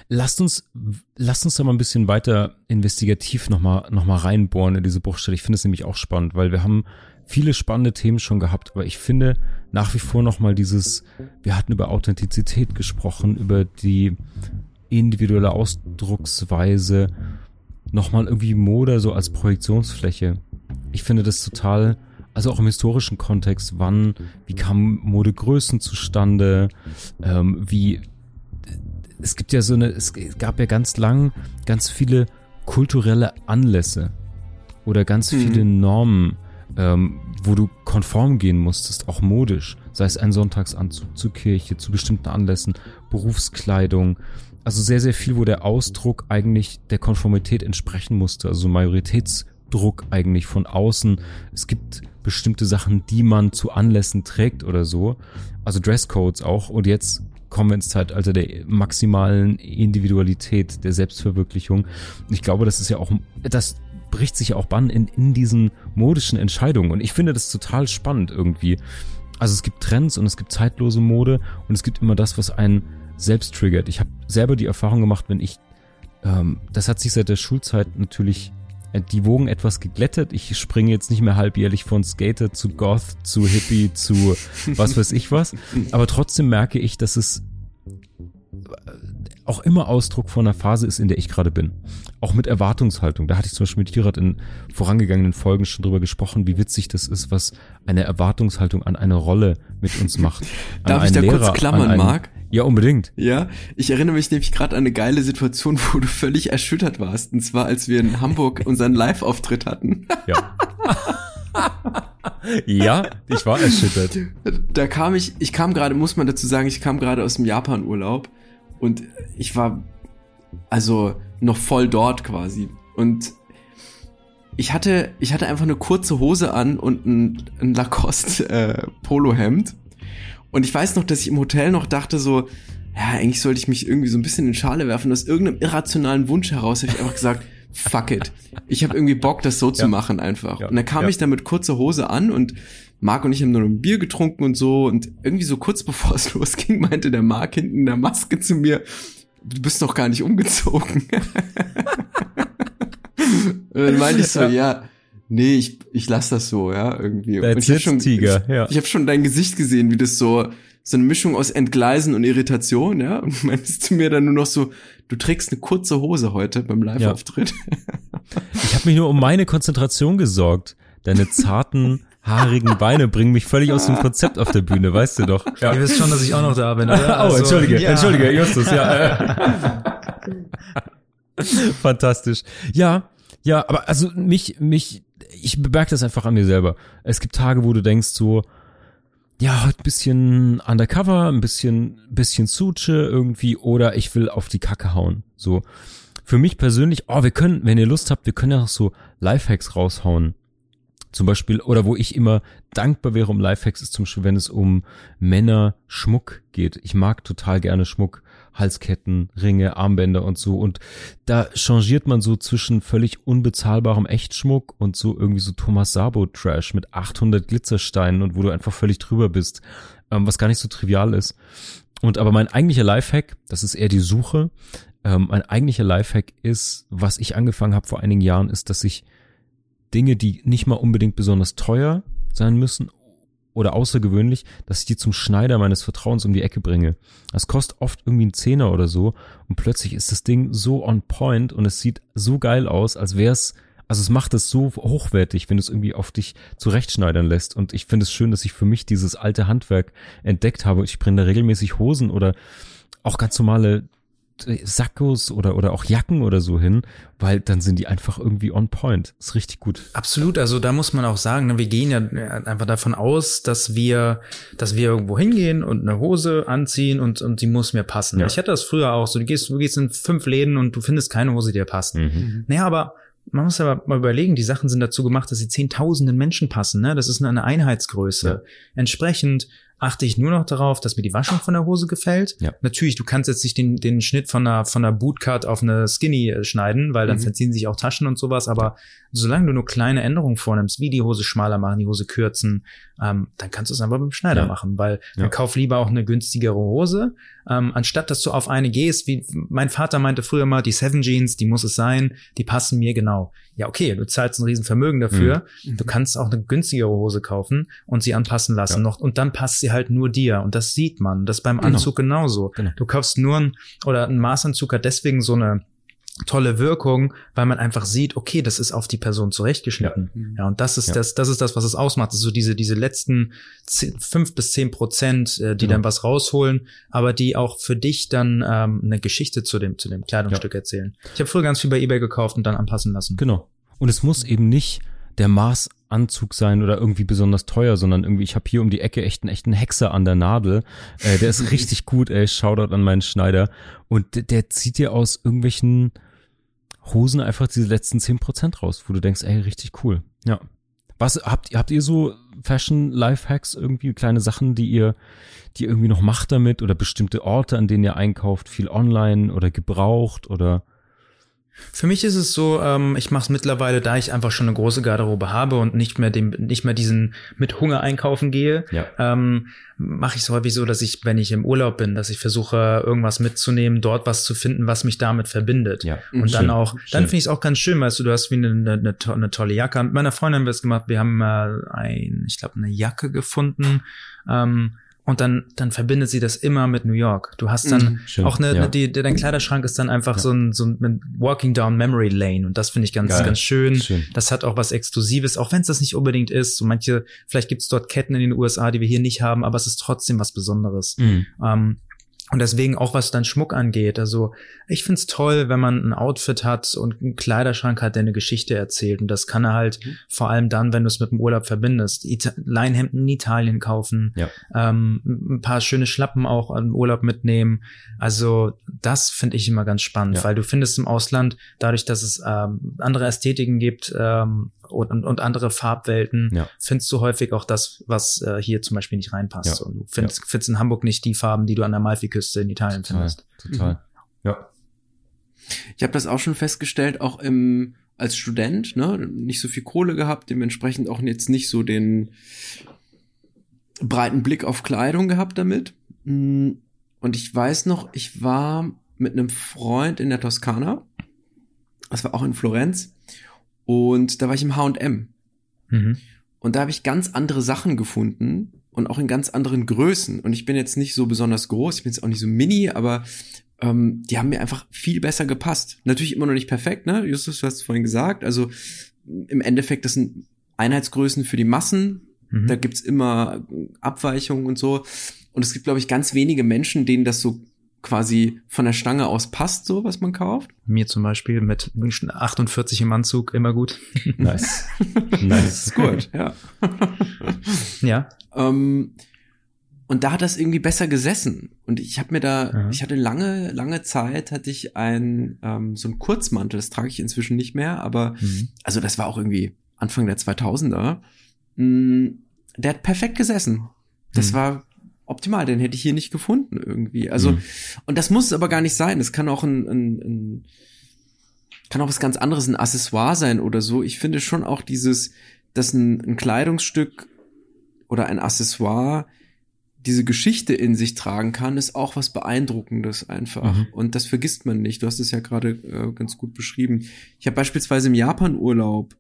Lasst uns, lasst uns da mal ein bisschen weiter investigativ nochmal noch mal reinbohren in diese Bruchstelle. Ich finde es nämlich auch spannend, weil wir haben viele spannende Themen schon gehabt, aber ich finde nach wie vor nochmal dieses, wir hatten über Authentizität gesprochen, über die individuelle Ausdrucksweise, nochmal irgendwie Mode so als Projektionsfläche. Ich finde das total also auch im historischen Kontext, wann, wie kamen Modegrößen zustande, ähm, wie, es gibt ja so eine, es gab ja ganz lang ganz viele kulturelle Anlässe oder ganz mhm. viele Normen, ähm, wo du konform gehen musstest, auch modisch, sei es ein Sonntagsanzug zur Kirche, zu bestimmten Anlässen, Berufskleidung, also sehr, sehr viel, wo der Ausdruck eigentlich der Konformität entsprechen musste, also Majoritätsdruck eigentlich von außen. Es gibt bestimmte Sachen, die man zu Anlässen trägt oder so. Also Dresscodes auch. Und jetzt kommen wir ins Zeitalter der maximalen Individualität, der Selbstverwirklichung. Und ich glaube, das ist ja auch, das bricht sich ja auch Bann in, in diesen modischen Entscheidungen. Und ich finde das total spannend irgendwie. Also es gibt Trends und es gibt zeitlose Mode und es gibt immer das, was einen selbst triggert. Ich habe selber die Erfahrung gemacht, wenn ich, ähm, das hat sich seit der Schulzeit natürlich die Wogen etwas geglättet. Ich springe jetzt nicht mehr halbjährlich von Skater zu Goth zu Hippie zu was weiß ich was. Aber trotzdem merke ich, dass es äh, auch immer Ausdruck von einer Phase ist, in der ich gerade bin. Auch mit Erwartungshaltung. Da hatte ich zum Beispiel mit Hirat in vorangegangenen Folgen schon drüber gesprochen, wie witzig das ist, was eine Erwartungshaltung an eine Rolle mit uns macht. Darf ich da Lehrer, kurz klammern, Marc? Ja, unbedingt. Ja, ich erinnere mich nämlich gerade an eine geile Situation, wo du völlig erschüttert warst. Und zwar, als wir in Hamburg unseren Live-Auftritt hatten. Ja. ja, ich war erschüttert. Da kam ich, ich kam gerade, muss man dazu sagen, ich kam gerade aus dem Japan-Urlaub und ich war also noch voll dort quasi. Und ich hatte, ich hatte einfach eine kurze Hose an und ein, ein Lacoste äh, Polohemd und ich weiß noch, dass ich im Hotel noch dachte so, ja, eigentlich sollte ich mich irgendwie so ein bisschen in Schale werfen. Aus irgendeinem irrationalen Wunsch heraus habe ich einfach gesagt, fuck it. Ich habe irgendwie Bock, das so ja. zu machen einfach. Ja. Und dann kam ja. ich da mit kurzer Hose an und Marc und ich haben nur ein Bier getrunken und so. Und irgendwie so kurz bevor es losging, meinte der Marc hinten in der Maske zu mir, du bist doch gar nicht umgezogen. und dann meinte ich so, ja, nee, ich, ich lass das so, ja, irgendwie. Ich habe schon, Tiger, ja. ich hab schon dein Gesicht gesehen, wie das so, so eine Mischung aus Entgleisen und Irritation, ja. Und meinst du mir dann nur noch so, du trägst eine kurze Hose heute beim Live-Auftritt. Ja. Ich habe mich nur um meine Konzentration gesorgt. Deine zarten, haarigen Beine bringen mich völlig aus dem Konzept auf der Bühne, weißt du doch. Ja. Ihr wisst schon, dass ich auch noch da bin, oder? Oh, also, entschuldige, ja. entschuldige, Justus, ja. Fantastisch. Ja, ja, aber also mich, mich ich bemerke das einfach an mir selber. Es gibt Tage, wo du denkst so, ja, heute ein bisschen undercover, ein bisschen, bisschen Suche irgendwie oder ich will auf die Kacke hauen. So. Für mich persönlich, oh, wir können, wenn ihr Lust habt, wir können ja auch so Lifehacks raushauen. Zum Beispiel, oder wo ich immer dankbar wäre um Lifehacks, ist zum Beispiel, wenn es um Männer Schmuck geht. Ich mag total gerne Schmuck. Halsketten, Ringe, Armbänder und so. Und da changiert man so zwischen völlig unbezahlbarem Echtschmuck und so irgendwie so Thomas Sabo Trash mit 800 Glitzersteinen und wo du einfach völlig drüber bist, ähm, was gar nicht so trivial ist. Und aber mein eigentlicher Lifehack, das ist eher die Suche. Ähm, mein eigentlicher Lifehack ist, was ich angefangen habe vor einigen Jahren, ist, dass ich Dinge, die nicht mal unbedingt besonders teuer sein müssen oder außergewöhnlich, dass ich die zum Schneider meines Vertrauens um die Ecke bringe. Das kostet oft irgendwie einen Zehner oder so und plötzlich ist das Ding so on point und es sieht so geil aus, als wäre es, also es macht es so hochwertig, wenn du es irgendwie auf dich zurechtschneidern lässt und ich finde es schön, dass ich für mich dieses alte Handwerk entdeckt habe. Ich bringe da regelmäßig Hosen oder auch ganz normale äh, Sackos oder, oder auch Jacken oder so hin, weil dann sind die einfach irgendwie on point. Ist richtig gut. Absolut, also da muss man auch sagen, ne, wir gehen ja einfach davon aus, dass wir, dass wir irgendwo hingehen und eine Hose anziehen und, und die muss mir passen. Ja. Ich hatte das früher auch so, du gehst, du gehst in fünf Läden und du findest keine Hose, die dir passt. Mhm. Naja, aber man muss aber mal überlegen, die Sachen sind dazu gemacht, dass sie zehntausenden Menschen passen. Ne? Das ist eine Einheitsgröße. Ja. Entsprechend achte ich nur noch darauf, dass mir die Waschung von der Hose gefällt. Ja. Natürlich, du kannst jetzt nicht den, den Schnitt von einer, von einer Bootcut auf eine Skinny äh, schneiden, weil dann mhm. verziehen sich auch Taschen und sowas. Aber solange du nur kleine Änderungen vornimmst, wie die Hose schmaler machen, die Hose kürzen, ähm, dann kannst du es einfach mit dem Schneider ja. machen, weil ja. dann kauf lieber auch eine günstigere Hose, ähm, anstatt dass du auf eine gehst, wie mein Vater meinte früher mal, die Seven Jeans, die muss es sein, die passen mir genau. Ja, okay, du zahlst ein Riesenvermögen dafür, mhm. du kannst auch eine günstigere Hose kaufen und sie anpassen lassen ja. noch und dann passt sie halt nur dir und das sieht man, das beim genau. Anzug genauso. Genau. Du kaufst nur ein, oder ein Maßanzug hat deswegen so eine tolle Wirkung, weil man einfach sieht, okay, das ist auf die Person zurechtgeschnitten. Ja, ja und das ist ja. das, das ist das, was es ausmacht. So diese, diese letzten fünf bis zehn Prozent, äh, die genau. dann was rausholen, aber die auch für dich dann ähm, eine Geschichte zu dem, zu dem Kleidungsstück ja. erzählen. Ich habe früher ganz viel bei eBay gekauft und dann anpassen lassen. Genau. Und es muss eben nicht der Maßanzug sein oder irgendwie besonders teuer, sondern irgendwie, ich habe hier um die Ecke echt einen echten Hexer an der Nadel. Äh, der ist richtig gut, ey. Shoutout an meinen Schneider. Und der, der zieht dir aus irgendwelchen Hosen einfach diese letzten zehn Prozent raus, wo du denkst, ey, richtig cool. Ja. Was habt, habt ihr so Fashion Lifehacks irgendwie kleine Sachen, die ihr, die ihr irgendwie noch macht damit oder bestimmte Orte, an denen ihr einkauft, viel online oder gebraucht oder für mich ist es so, ähm, ich mache es mittlerweile, da ich einfach schon eine große Garderobe habe und nicht mehr dem, nicht mehr diesen mit Hunger einkaufen gehe, ja. ähm, mache ich es häufig so, dass ich, wenn ich im Urlaub bin, dass ich versuche, irgendwas mitzunehmen, dort was zu finden, was mich damit verbindet. Ja. Und schön, dann auch, dann finde ich es auch ganz schön, weißt du, du hast wie eine, eine, eine tolle Jacke. Mit meiner Freundin haben wir es gemacht, wir haben äh, ein, ich glaube, eine Jacke gefunden. Ähm, und dann, dann verbindet sie das immer mit New York. Du hast dann mhm, auch eine, ja. die, dein Kleiderschrank ist dann einfach ja. so ein, so ein Walking Down Memory Lane. Und das finde ich ganz, Geil. ganz schön. schön. Das hat auch was Exklusives, auch wenn es das nicht unbedingt ist. So manche, vielleicht gibt es dort Ketten in den USA, die wir hier nicht haben, aber es ist trotzdem was Besonderes. Mhm. Ähm, und deswegen auch was dann Schmuck angeht. Also ich find's toll, wenn man ein Outfit hat und einen Kleiderschrank hat, der eine Geschichte erzählt. Und das kann er halt mhm. vor allem dann, wenn du es mit dem Urlaub verbindest. Ita Leinhemden in Italien kaufen, ja. ähm, ein paar schöne Schlappen auch im Urlaub mitnehmen. Also das finde ich immer ganz spannend, ja. weil du findest im Ausland, dadurch, dass es ähm, andere Ästhetiken gibt, ähm, und, und andere Farbwelten, ja. findest du häufig auch das, was äh, hier zum Beispiel nicht reinpasst. Ja. Und du findest, ja. findest in Hamburg nicht die Farben, die du an der Amalfiküste in Italien total, findest. Total. Mhm. Ja. Ich habe das auch schon festgestellt, auch im als Student, ne, nicht so viel Kohle gehabt, dementsprechend auch jetzt nicht so den breiten Blick auf Kleidung gehabt damit. Mm, und ich weiß noch, ich war mit einem Freund in der Toskana. Das war auch in Florenz. Und da war ich im H&M. Mhm. Und da habe ich ganz andere Sachen gefunden und auch in ganz anderen Größen. Und ich bin jetzt nicht so besonders groß, ich bin jetzt auch nicht so mini, aber ähm, die haben mir einfach viel besser gepasst. Natürlich immer noch nicht perfekt, ne? Justus, du hast es vorhin gesagt. Also im Endeffekt, das sind Einheitsgrößen für die Massen. Mhm. Da gibt's immer Abweichungen und so. Und es gibt, glaube ich, ganz wenige Menschen, denen das so quasi von der Stange aus passt, so was man kauft. Mir zum Beispiel mit 48 im Anzug immer gut. Nice. nice. ist gut, ja. ja. Ähm, und da hat das irgendwie besser gesessen. Und ich habe mir da, ja. ich hatte lange, lange Zeit, hatte ich ein ähm, so ein Kurzmantel, das trage ich inzwischen nicht mehr, aber mhm. also das war auch irgendwie Anfang der 2000er. Mh, mm, der hat perfekt gesessen. Das mhm. war optimal, den hätte ich hier nicht gefunden irgendwie. Also, mhm. und das muss es aber gar nicht sein. Es kann auch ein, ein, ein, kann auch was ganz anderes, ein Accessoire sein oder so. Ich finde schon auch dieses, dass ein, ein Kleidungsstück oder ein Accessoire diese Geschichte in sich tragen kann, ist auch was Beeindruckendes einfach. Mhm. Und das vergisst man nicht. Du hast es ja gerade äh, ganz gut beschrieben. Ich habe beispielsweise im Japan-Urlaub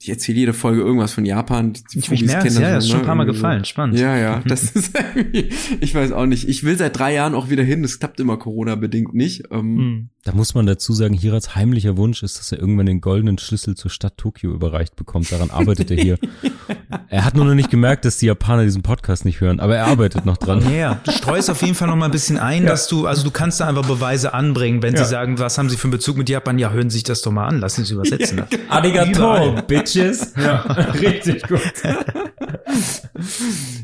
ich erzähle jede Folge irgendwas von Japan. Die ich, ich merke ja, das ist schon ein paar Mal gefallen, spannend. Ja, ja, das ist irgendwie, ich weiß auch nicht. Ich will seit drei Jahren auch wieder hin, das klappt immer Corona-bedingt nicht. Ähm, hm. Da muss man dazu sagen, Hirats heimlicher Wunsch ist, dass er irgendwann den goldenen Schlüssel zur Stadt Tokio überreicht bekommt. Daran arbeitet er hier. er hat nur noch nicht gemerkt, dass die Japaner diesen Podcast nicht hören, aber er arbeitet noch dran. Ja, yeah. du streust auf jeden Fall noch mal ein bisschen ein, ja. dass du, also du kannst da einfach Beweise anbringen, wenn ja. sie sagen, was haben sie für einen Bezug mit Japan? Ja, hören Sie sich das doch mal an, lassen Sie es übersetzen. Ja, genau. Arigato, Bitches. Ja, richtig gut.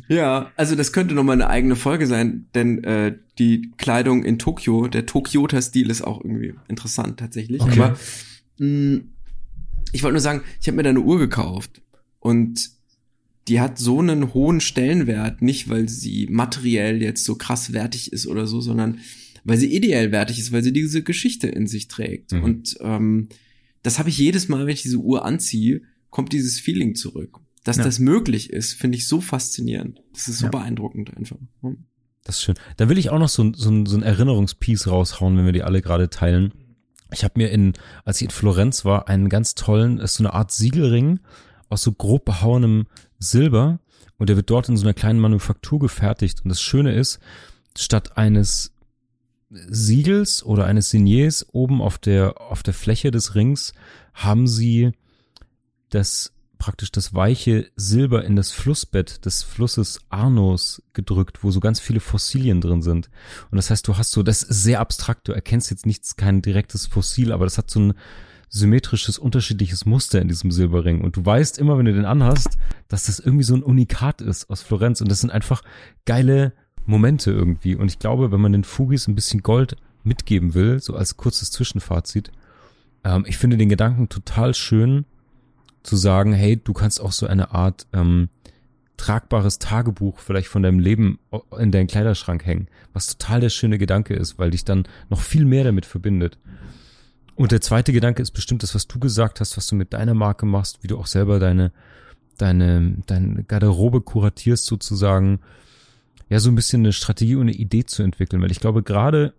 ja, also das könnte noch mal eine eigene Folge sein, denn äh, die Kleidung in Tokio, der Tokyota-Stil ist auch irgendwie interessant tatsächlich. Okay. Aber mh, mm, ich wollte nur sagen, ich habe mir da eine Uhr gekauft und die hat so einen hohen Stellenwert, nicht weil sie materiell jetzt so krass wertig ist oder so, sondern weil sie ideell wertig ist, weil sie diese Geschichte in sich trägt. Mhm. Und ähm, das habe ich jedes Mal, wenn ich diese Uhr anziehe, kommt dieses Feeling zurück. Dass ja. das möglich ist, finde ich so faszinierend. Das ist so ja. beeindruckend einfach. Das ist schön. Da will ich auch noch so, so, so ein Erinnerungspiece raushauen, wenn wir die alle gerade teilen. Ich habe mir in, als ich in Florenz war, einen ganz tollen, ist so eine Art Siegelring aus so grob behauenem Silber und der wird dort in so einer kleinen Manufaktur gefertigt. Und das Schöne ist, statt eines Siegels oder eines Signiers oben auf der, auf der Fläche des Rings haben sie das praktisch das weiche Silber in das Flussbett des Flusses Arnos gedrückt, wo so ganz viele Fossilien drin sind. Und das heißt, du hast so, das ist sehr abstrakt, du erkennst jetzt nichts, kein direktes Fossil, aber das hat so ein symmetrisches, unterschiedliches Muster in diesem Silberring. Und du weißt immer, wenn du den anhast, dass das irgendwie so ein Unikat ist aus Florenz. Und das sind einfach geile Momente irgendwie. Und ich glaube, wenn man den Fugis ein bisschen Gold mitgeben will, so als kurzes Zwischenfazit, ähm, ich finde den Gedanken total schön, zu sagen, hey, du kannst auch so eine Art ähm, tragbares Tagebuch vielleicht von deinem Leben in deinen Kleiderschrank hängen, was total der schöne Gedanke ist, weil dich dann noch viel mehr damit verbindet. Und der zweite Gedanke ist bestimmt das, was du gesagt hast, was du mit deiner Marke machst, wie du auch selber deine, deine, deine Garderobe kuratierst sozusagen. Ja, so ein bisschen eine Strategie und eine Idee zu entwickeln, weil ich glaube gerade,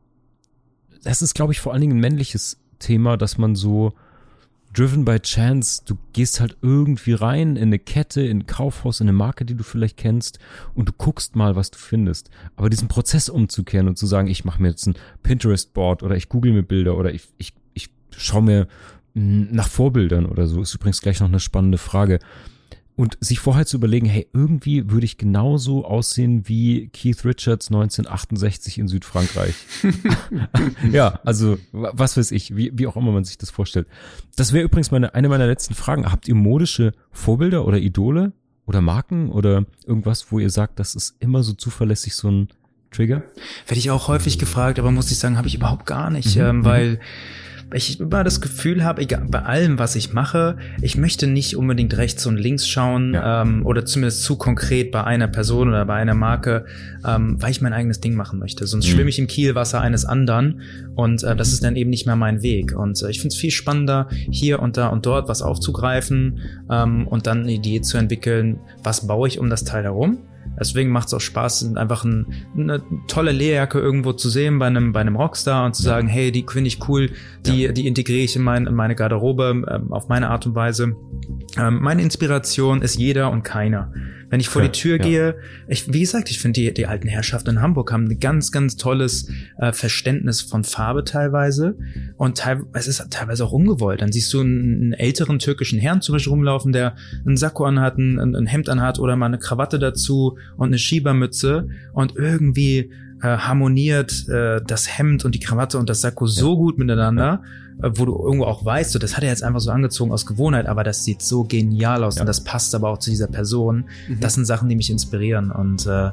das ist, glaube ich, vor allen Dingen ein männliches Thema, dass man so driven by chance, du gehst halt irgendwie rein in eine Kette, in ein Kaufhaus, in eine Marke, die du vielleicht kennst und du guckst mal, was du findest. Aber diesen Prozess umzukehren und zu sagen, ich mache mir jetzt ein Pinterest-Board oder ich google mir Bilder oder ich, ich, ich schaue mir hm, nach Vorbildern oder so, ist übrigens gleich noch eine spannende Frage und sich vorher zu überlegen, hey, irgendwie würde ich genauso aussehen wie Keith Richards 1968 in Südfrankreich. ja, also was weiß ich, wie, wie auch immer man sich das vorstellt. Das wäre übrigens meine, eine meiner letzten Fragen. Habt ihr modische Vorbilder oder Idole oder Marken oder irgendwas, wo ihr sagt, das ist immer so zuverlässig so ein Trigger? Werde ich auch häufig gefragt, aber muss ich sagen, habe ich überhaupt gar nicht, mhm. ähm, mhm. Weil ich immer das Gefühl habe, egal, bei allem, was ich mache, ich möchte nicht unbedingt rechts und links schauen ja. ähm, oder zumindest zu konkret bei einer Person oder bei einer Marke, ähm, weil ich mein eigenes Ding machen möchte. Sonst mhm. schwimme ich im Kielwasser eines anderen und äh, das ist dann eben nicht mehr mein Weg. Und äh, ich finde es viel spannender, hier und da und dort was aufzugreifen ähm, und dann eine Idee zu entwickeln, was baue ich um das Teil herum Deswegen macht es auch Spaß, einfach ein, eine tolle Lehrjacke irgendwo zu sehen bei einem, bei einem Rockstar und zu ja. sagen, hey, die finde ich cool, die, ja. die integriere ich in, mein, in meine Garderobe ähm, auf meine Art und Weise. Ähm, meine Inspiration ist jeder und keiner. Wenn ich vor ja, die Tür gehe, ich, wie gesagt, ich finde die, die alten Herrschaften in Hamburg haben ein ganz, ganz tolles äh, Verständnis von Farbe teilweise. Und teil, es ist teilweise auch ungewollt. Dann siehst du einen, einen älteren türkischen Herrn zum Beispiel rumlaufen, der einen Sakko anhat, ein, ein Hemd anhat oder mal eine Krawatte dazu und eine Schiebermütze und irgendwie äh, harmoniert äh, das Hemd und die Krawatte und das Sakko so gut miteinander, äh, wo du irgendwo auch weißt, so, das hat er jetzt einfach so angezogen aus Gewohnheit, aber das sieht so genial aus ja. und das passt aber auch zu dieser Person. Mhm. Das sind Sachen, die mich inspirieren und äh,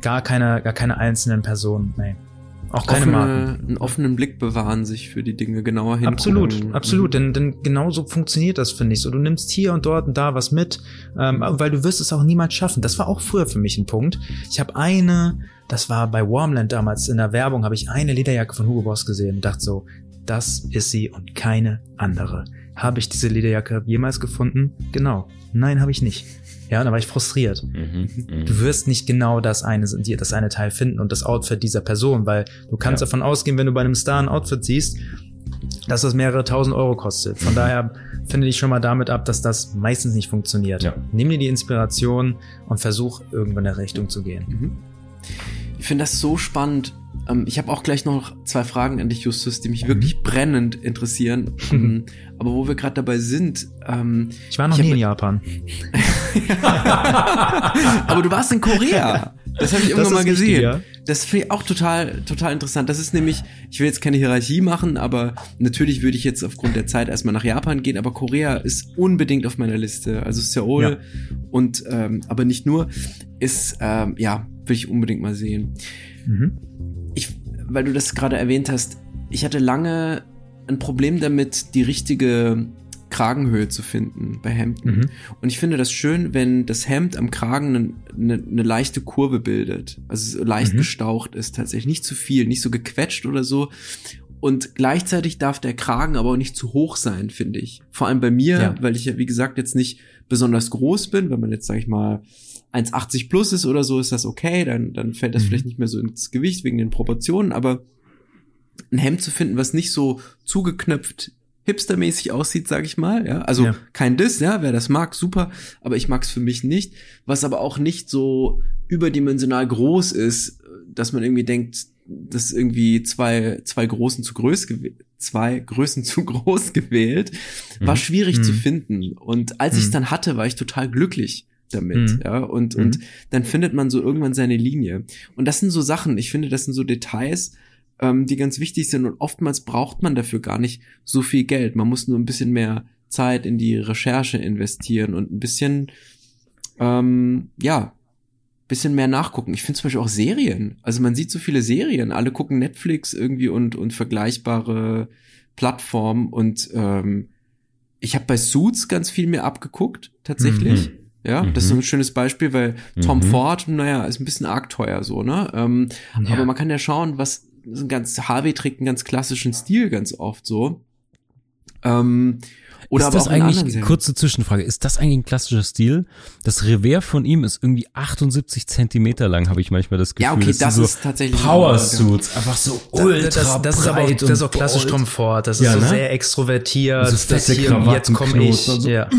gar keine, gar keine einzelnen Personen. Nee. Auch keine Offene, Marken. Einen offenen Blick bewahren, sich für die Dinge genauer hin. Absolut, absolut. Denn, denn genau so funktioniert das, finde ich. So, du nimmst hier und dort und da was mit, ähm, weil du wirst es auch niemals schaffen. Das war auch früher für mich ein Punkt. Ich habe eine, das war bei Warmland damals in der Werbung, habe ich eine Lederjacke von Hugo Boss gesehen und dachte so, das ist sie und keine andere. Habe ich diese Lederjacke jemals gefunden? Genau. Nein, habe ich nicht. Ja, und da war ich frustriert. Mhm, mh. Du wirst nicht genau das eine, das eine Teil finden und das Outfit dieser Person, weil du kannst ja. davon ausgehen, wenn du bei einem Star ein Outfit siehst, dass das mehrere tausend Euro kostet. Von daher finde ich schon mal damit ab, dass das meistens nicht funktioniert. Ja. Nimm dir die Inspiration und versuch irgendwo in der Richtung zu gehen. Mhm. Ich finde das so spannend. Ähm, ich habe auch gleich noch zwei Fragen an dich, Justus, die mich wirklich brennend interessieren. Ähm, Aber wo wir gerade dabei sind, ähm, Ich war noch Ich nie in Japan. aber du warst in Korea. Das habe ich irgendwann mal gesehen. ja. Das finde ich auch total, total interessant. Das ist nämlich, ich will jetzt keine Hierarchie machen, aber natürlich würde ich jetzt aufgrund der Zeit erstmal nach Japan gehen, aber Korea ist unbedingt auf meiner Liste. Also Seoul Ja. und ähm, aber nicht nur, ist ähm, ja, will ich unbedingt mal sehen. Mhm. Weil du das gerade erwähnt hast, ich hatte lange ein Problem damit, die richtige Kragenhöhe zu finden bei Hemden. Mhm. Und ich finde das schön, wenn das Hemd am Kragen eine, eine leichte Kurve bildet. Also so leicht Mhm. gestaucht ist tatsächlich. Nicht zu viel, nicht so gequetscht oder so. Und gleichzeitig darf der Kragen aber auch nicht zu hoch sein, finde ich. Vor allem bei mir, Ja. weil ich ja, wie gesagt, jetzt nicht besonders groß bin. Wenn man jetzt, sag ich mal, 1,80 plus ist oder so, ist das okay. Dann, dann fällt das Mhm. vielleicht nicht mehr so ins Gewicht wegen den Proportionen. Aber ein Hemd zu finden, was nicht so zugeknöpft hipstermäßig aussieht, sag ich mal, ja. Also Ja. kein Diss, ja, wer das mag, super, aber ich mag's für mich nicht, was aber auch nicht so überdimensional groß ist, dass man irgendwie denkt, dass irgendwie zwei zwei großen zu groß zwei Größen zu groß gewählt, war Mhm. schwierig Mhm. zu finden und als ich es Mhm. dann hatte, war ich total glücklich damit, Mhm. ja, und Mhm. und dann findet man so irgendwann seine Linie. Und das sind so Sachen, ich finde, das sind so Details, ähm, die ganz wichtig sind und oftmals braucht man dafür gar nicht so viel Geld. Man muss nur ein bisschen mehr Zeit in die Recherche investieren und ein bisschen, ähm, ja, bisschen mehr nachgucken. Ich finde zum Beispiel auch Serien. Also man sieht so viele Serien. Alle gucken Netflix irgendwie und, und vergleichbare Plattformen und ähm, ich habe bei Suits ganz viel mir abgeguckt, tatsächlich. Mhm. Ja, das ist so Mhm. ein schönes Beispiel, weil Tom Mhm. Ford, naja, ist ein bisschen arg teuer so, ne? Ähm, Ja. Aber man kann ja schauen, was so ein ganz Harvey trägt einen ganz klassischen Stil ganz oft so. Ähm, oder ist aber das eigentlich, kurze Zwischenfrage, ist das eigentlich ein klassischer Stil? Das Revers von ihm ist irgendwie 78 Zentimeter lang, habe ich manchmal das Gefühl. Ja, okay, sind das so ist tatsächlich Power Ja. Suits, einfach so ultra das, das, ist aber auch, das ist auch klassisch. Tom Ford. Das Ja, ist so ne? sehr extrovertiert. So das fette hier, jetzt komme ich. So. Ja.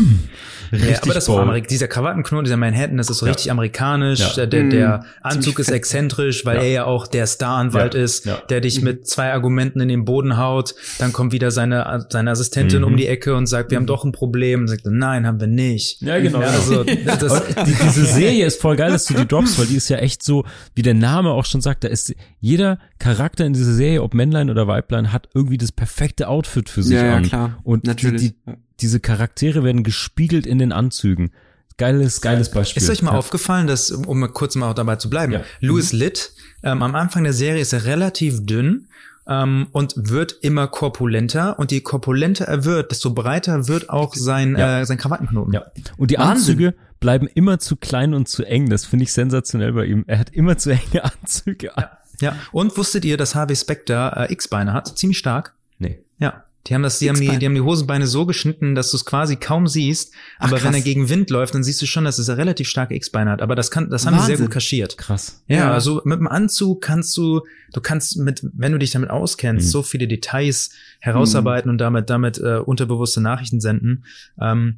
Richtig ja, aber das bold. Amerik dieser Krawattenknoten, dieser Manhattan, das ist so Ja. richtig amerikanisch. Ja. Der, der, der Anzug ist exzentrisch, weil Ja. er ja auch der Staranwalt Ja. ist, Ja. der dich mit zwei Argumenten in den Boden haut. Dann kommt wieder seine, seine Assistentin Mhm. um die Ecke und sagt, wir haben doch ein Problem. Und sagt, nein, haben wir nicht. Ja, genau. also, das, die, diese Serie ist voll geil, dass du die droppst, weil die ist ja echt so, wie der Name auch schon sagt, da ist jeder Charakter in dieser Serie, ob Männlein oder Weiblein, hat irgendwie das perfekte Outfit für sich Ja, ja, an. klar. Und Natürlich. Die, die, diese Charaktere werden gespiegelt in den Anzügen. Geiles, geiles Beispiel. Ist euch mal ja. aufgefallen, dass, um kurz mal auch dabei zu bleiben, Ja. Louis Litt, ähm, am Anfang der Serie ist er relativ dünn ähm, und wird immer korpulenter und je korpulenter er wird, desto breiter wird auch sein, Ja. äh, sein Krawattenknoten. Ja. Und die Wahnsinn. Anzüge bleiben immer zu klein und zu eng. Das finde ich sensationell bei ihm. Er hat immer zu enge Anzüge an. ja. Und wusstet ihr, dass Harvey Specter äh, X-Beine hat? Ziemlich stark. Nee. Ja. Die haben das, die haben die, die haben die Hosenbeine so geschnitten, dass du es quasi kaum siehst. Ach, Aber wenn krass. er gegen Wind läuft, dann siehst du schon, dass es relativ starke X-Beine hat. Aber das kann, das haben die sehr Wahnsinn. gut kaschiert. Krass. Ja, Ja. also mit dem Anzug kannst du, du kannst mit, wenn du dich damit auskennst, Mhm. so viele Details herausarbeiten und damit, damit äh, unterbewusste Nachrichten senden. Ähm,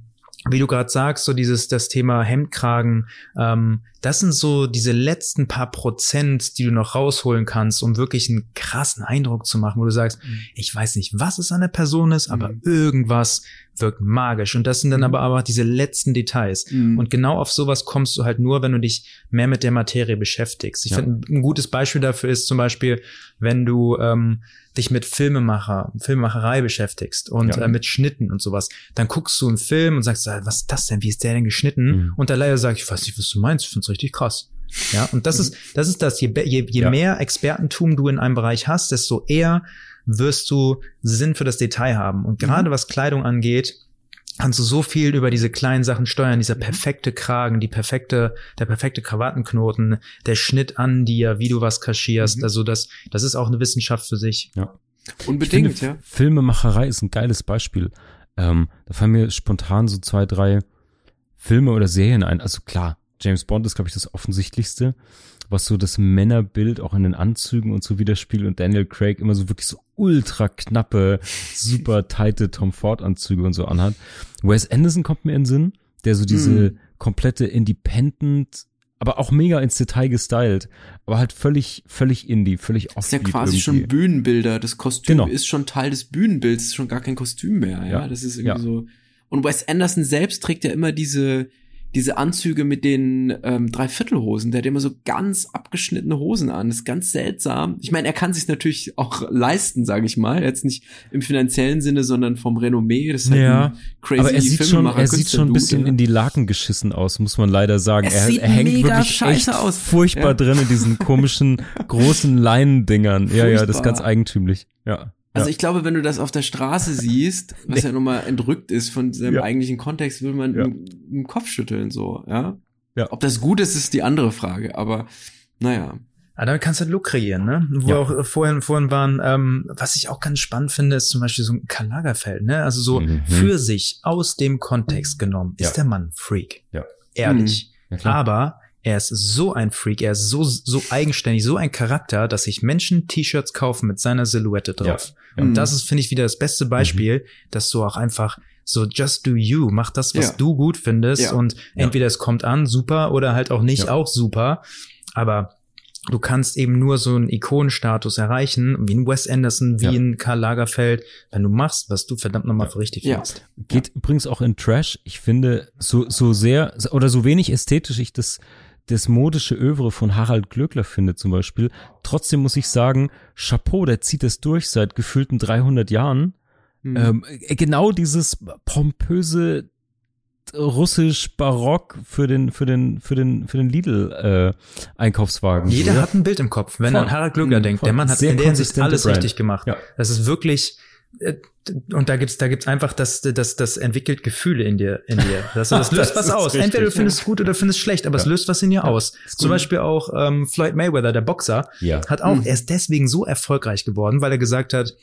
wie du gerade sagst, so dieses, das Thema Hemdkragen, ähm, das sind so diese letzten paar Prozent, die du noch rausholen kannst, um wirklich einen krassen Eindruck zu machen, wo du sagst, ich weiß nicht, was es an der Person ist, aber Mhm. irgendwas wirkt magisch. Und das sind dann aber aber diese letzten Details. Mhm. Und genau auf sowas kommst du halt nur, wenn du dich mehr mit der Materie beschäftigst. Ich Ja. finde, ein gutes Beispiel dafür ist zum Beispiel, wenn du ähm, dich mit Filmemacher, Filmemacherei beschäftigst und Ja. äh, mit Schnitten und sowas, dann guckst du einen Film und sagst, ah, was ist das denn? Wie ist der denn geschnitten? Mhm. Und der Leier sagt, ich weiß nicht, was du meinst, ich find's richtig krass. Ja, und das ist, das ist das, je, je, je Ja. mehr Expertentum du in einem Bereich hast, desto eher wirst du Sinn für das Detail haben. Und gerade was Kleidung angeht, kannst du so viel über diese kleinen Sachen steuern, dieser perfekte Kragen, die perfekte, der perfekte Krawattenknoten, der Schnitt an dir, wie du was kaschierst. Mhm. Also das, das ist auch eine Wissenschaft für sich. Ja. Unbedingt, finde, ja. Filmemacherei ist ein geiles Beispiel. Ähm, da fallen mir spontan so zwei, drei Filme oder Serien ein. Also klar, James Bond ist, glaube ich, das offensichtlichste, was so das Männerbild auch in den Anzügen und so widerspiegelt und Daniel Craig immer so wirklich so ultra knappe, super tighte Tom Ford Anzüge und so anhat. Wes Anderson kommt mir in den Sinn, der so diese Mhm. komplette Independent, aber auch mega ins Detail gestylt, aber halt völlig, völlig Indie, völlig Das ist ja quasi schon irgendwie. Bühnenbilder. Das Kostüm Genau. ist schon Teil des Bühnenbilds, ist schon gar kein Kostüm mehr. Ja, Ja. das ist irgendwie Ja. so. Und Wes Anderson selbst trägt ja immer diese diese Anzüge mit den ähm, Dreiviertelhosen. Der hat immer so ganz abgeschnittene Hosen an. Das ist ganz seltsam. Ich meine, er kann sich natürlich auch leisten, sage ich mal. Jetzt nicht im finanziellen Sinne, sondern vom Renommee. Das ist halt Ja, ein crazy aber er sieht schon, er sieht schon ein bisschen ja. in die Laken geschissen aus, muss man leider sagen. Es er, sieht er hängt mega wirklich scheiße echt aus. furchtbar Ja. drin in diesen komischen großen Leinendingern. Ja, ja, das ist ganz eigentümlich. Ja. Also ja. ich glaube, wenn du das auf der Straße siehst, was ja nun mal entrückt ist von seinem Ja. eigentlichen Kontext, würde man Ja. im, im Kopf schütteln, so, ja? Ja. Ob das gut ist, ist die andere Frage, aber naja. Aber damit kannst du einen Look kreieren, ne? Wo Ja. auch äh, vorhin, vorhin waren, ähm, was ich auch ganz spannend finde, ist zum Beispiel so ein Karl Lagerfeld, ne? Also so Mhm. für sich aus dem Kontext genommen ist Ja. der Mann ein Freak. Ja. Ehrlich. Ja, klar. Aber er ist so ein Freak, er ist so, so eigenständig, so ein Charakter, dass sich Menschen T-Shirts kaufen mit seiner Silhouette drauf. Ja. Und Mhm. das ist, finde ich, wieder das beste Beispiel, dass du auch einfach so just do you, mach das, was Ja. du gut findest Ja. und entweder es kommt an, super, oder halt auch nicht, Ja. auch super. Aber du kannst eben nur so einen Ikonenstatus erreichen, wie ein Wes Anderson, wie Ja. ein Karl Lagerfeld, wenn du machst, was du verdammt nochmal für richtig Ja. findest. Geht übrigens auch in Trash. Ich finde, so, so sehr oder so wenig ästhetisch ich das, das modische Övre von Harald Glöckler finde zum Beispiel. Trotzdem muss ich sagen, Chapeau, der zieht das durch seit gefühlten 300 Jahren. Mhm. Ähm, äh, genau dieses pompöse russisch Barock für den für den für den für den Lidl äh, Einkaufswagen. Jeder Ja. hat ein Bild im Kopf, wenn er an Harald Glöckler Mhm, denkt. Der Mann hat in der Hinsicht alles Brand. richtig gemacht. Ja. Das ist wirklich und da gibt's da gibt's einfach das das das entwickelt Gefühle in dir in dir. Das, das löst Das was aus. richtig. Entweder du findest es gut oder findest es schlecht, aber es Ja. löst was in dir aus. ist Zum. Beispiel auch ähm, Floyd Mayweather, der Boxer, Ja. hat auch Mhm. er ist deswegen so erfolgreich geworden, weil er gesagt hat,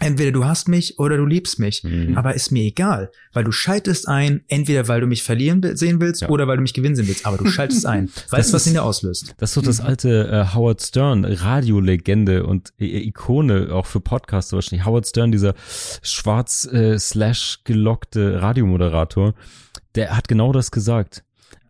entweder du hast mich oder du liebst mich. Mhm. Aber ist mir egal, weil du schaltest ein, entweder weil du mich verlieren sehen willst Ja. oder weil du mich gewinnen sehen willst. Aber du schaltest ein. Weißt du, was ist- in dir auslöst? Das ist so das alte äh, Howard Stern, Radiolegende und äh, Ikone auch für Podcaster wahrscheinlich. Howard Stern, dieser schwarz äh, slash gelockte Radiomoderator, der hat genau das gesagt.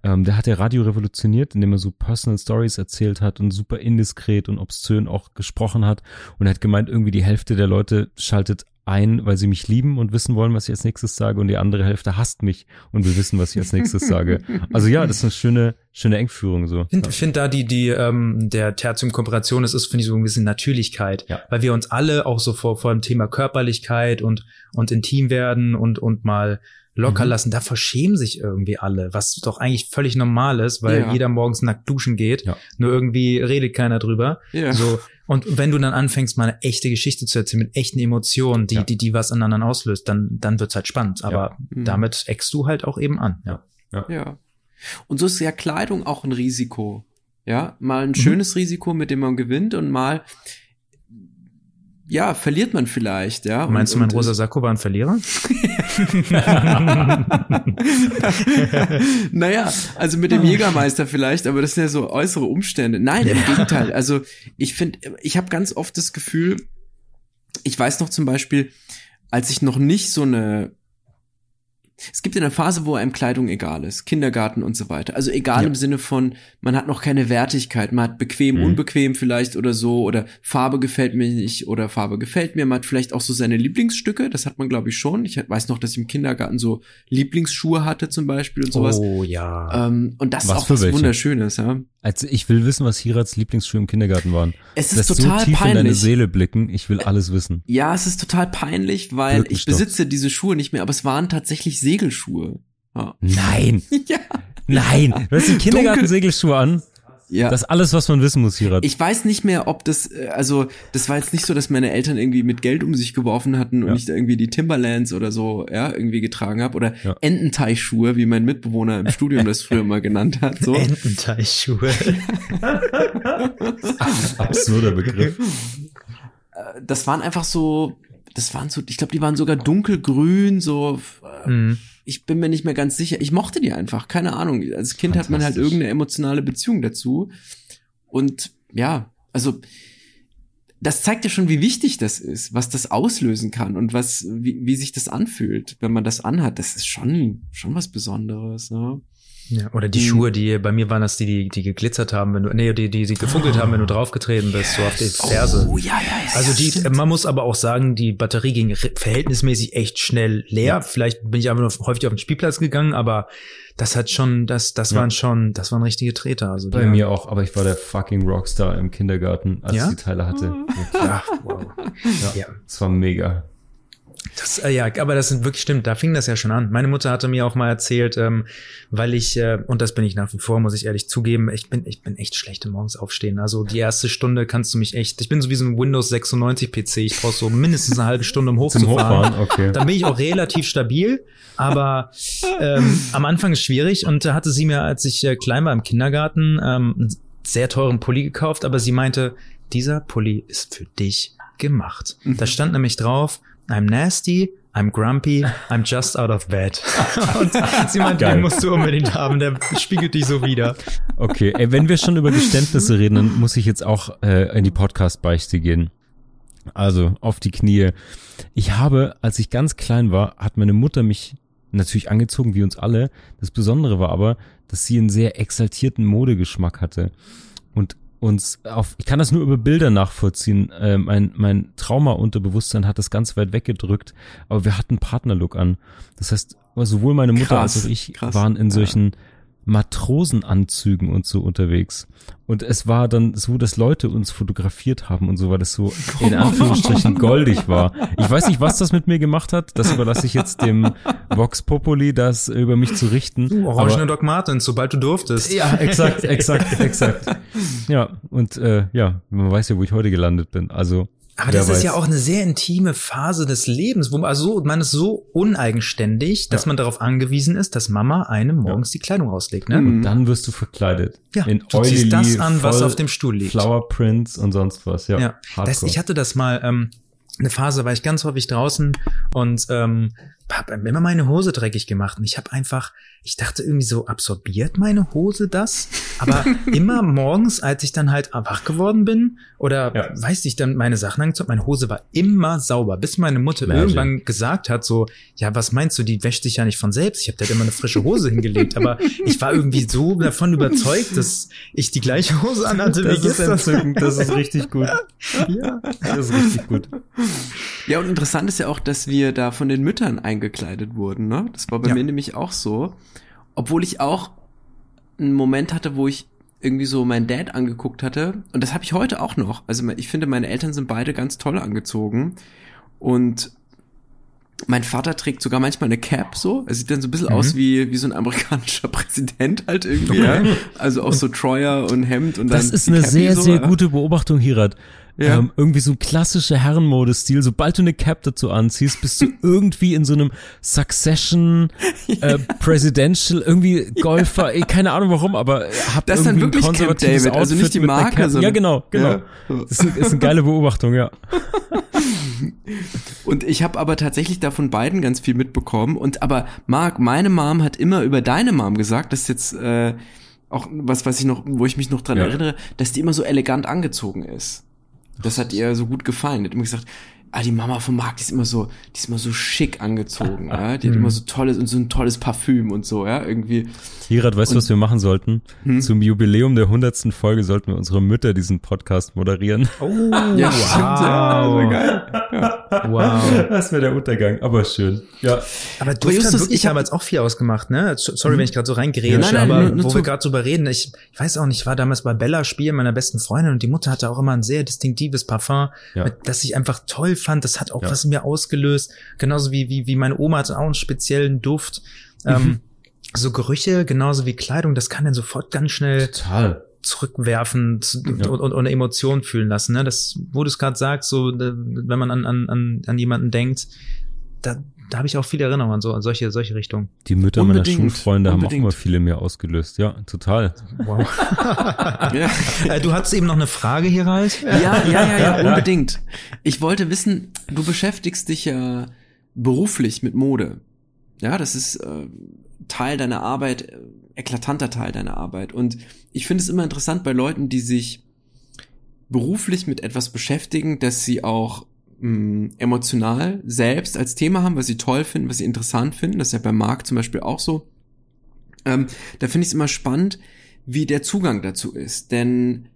Ähm, der hat ja Radio revolutioniert, indem er so Personal Stories erzählt hat und super indiskret und obszön auch gesprochen hat. Und er hat gemeint, irgendwie die Hälfte der Leute schaltet ein, weil sie mich lieben und wissen wollen, was ich als nächstes sage, und die andere Hälfte hasst mich und will wissen, was ich als nächstes sage. Also ja, das ist eine schöne, schöne Engführung so. Ich finde find da die, die, ähm, der Tertium Kooperation, das ist, finde ich, so ein bisschen Natürlichkeit. Ja. Weil wir uns alle auch so vor, vor dem Thema Körperlichkeit und, und intim werden und, und mal locker Mhm. lassen, da verschämen sich irgendwie alle, was doch eigentlich völlig normal ist, weil Ja. jeder morgens nackt duschen geht, Ja. nur irgendwie redet keiner drüber. Ja. So, und wenn du dann anfängst, mal eine echte Geschichte zu erzählen mit echten Emotionen, die, Ja. die, die was an anderen auslöst, dann, dann wird's halt spannend. Aber Mhm. damit eckst du halt auch eben an. Ja. Ja. Und so ist ja Kleidung auch ein Risiko. Ja, mal ein Mhm. schönes Risiko, mit dem man gewinnt und mal ja, verliert man vielleicht, ja. Meinst und, du, mein rosa Sakko war ein Verlierer? naja, also mit dem Jägermeister vielleicht, aber das sind ja so äußere Umstände. Nein, im Gegenteil. Also ich finde, ich habe ganz oft das Gefühl, ich weiß noch zum Beispiel, als ich noch nicht so eine es gibt eine Phase, wo einem Kleidung egal ist, Kindergarten und so weiter. Also egal Ja. im Sinne von, man hat noch keine Wertigkeit, man hat bequem, Mhm. unbequem vielleicht oder so, oder Farbe gefällt mir nicht oder Farbe gefällt mir. Man hat vielleicht auch so seine Lieblingsstücke, das hat man glaube ich schon. Ich weiß noch, dass ich im Kindergarten so Lieblingsschuhe hatte zum Beispiel und sowas. Oh ja. Ähm, und das Was ist auch was welche? Wunderschönes, ja. Also ich will wissen, was Hirats Lieblingsschuhe im Kindergarten waren. Es ist Lass total so tief in deine peinlich. Seele blicken. Ich will alles wissen. Ja, es ist total peinlich, weil ich besitze diese Schuhe nicht mehr, aber es waren tatsächlich Segelschuhe. Ja. Nein, ja. nein. Du hast im Kindergarten Dunkel- Segelschuhe an. Ja. Das ist alles, was man wissen muss, Hirat. Ich weiß nicht mehr, ob das, äh, also das war jetzt nicht so, dass meine Eltern irgendwie mit Geld um sich geworfen hatten und Ja. ich da irgendwie die Timberlands oder so, ja, irgendwie getragen habe oder Ja. Ententeichschuhe, wie mein Mitbewohner im Studium das früher mal genannt hat. So. Ententeichschuhe. Absurder Begriff. Äh, Das waren einfach so, das waren so, ich glaube, die waren sogar dunkelgrün, so. äh, Mhm. Ich bin mir nicht mehr ganz sicher. Ich mochte die einfach, keine Ahnung. Als Kind hat man halt irgendeine emotionale Beziehung dazu. Und ja, also das zeigt ja schon, wie wichtig das ist, was das auslösen kann und was, wie, wie sich das anfühlt, wenn man das anhat. Das ist schon, schon was Besonderes. Ne? Ja, oder die Mhm. Schuhe, die bei mir waren das die, die, die geglitzert haben, wenn du, nee, die, die, die gefunkelt haben, wenn du draufgetreten bist, so auf die Ferse. Oh, ja, ja, ja. Also die, stimmt. man muss aber auch sagen, die Batterie ging verhältnismäßig echt schnell leer. Vielleicht bin ich einfach nur häufig auf den Spielplatz gegangen, aber das hat schon, das, das Ja. waren schon, das waren richtige Treter. Also Bei die- mir auch, aber ich war der fucking Rockstar im Kindergarten, als Ja? ich die Teile hatte. Ja, wow. Ja, Ja. Es war mega. Das, äh, ja, aber das sind wirklich stimmt, da fing das ja schon an. Meine Mutter hatte mir auch mal erzählt, ähm, weil ich, äh, und das bin ich nach wie vor, muss ich ehrlich zugeben, ich bin, ich bin echt schlecht im morgens aufstehen. Also die erste Stunde kannst du mich echt, ich bin so wie so ein Windows 96 PC, ich brauche so mindestens eine halbe Stunde, um hochzufahren. Hochfahren, okay. Dann bin ich auch relativ stabil, aber ähm, am Anfang ist schwierig und da hatte sie mir, als ich äh, klein war im Kindergarten, ähm, einen sehr teuren Pulli gekauft, aber sie meinte, dieser Pulli ist für dich gemacht. Da stand nämlich drauf, I'm nasty, I'm grumpy, I'm just out of bed. und sie meinte, den musst du unbedingt haben, der spiegelt dich so wieder. Okay, ey, wenn wir schon über Geständnisse reden, dann muss ich jetzt auch äh, in die Podcast-Beichte gehen. Also auf die Knie. Ich habe, als ich ganz klein war, hat meine Mutter mich natürlich angezogen, wie uns alle. Das Besondere war aber, dass sie einen sehr exaltierten Modegeschmack hatte und uns auf, ich kann das nur über Bilder nachvollziehen. Äh, mein, mein Trauma-Unterbewusstsein hat das ganz weit weggedrückt, aber wir hatten Partnerlook an. Das heißt, sowohl meine Mutter Krass, als auch ich krass, waren in ja. Matrosenanzügen und so unterwegs. Und es war dann so, dass Leute uns fotografiert haben und so, weil das so in Anführungsstrichen goldig war. Ich weiß nicht, was das mit mir gemacht hat. Das überlasse ich jetzt dem Vox Populi, das über mich zu richten. Du, Orange Doc Martens, sobald du durftest. Ja, exakt, exakt, exakt. Ja, und äh, ja, man weiß ja, wo ich heute gelandet bin. Also, Aber wer das ist weiß. ja auch eine sehr intime Phase des Lebens, wo man, also man ist so uneigenständig, dass Ja. man darauf angewiesen ist, dass Mama einem morgens die Kleidung rauslegt, ne? Mhm. Dann wirst du verkleidet. Ja, in du ziehst das an, was auf dem Stuhl liegt. Flower Prints und sonst was, ja. Ja, das, ich hatte das mal, ähm, eine Phase war ich ganz häufig draußen und ähm, habe immer meine Hose dreckig gemacht und ich habe einfach, ich dachte irgendwie so, absorbiert meine Hose das? Aber immer morgens, als ich dann halt wach geworden bin oder Ja. weiß ich dann meine Sachen angezogen, meine Hose war immer sauber, bis meine Mutter Magic. irgendwann gesagt hat so, ja, was meinst du, die wäscht sich ja nicht von selbst. Ich habe da immer eine frische Hose hingelegt, aber ich war irgendwie so davon überzeugt, dass ich die gleiche Hose anhatte wie das ist gestern. entzückend, das ist richtig gut. Ja. Das ist richtig gut. Ja, und interessant ist ja auch, dass wir da von den Müttern eingekleidet wurden, ne? Das war bei Ja. mir nämlich auch so. Obwohl ich auch einen Moment hatte, wo ich irgendwie so meinen Dad angeguckt hatte. Und das habe ich heute auch noch. Also ich finde, meine Eltern sind beide ganz toll angezogen. Und mein Vater trägt sogar manchmal eine Cap so. Er sieht dann so ein bisschen Mhm. aus wie, wie so ein amerikanischer Präsident halt irgendwie. Ja? Also auch so Troyer und Hemd und dann. Das ist eine sehr, so, sehr gute Beobachtung, Hirat. Ja. Ähm, irgendwie so ein klassischer Herrenmodestil. Sobald du eine Cap dazu anziehst, bist du irgendwie in so einem Succession äh, Presidential, irgendwie Golfer, ey, keine Ahnung warum, aber habt Das ist dann irgendwie ein wirklich Camp David, also nicht Outfit die mit einer Marke, Cap. Ja, sondern- genau, genau. Ja. Das ist, ist eine geile Beobachtung, ja. Und ich habe aber tatsächlich davon beiden ganz viel mitbekommen. Und aber Marc, meine Mom hat immer über deine Mom gesagt, das ist jetzt äh, auch was, was ich noch, wo ich mich noch dran Ja. erinnere, dass die immer so elegant angezogen ist. Das hat ihr so gut gefallen. Die hat immer gesagt, ah, die Mama von Marc, die ist immer so, die ist immer so schick angezogen, ja. Die hat immer so tolles und so ein tolles Parfüm und so, ja, irgendwie. Hirat, weißt du, was wir machen sollten? Hm? Zum Jubiläum der hundertsten Folge sollten wir unsere Mütter diesen Podcast moderieren. Oh, Ja, stimmt, ja, wow. so geil. Wow. Das wäre der Untergang, aber schön. Ja. Aber du hast wirklich ich hab- damals auch viel ausgemacht, ne? So- Sorry, wenn ich gerade so reingrätsche, Ja, nein, nein, aber nur- nur wo zu. wir gerade drüber reden, ich, ich weiß auch nicht, ich war damals bei Bella Spiel meiner besten Freundin und die Mutter hatte auch immer ein sehr distinktives Parfum, Ja. mit, das ich einfach toll fand. Das hat auch Ja. was in mir ausgelöst. Genauso wie, wie, wie meine Oma hatte auch einen speziellen Duft. Ähm, so Gerüche, genauso wie Kleidung, das kann dann sofort ganz schnell Total. Zurückwerfen zu- Ja. und, und, und eine Emotion fühlen lassen. Ne? Das, wo du es gerade sagst, so wenn man an, an, an, an jemanden denkt, da, da habe ich auch viele Erinnerungen an so an solche solche Richtungen. Die Mütter Unbedingt, meiner Schulfreunde haben auch unbedingt. immer viele mir ausgelöst. Ja, total. Wow. Ja. äh, du hattest eben noch eine Frage hier, Ralf? Ja, ja, ja, ja, unbedingt. Ich wollte wissen, du beschäftigst dich ja beruflich mit Mode. Ja, das ist äh, Teil deiner Arbeit, äh, eklatanter Teil deiner Arbeit. Und ich finde es immer interessant bei Leuten, die sich beruflich mit etwas beschäftigen, dass sie auch mh, emotional selbst als Thema haben, was sie toll finden, was sie interessant finden. Das ist ja bei Marc zum Beispiel auch so. Ähm, da finde ich es immer spannend, wie der Zugang dazu ist. Denn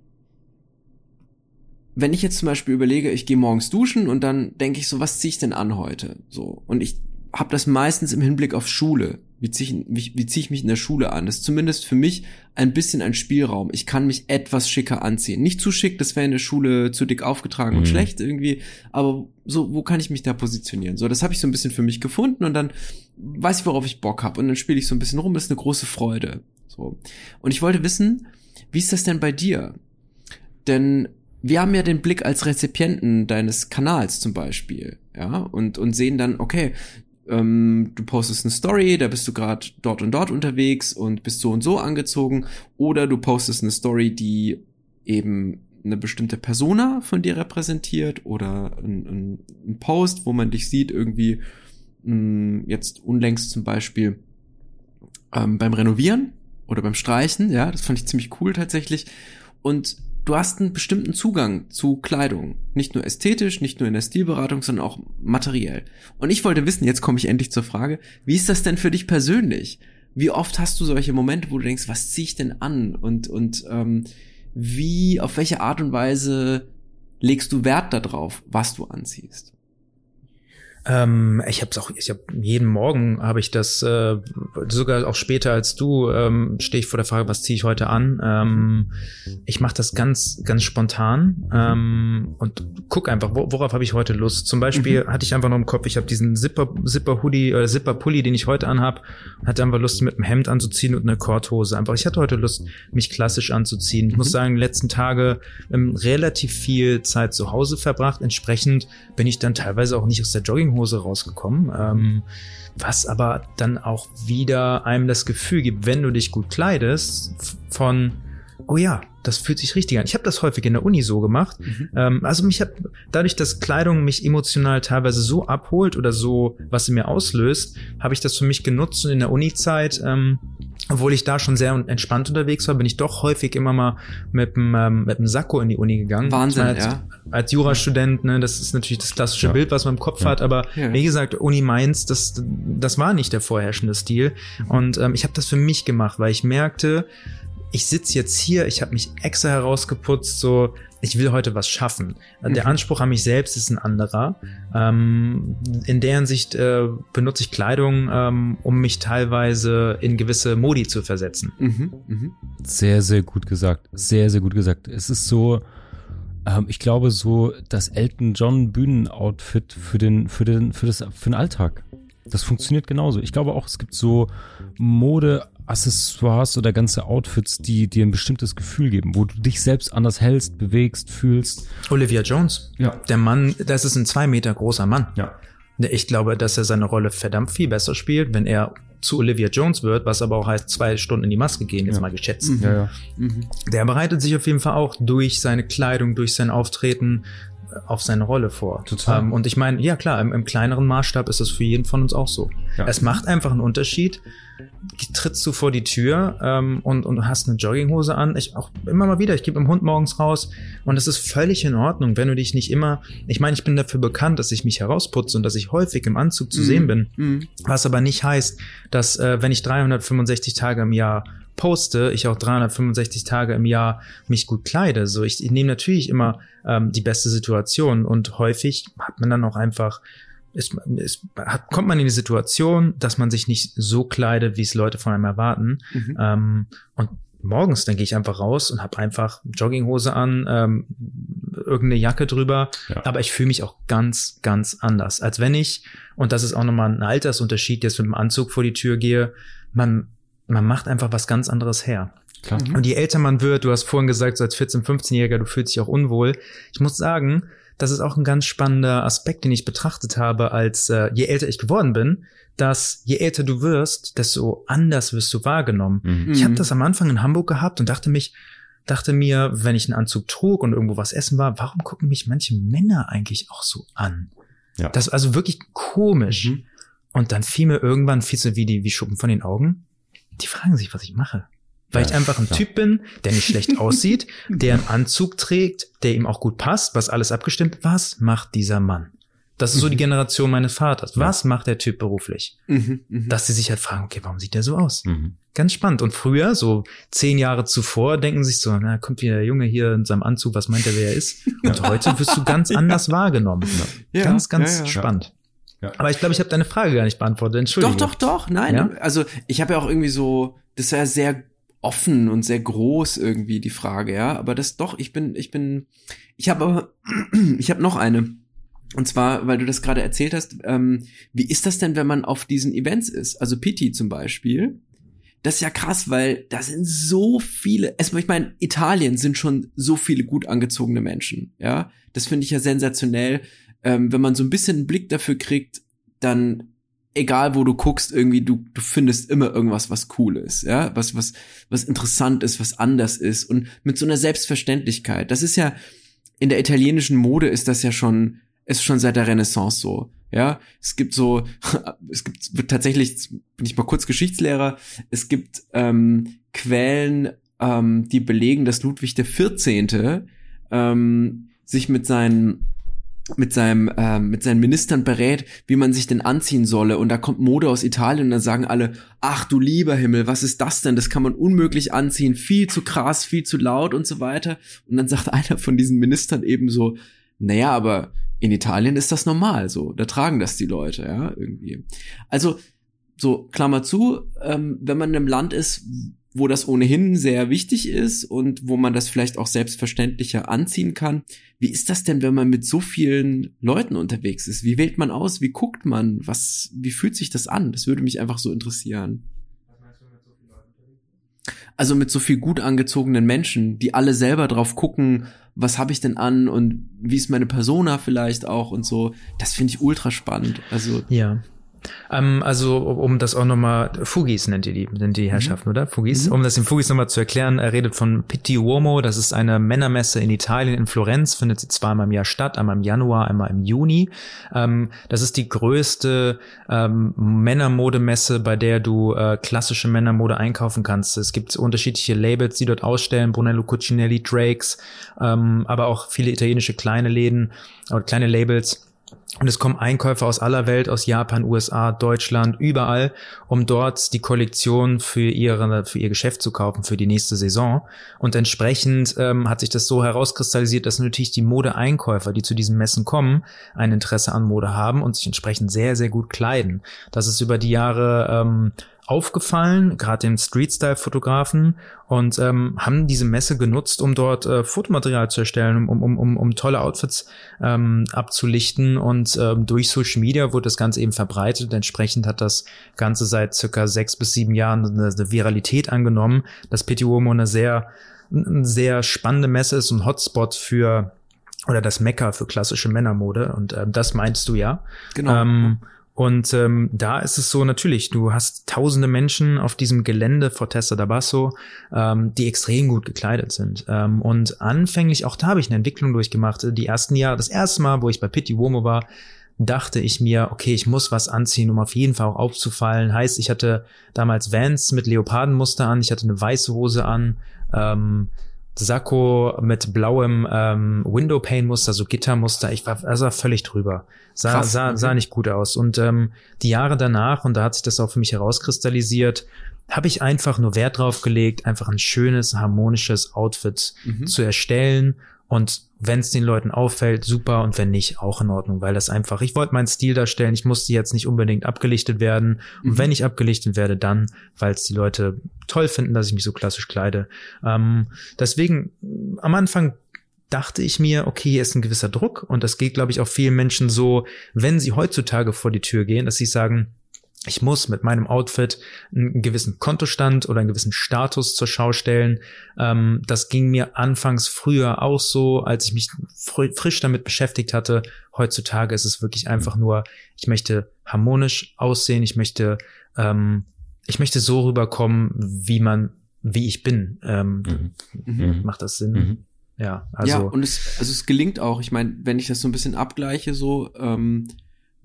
wenn ich jetzt zum Beispiel überlege, ich gehe morgens duschen und dann denke ich so, was ziehe ich denn an heute? So. Und ich habe das meistens im Hinblick auf Schule. Wie ziehe ich, wie zieh ich mich in der Schule an? Das ist zumindest für mich ein bisschen ein Spielraum. Ich kann mich etwas schicker anziehen. Nicht zu schick, das wäre in der Schule zu dick aufgetragen mhm. und schlecht irgendwie. Aber so, wo kann ich mich da positionieren? So, das habe ich so ein bisschen für mich gefunden und dann weiß ich, worauf ich Bock habe. Und dann spiele ich so ein bisschen rum. Das ist eine große Freude. So. Und ich wollte wissen, wie ist das denn bei dir? Denn wir haben ja den Blick als Rezipienten deines Kanals zum Beispiel, ja, und, und sehen dann, okay, ähm, du postest eine Story, da bist du gerade dort und dort unterwegs und bist so und so angezogen, oder du postest eine Story, die eben eine bestimmte Persona von dir repräsentiert oder ein, ein, Post, wo man dich sieht, irgendwie mh, hm, jetzt unlängst zum Beispiel ähm, beim Renovieren oder beim Streichen, ja, das fand ich ziemlich cool tatsächlich. Und du hast einen bestimmten Zugang zu Kleidung. Nicht nur ästhetisch, nicht nur in der Stilberatung, sondern auch materiell. Und ich wollte wissen, jetzt komme ich endlich zur Frage, wie ist das denn für dich persönlich? Wie oft hast du solche Momente, wo du denkst, was ziehe ich denn an? Und, und ähm, wie, auf welche Art und Weise legst du Wert darauf, was du anziehst? Ähm, ich habe auch, ich habe jeden Morgen habe ich das, äh, sogar auch später als du, ähm, stehe ich vor der Frage, was ziehe ich heute an? Ähm, ich mache das ganz, ganz spontan ähm, und guck einfach, wo, worauf habe ich heute Lust. Zum Beispiel mhm. hatte ich einfach noch im Kopf, ich habe diesen Zipper, Zipper Hoodie oder Zipper Pulli, den ich heute anhab, hatte einfach Lust mit einem Hemd anzuziehen und eine Korthose. Einfach, ich hatte heute Lust, mich klassisch anzuziehen. Ich mhm. muss sagen, die letzten Tage ähm, relativ viel Zeit zu Hause verbracht. Entsprechend bin ich dann teilweise auch nicht aus der Jogginghose Hose rausgekommen. Ähm, was aber dann auch wieder einem das Gefühl gibt, wenn du dich gut kleidest, von, oh ja, das fühlt sich richtig an. Ich habe das häufig in der Uni so gemacht. Mhm. Ähm, also mich hat dadurch, dass Kleidung mich emotional teilweise so abholt oder so, was sie mir auslöst, habe ich das für mich genutzt und in der Uni-Zeit, ähm, obwohl ich da schon sehr entspannt unterwegs war, bin ich doch häufig immer mal mit dem, ähm, mit dem Sakko in die Uni gegangen. Wahnsinn, als, ja. Als Jurastudent, ne, das ist natürlich das klassische ja. Bild, was man im Kopf ja. hat, aber ja. wie gesagt, Uni Mainz, das, das war nicht der vorherrschende Stil. Und ähm, ich habe das für mich gemacht, weil ich merkte, ich sitze jetzt hier, ich habe mich extra herausgeputzt, so ich will heute was schaffen. Mhm. Der Anspruch an mich selbst ist ein anderer. Ähm, in deren Sicht äh, benutze ich Kleidung, ähm, um mich teilweise in gewisse Modi zu versetzen. Mhm. Mhm. Sehr, sehr gut gesagt. Sehr, sehr gut gesagt. Es ist so, ähm, ich glaube, so das Elton John Bühnenoutfit für den, für den, für das, für den Alltag. Das funktioniert genauso. Ich glaube auch, es gibt so Mode Accessoires oder ganze Outfits, die dir ein bestimmtes Gefühl geben, wo du dich selbst anders hältst, bewegst, fühlst. Olivia Jones. Ja. Der Mann, das ist ein zwei Meter großer Mann. Ja. Ich glaube, dass er seine Rolle verdammt viel besser spielt, wenn er zu Olivia Jones wird, was aber auch heißt, zwei Stunden in die Maske gehen, jetzt ja. mal geschätzt. Mhm. Ja, ja. Mhm. Der bereitet sich auf jeden Fall auch durch seine Kleidung, durch sein Auftreten auf seine Rolle vor. Total. Ähm, und ich meine, ja klar, im, im, kleineren Maßstab ist es für jeden von uns auch so. Ja. Es macht einfach einen Unterschied. Trittst du vor die Tür ähm, und, und hast eine Jogginghose an. Ich auch immer mal wieder, ich gebe dem Hund morgens raus und es ist völlig in Ordnung, wenn du dich nicht immer. Ich meine, ich bin dafür bekannt, dass ich mich herausputze und dass ich häufig im Anzug zu mm. sehen bin. Mm. Was aber nicht heißt, dass äh, wenn ich 365 Tage im Jahr poste, ich auch 365 Tage im Jahr mich gut kleide. So, ich, ich nehme natürlich immer ähm, die beste Situation und häufig hat man dann auch einfach ist, ist, hat, kommt man in die Situation, dass man sich nicht so kleidet, wie es Leute von einem erwarten. Mhm. Ähm, und morgens dann gehe ich einfach raus und habe einfach Jogginghose an, ähm, irgendeine Jacke drüber, ja. aber ich fühle mich auch ganz, ganz anders, als wenn ich, und das ist auch nochmal ein Altersunterschied, jetzt mit dem Anzug vor die Tür gehe, man man macht einfach was ganz anderes her. Klar. Und je älter man wird, du hast vorhin gesagt, so als 14-, 15-Jähriger, du fühlst dich auch unwohl. Ich muss sagen, das ist auch ein ganz spannender Aspekt, den ich betrachtet habe, als äh, je älter ich geworden bin, dass je älter du wirst, desto anders wirst du wahrgenommen. Mhm. Ich habe das am Anfang in Hamburg gehabt und dachte mich, dachte mir, wenn ich einen Anzug trug und irgendwo was essen war, warum gucken mich manche Männer eigentlich auch so an? Ja. Das war also wirklich komisch. Mhm. Und dann fiel mir irgendwann fiel so wie die wie Schuppen von den Augen die fragen sich, was ich mache. Weil Ja, ich einfach ein klar. Typ bin, der nicht schlecht aussieht, der einen Anzug trägt, der ihm auch gut passt, was alles abgestimmt. Was macht dieser Mann? Das ist so die Generation meines Vaters. Was macht der Typ beruflich? Mhm, mhm. Dass sie sich halt fragen, okay, warum sieht der so aus? Mhm. Ganz spannend. Und früher, so zehn Jahre zuvor, denken sich so, na, kommt wieder der Junge hier in seinem Anzug, was meint er, wer er ist? Und heute wirst du ganz anders wahrgenommen. Ja, ganz, ganz ja, ja. spannend. Ja. Aber ich glaube, ich habe deine Frage gar nicht beantwortet. Entschuldigung. Doch, doch, doch, nein. Ja? Also ich habe ja auch irgendwie so, das war ja sehr offen und sehr groß irgendwie die Frage, ja. Aber das doch, ich bin, ich bin, ich habe aber, ich habe noch eine. Und zwar, weil du das gerade erzählt hast, ähm, wie ist das denn, wenn man auf diesen Events ist? Also Pitti zum Beispiel. Das ist ja krass, weil da sind so viele, erstmal, ich meine, Italien sind schon so viele gut angezogene Menschen, ja. Das finde ich ja sensationell. Ähm, wenn man so ein bisschen einen Blick dafür kriegt, dann egal wo du guckst, irgendwie du du findest immer irgendwas, was cool ist, ja, was was was interessant ist, was anders ist und mit so einer Selbstverständlichkeit. Das ist ja in der italienischen Mode ist das ja schon ist schon seit der Renaissance so. Ja, es gibt so, es gibt tatsächlich, bin ich mal kurz Geschichtslehrer, es gibt ähm, Quellen, ähm, die belegen, dass Ludwig der 14. Ähm, sich mit seinen mit seinem ähm, mit seinen Ministern berät, wie man sich denn anziehen solle und da kommt Mode aus Italien und dann sagen alle, ach du lieber Himmel, was ist das denn? Das kann man unmöglich anziehen, viel zu krass, viel zu laut und so weiter. Und dann sagt einer von diesen Ministern eben so, naja, aber in Italien ist das normal so, da tragen das die Leute, ja, irgendwie. Also so Klammer zu, ähm, wenn man in einem Land ist, wo das ohnehin sehr wichtig ist und wo man das vielleicht auch selbstverständlicher anziehen kann. Wie ist das denn, wenn man mit so vielen Leuten unterwegs ist? Wie wählt man aus? Wie guckt man? Was, wie fühlt sich das an? Das würde mich einfach so interessieren. Also mit so viel gut angezogenen Menschen, die alle selber drauf gucken, was habe ich denn an und wie ist meine Persona vielleicht auch und so. Das finde ich ultra spannend. Also Ja. Ähm, also, um das auch nochmal, Fugis nennt ihr die, nennt die Herrschaften, oder? Fugis. Mhm. Um das den Fugis nochmal zu erklären, er redet von Pitti Uomo, das ist eine Männermesse in Italien, in Florenz, findet sie zweimal im Jahr statt, einmal im Januar, einmal im Juni. Ähm, das ist die größte ähm, Männermodemesse, bei der du äh, klassische Männermode einkaufen kannst. Es gibt unterschiedliche Labels, die dort ausstellen, Brunello Cucinelli, Drakes, ähm, aber auch viele italienische kleine Läden, oder kleine Labels. Und es kommen Einkäufer aus aller Welt, aus Japan, USA, Deutschland, überall, um dort die Kollektion für ihre, für ihr Geschäft zu kaufen, für die nächste Saison. Und entsprechend ähm, hat sich das so herauskristallisiert, dass natürlich die Modeeinkäufer, die zu diesen Messen kommen, ein Interesse an Mode haben und sich entsprechend sehr, sehr gut kleiden. Das ist über die Jahre ähm, aufgefallen, gerade den Street-Style-Fotografen und ähm, haben diese Messe genutzt, um dort äh, Fotomaterial zu erstellen, um, um, um, um tolle Outfits ähm, abzulichten und ähm, durch Social Media wurde das Ganze eben verbreitet. Entsprechend hat das Ganze seit circa sechs bis sieben Jahren eine, eine Viralität angenommen, dass Pitti Uomo eine sehr, eine sehr spannende Messe ist, ein Hotspot für oder das Mekka für klassische Männermode und ähm, das meinst du ja. genau. Ähm, und ähm, da ist es so natürlich, du hast tausende Menschen auf diesem Gelände vor Testa da Basso, ähm, die extrem gut gekleidet sind. Ähm, und anfänglich, auch da habe ich eine Entwicklung durchgemacht. Die ersten Jahre, das erste Mal, wo ich bei Pitti Uomo war, dachte ich mir, okay, ich muss was anziehen, um auf jeden Fall auch aufzufallen. Heißt, ich hatte damals Vans mit Leopardenmuster an, ich hatte eine weiße Hose an, ähm, Sakko mit blauem ähm, Windowpane-Muster, so Gittermuster. Ich war also völlig drüber. Sah, Krass, sah, sah nicht gut aus. Und ähm, die Jahre danach, und da hat sich das auch für mich herauskristallisiert, habe ich einfach nur Wert drauf gelegt, einfach ein schönes, harmonisches Outfit Mhm. zu erstellen. Und wenn es den Leuten auffällt, super. Und wenn nicht, auch in Ordnung, weil das einfach, ich wollte meinen Stil darstellen. Ich musste jetzt nicht unbedingt abgelichtet werden. Und Mhm. wenn ich abgelichtet werde, dann, weil es die Leute toll finden, dass ich mich so klassisch kleide. Ähm, deswegen, am Anfang dachte ich mir, okay, hier ist ein gewisser Druck. Und das geht, glaube ich, auch vielen Menschen so, wenn sie heutzutage vor die Tür gehen, dass sie sagen, ich muss mit meinem Outfit einen gewissen Kontostand oder einen gewissen Status zur Schau stellen. Ähm, das ging mir anfangs früher auch so, als ich mich fr frisch damit beschäftigt hatte. Heutzutage ist es wirklich einfach nur, ich möchte harmonisch aussehen, ich möchte, ähm, ich möchte so rüberkommen, wie man, wie ich bin. Ähm, Mhm. Mhm. Macht das Sinn? Mhm. Ja, also. ja, und es, also es gelingt auch. Ich meine, wenn ich das so ein bisschen abgleiche, so, ähm,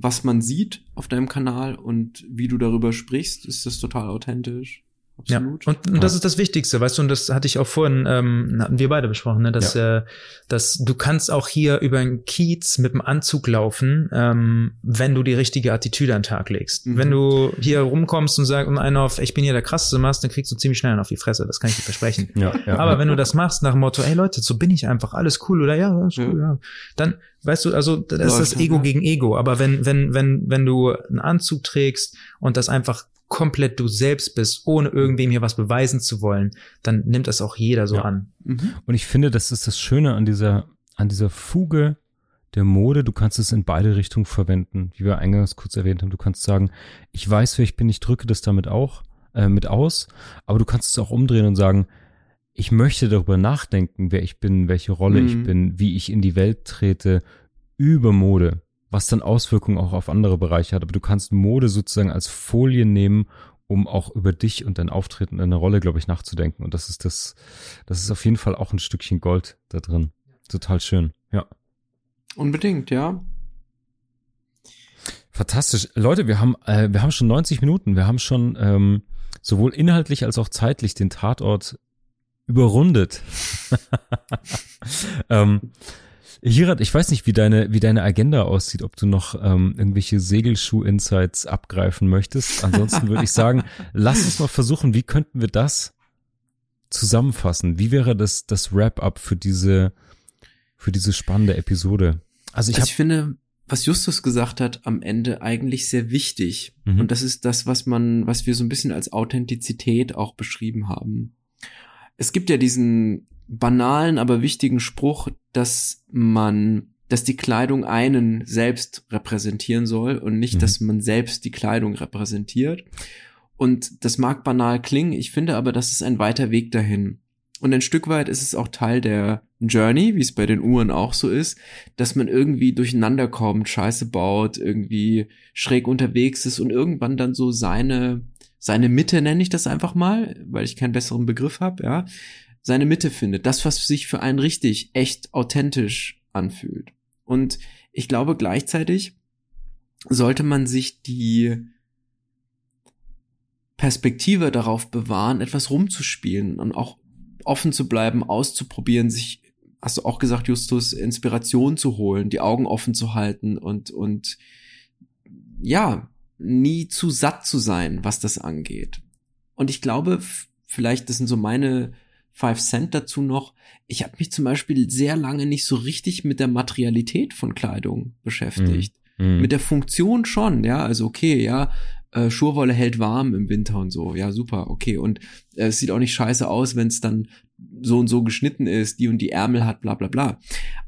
was man sieht auf deinem Kanal und wie du darüber sprichst, ist das total authentisch. Absolut. Ja. Und, und das ist das Wichtigste, weißt du, und das hatte ich auch vorhin, ähm, hatten wir beide besprochen, ne, dass, ja. äh, dass du kannst auch hier über einen Kiez mit dem Anzug laufen, ähm, wenn du die richtige Attitüde an den Tag legst. Mhm. Wenn du hier rumkommst und sagst und einen auf, ich bin hier der krasseste machst, dann kriegst du ziemlich schnell einen auf die Fresse, das kann ich dir versprechen. Ja, ja, Aber ja. wenn du das machst nach dem Motto, ey Leute, so bin ich einfach, alles cool oder ja, ist cool, ja. dann, weißt du, also das ist das Ego gegen Ego. Aber wenn, wenn, wenn, wenn du einen Anzug trägst und das einfach komplett du selbst bist, ohne irgendwem hier was beweisen zu wollen, dann nimmt das auch jeder so ja. an. Mhm. Und ich finde, das ist das Schöne an dieser, an dieser Fuge der Mode. Du kannst es in beide Richtungen verwenden, wie wir eingangs kurz erwähnt haben. Du kannst sagen, ich weiß, wer ich bin, ich drücke das damit auch, äh, mit aus, aber du kannst es auch umdrehen und sagen, ich möchte darüber nachdenken, wer ich bin, welche Rolle mhm. ich bin, wie ich in die Welt trete, über Mode was dann Auswirkungen auch auf andere Bereiche hat. Aber du kannst Mode sozusagen als Folie nehmen, um auch über dich und dein Auftreten in einer Rolle, glaube ich, nachzudenken. Und das ist das, das ist auf jeden Fall auch ein Stückchen Gold da drin. Total schön, ja. Unbedingt, ja. Fantastisch. Leute, wir haben, äh, wir haben schon 90 Minuten. Wir haben schon ähm, sowohl inhaltlich als auch zeitlich den Tatort überrundet. ähm, Hirat, ich weiß nicht, wie deine, wie deine Agenda aussieht, ob du noch ähm, irgendwelche Segelschuh-Insights abgreifen möchtest. Ansonsten würde ich sagen, lass uns mal versuchen, wie könnten wir das zusammenfassen? Wie wäre das, das Wrap-up für diese, für diese spannende Episode? Also ich, also ich finde, was Justus gesagt hat, am Ende eigentlich sehr wichtig. Mhm. Und das ist das, was man, was wir so ein bisschen als Authentizität auch beschrieben haben. Es gibt ja diesen banalen, aber wichtigen Spruch, dass man, dass die Kleidung einen selbst repräsentieren soll und nicht, mhm. dass man selbst die Kleidung repräsentiert. Und das mag banal klingen, ich finde aber, das ist ein weiter Weg dahin. Und ein Stück weit ist es auch Teil der Journey, wie es bei den Uhren auch so ist, dass man irgendwie durcheinander kommt, Scheiße baut, irgendwie schräg unterwegs ist und irgendwann dann so seine seine Mitte nenne ich das einfach mal, weil ich keinen besseren Begriff habe, ja, seine Mitte findet, das, was sich für einen richtig, echt authentisch anfühlt. Und ich glaube gleichzeitig sollte man sich die Perspektive darauf bewahren, etwas rumzuspielen und auch offen zu bleiben, auszuprobieren, sich, hast du auch gesagt, Justus, Inspiration zu holen, die Augen offen zu halten und, und ja, nie zu satt zu sein, was das angeht. Und ich glaube, vielleicht, das sind so meine Five Cent dazu noch. Ich habe mich zum Beispiel sehr lange nicht so richtig mit der Materialität von Kleidung beschäftigt. Mhm. Mit der Funktion schon, ja, also okay, ja, äh, Schurwolle hält warm im Winter und so, ja, super, okay. Und äh, es sieht auch nicht scheiße aus, wenn es dann so und so geschnitten ist, die und die Ärmel hat, bla bla bla.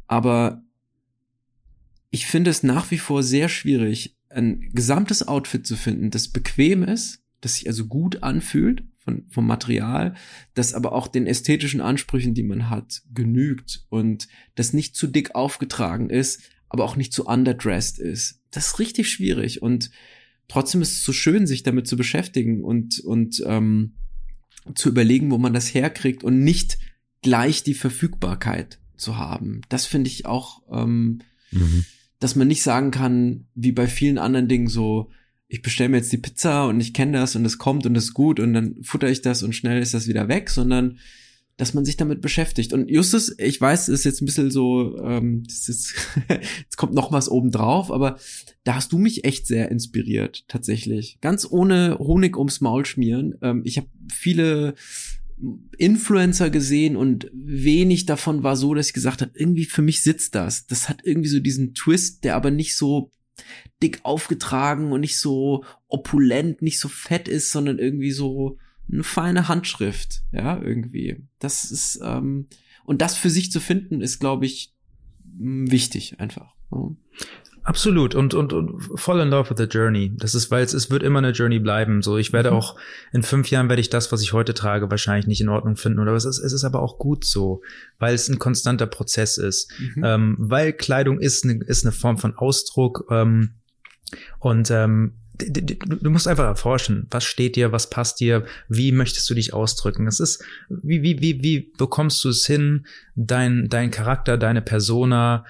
Aber ich finde es nach wie vor sehr schwierig, ein gesamtes Outfit zu finden, das bequem ist, das sich also gut anfühlt von, vom Material, das aber auch den ästhetischen Ansprüchen, die man hat, genügt und das nicht zu dick aufgetragen ist, aber auch nicht zu underdressed ist. Das ist richtig schwierig und trotzdem ist es so schön, sich damit zu beschäftigen und, und ähm, zu überlegen, wo man das herkriegt und nicht gleich die Verfügbarkeit zu haben. Das finde ich auch, ähm, mhm. dass man nicht sagen kann, wie bei vielen anderen Dingen so, ich bestelle mir jetzt die Pizza und ich kenne das und es kommt und es ist gut und dann futter ich das und schnell ist das wieder weg, sondern dass man sich damit beschäftigt. Und Justus, ich weiß, ist jetzt ein bisschen so, ähm, das ist, jetzt kommt noch was oben drauf, aber da hast du mich echt sehr inspiriert, tatsächlich. Ganz ohne Honig ums Maul schmieren. Ähm, ich habe viele Influencer gesehen und wenig davon war so, dass ich gesagt habe, irgendwie für mich sitzt das. Das hat irgendwie so diesen Twist, der aber nicht so dick aufgetragen und nicht so opulent, nicht so fett ist, sondern irgendwie so eine feine Handschrift, ja, irgendwie. Das ist, ähm, und das für sich zu finden, ist, glaube ich, wichtig einfach. Ja. Absolut und, und, und voll in love with the journey. Das ist, weil es, es wird immer eine Journey bleiben. So, ich werde mhm. auch in fünf Jahren werde ich das, was ich heute trage, wahrscheinlich nicht in Ordnung finden. Oder es ist, es ist aber auch gut so, weil es ein konstanter Prozess ist. Mhm. Ähm, weil Kleidung ist eine, ist eine Form von Ausdruck. Ähm, und ähm, du musst einfach erforschen, was steht dir, was passt dir, wie möchtest du dich ausdrücken. Es ist, wie, wie, wie, wie bekommst du es hin, dein, dein Charakter, deine Persona,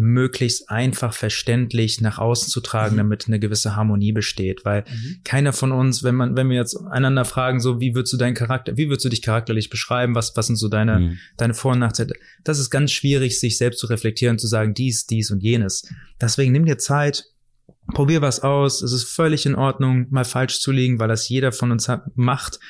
möglichst einfach verständlich nach außen zu tragen, mhm. damit eine gewisse Harmonie besteht, weil mhm. keiner von uns, wenn man, wenn wir jetzt einander fragen, so wie würdest du deinen Charakter, wie würdest du dich charakterlich beschreiben, was, was sind so deine, mhm. deine Vor- und Nachteile, das ist ganz schwierig, sich selbst zu reflektieren, zu sagen, dies, dies und jenes. Deswegen nimm dir Zeit, probier was aus. Es ist völlig in Ordnung, mal falsch zu liegen, weil das jeder von uns hat, macht.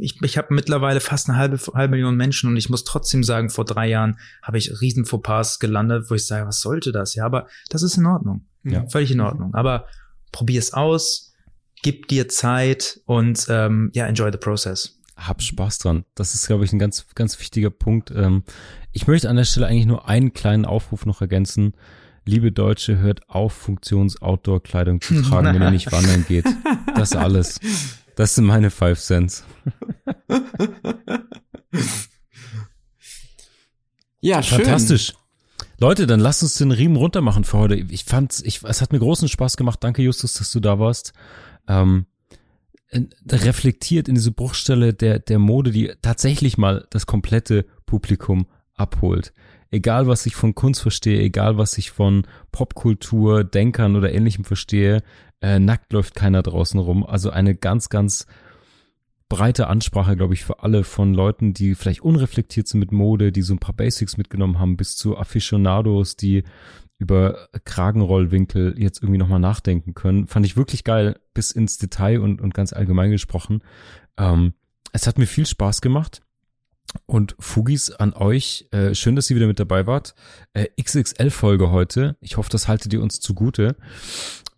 Ich, ich habe mittlerweile fast eine halbe, halbe Million Menschen und ich muss trotzdem sagen, vor drei Jahren habe ich riesen Fauxpas gelandet, wo ich sage, was sollte das? Ja, aber das ist in Ordnung. Ja. Völlig in Ordnung. Aber probier es aus, gib dir Zeit und ähm, ja, enjoy the process. Hab Spaß dran. Das ist, glaube ich, ein ganz, ganz wichtiger Punkt. Ähm, ich möchte an der Stelle eigentlich nur einen kleinen Aufruf noch ergänzen liebe Deutsche, hört auf, Funktions-Outdoor-Kleidung zu tragen, wenn ihr nicht wandern geht. Das alles. Das sind meine Five Cents. ja, schön. Fantastisch. Leute, dann lasst uns den Riemen runtermachen für heute. Ich fand's, ich, es hat mir großen Spaß gemacht. Danke, Justus, dass du da warst. Ähm, reflektiert in diese Bruchstelle der, der Mode, die tatsächlich mal das komplette Publikum abholt egal was ich von Kunst verstehe, egal was ich von Popkultur, Denkern oder ähnlichem verstehe, äh, nackt läuft keiner draußen rum. Also eine ganz, ganz breite Ansprache, glaube ich, für alle von Leuten, die vielleicht unreflektiert sind mit Mode, die so ein paar Basics mitgenommen haben, bis zu Aficionados, die über Kragenrollwinkel jetzt irgendwie nochmal nachdenken können. Fand ich wirklich geil, bis ins Detail und, und ganz allgemein gesprochen. Ähm, es hat mir viel Spaß gemacht. Und Fugis an euch, äh, schön, dass ihr wieder mit dabei wart. Äh, XXL-Folge heute. Ich hoffe, das haltet ihr uns zugute.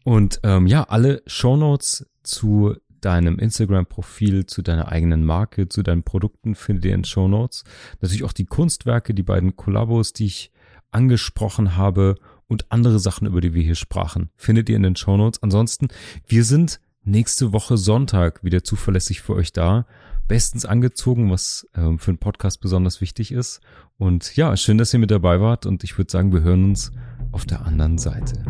Und ähm, ja, alle Shownotes zu deinem Instagram-Profil, zu deiner eigenen Marke, zu deinen Produkten findet ihr in Shownotes. Natürlich auch die Kunstwerke, die beiden Kollabos, die ich angesprochen habe und andere Sachen, über die wir hier sprachen, findet ihr in den Shownotes. Ansonsten, wir sind nächste Woche Sonntag wieder zuverlässig für euch da bestens angezogen, was ähm, für einen Podcast besonders wichtig ist. Und ja, schön, dass ihr mit dabei wart und ich würde sagen, wir hören uns auf der anderen Seite.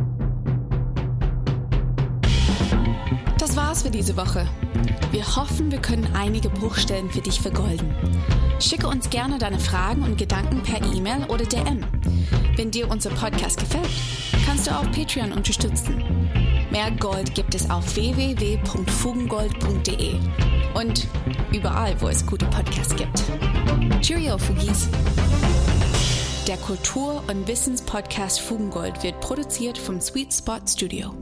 Das war's für diese Woche. Wir hoffen, wir können einige Bruchstellen für dich vergolden. Schicke uns gerne deine Fragen und Gedanken per E-Mail oder DM. Wenn dir unser Podcast gefällt, kannst du auch Patreon unterstützen. Mehr Gold gibt es auf www.fugengold.de und überall, wo es gute Podcasts gibt. Cheerio, Fugis! Der Kultur- und Wissenspodcast Fugengold wird produziert vom Sweet Spot Studio.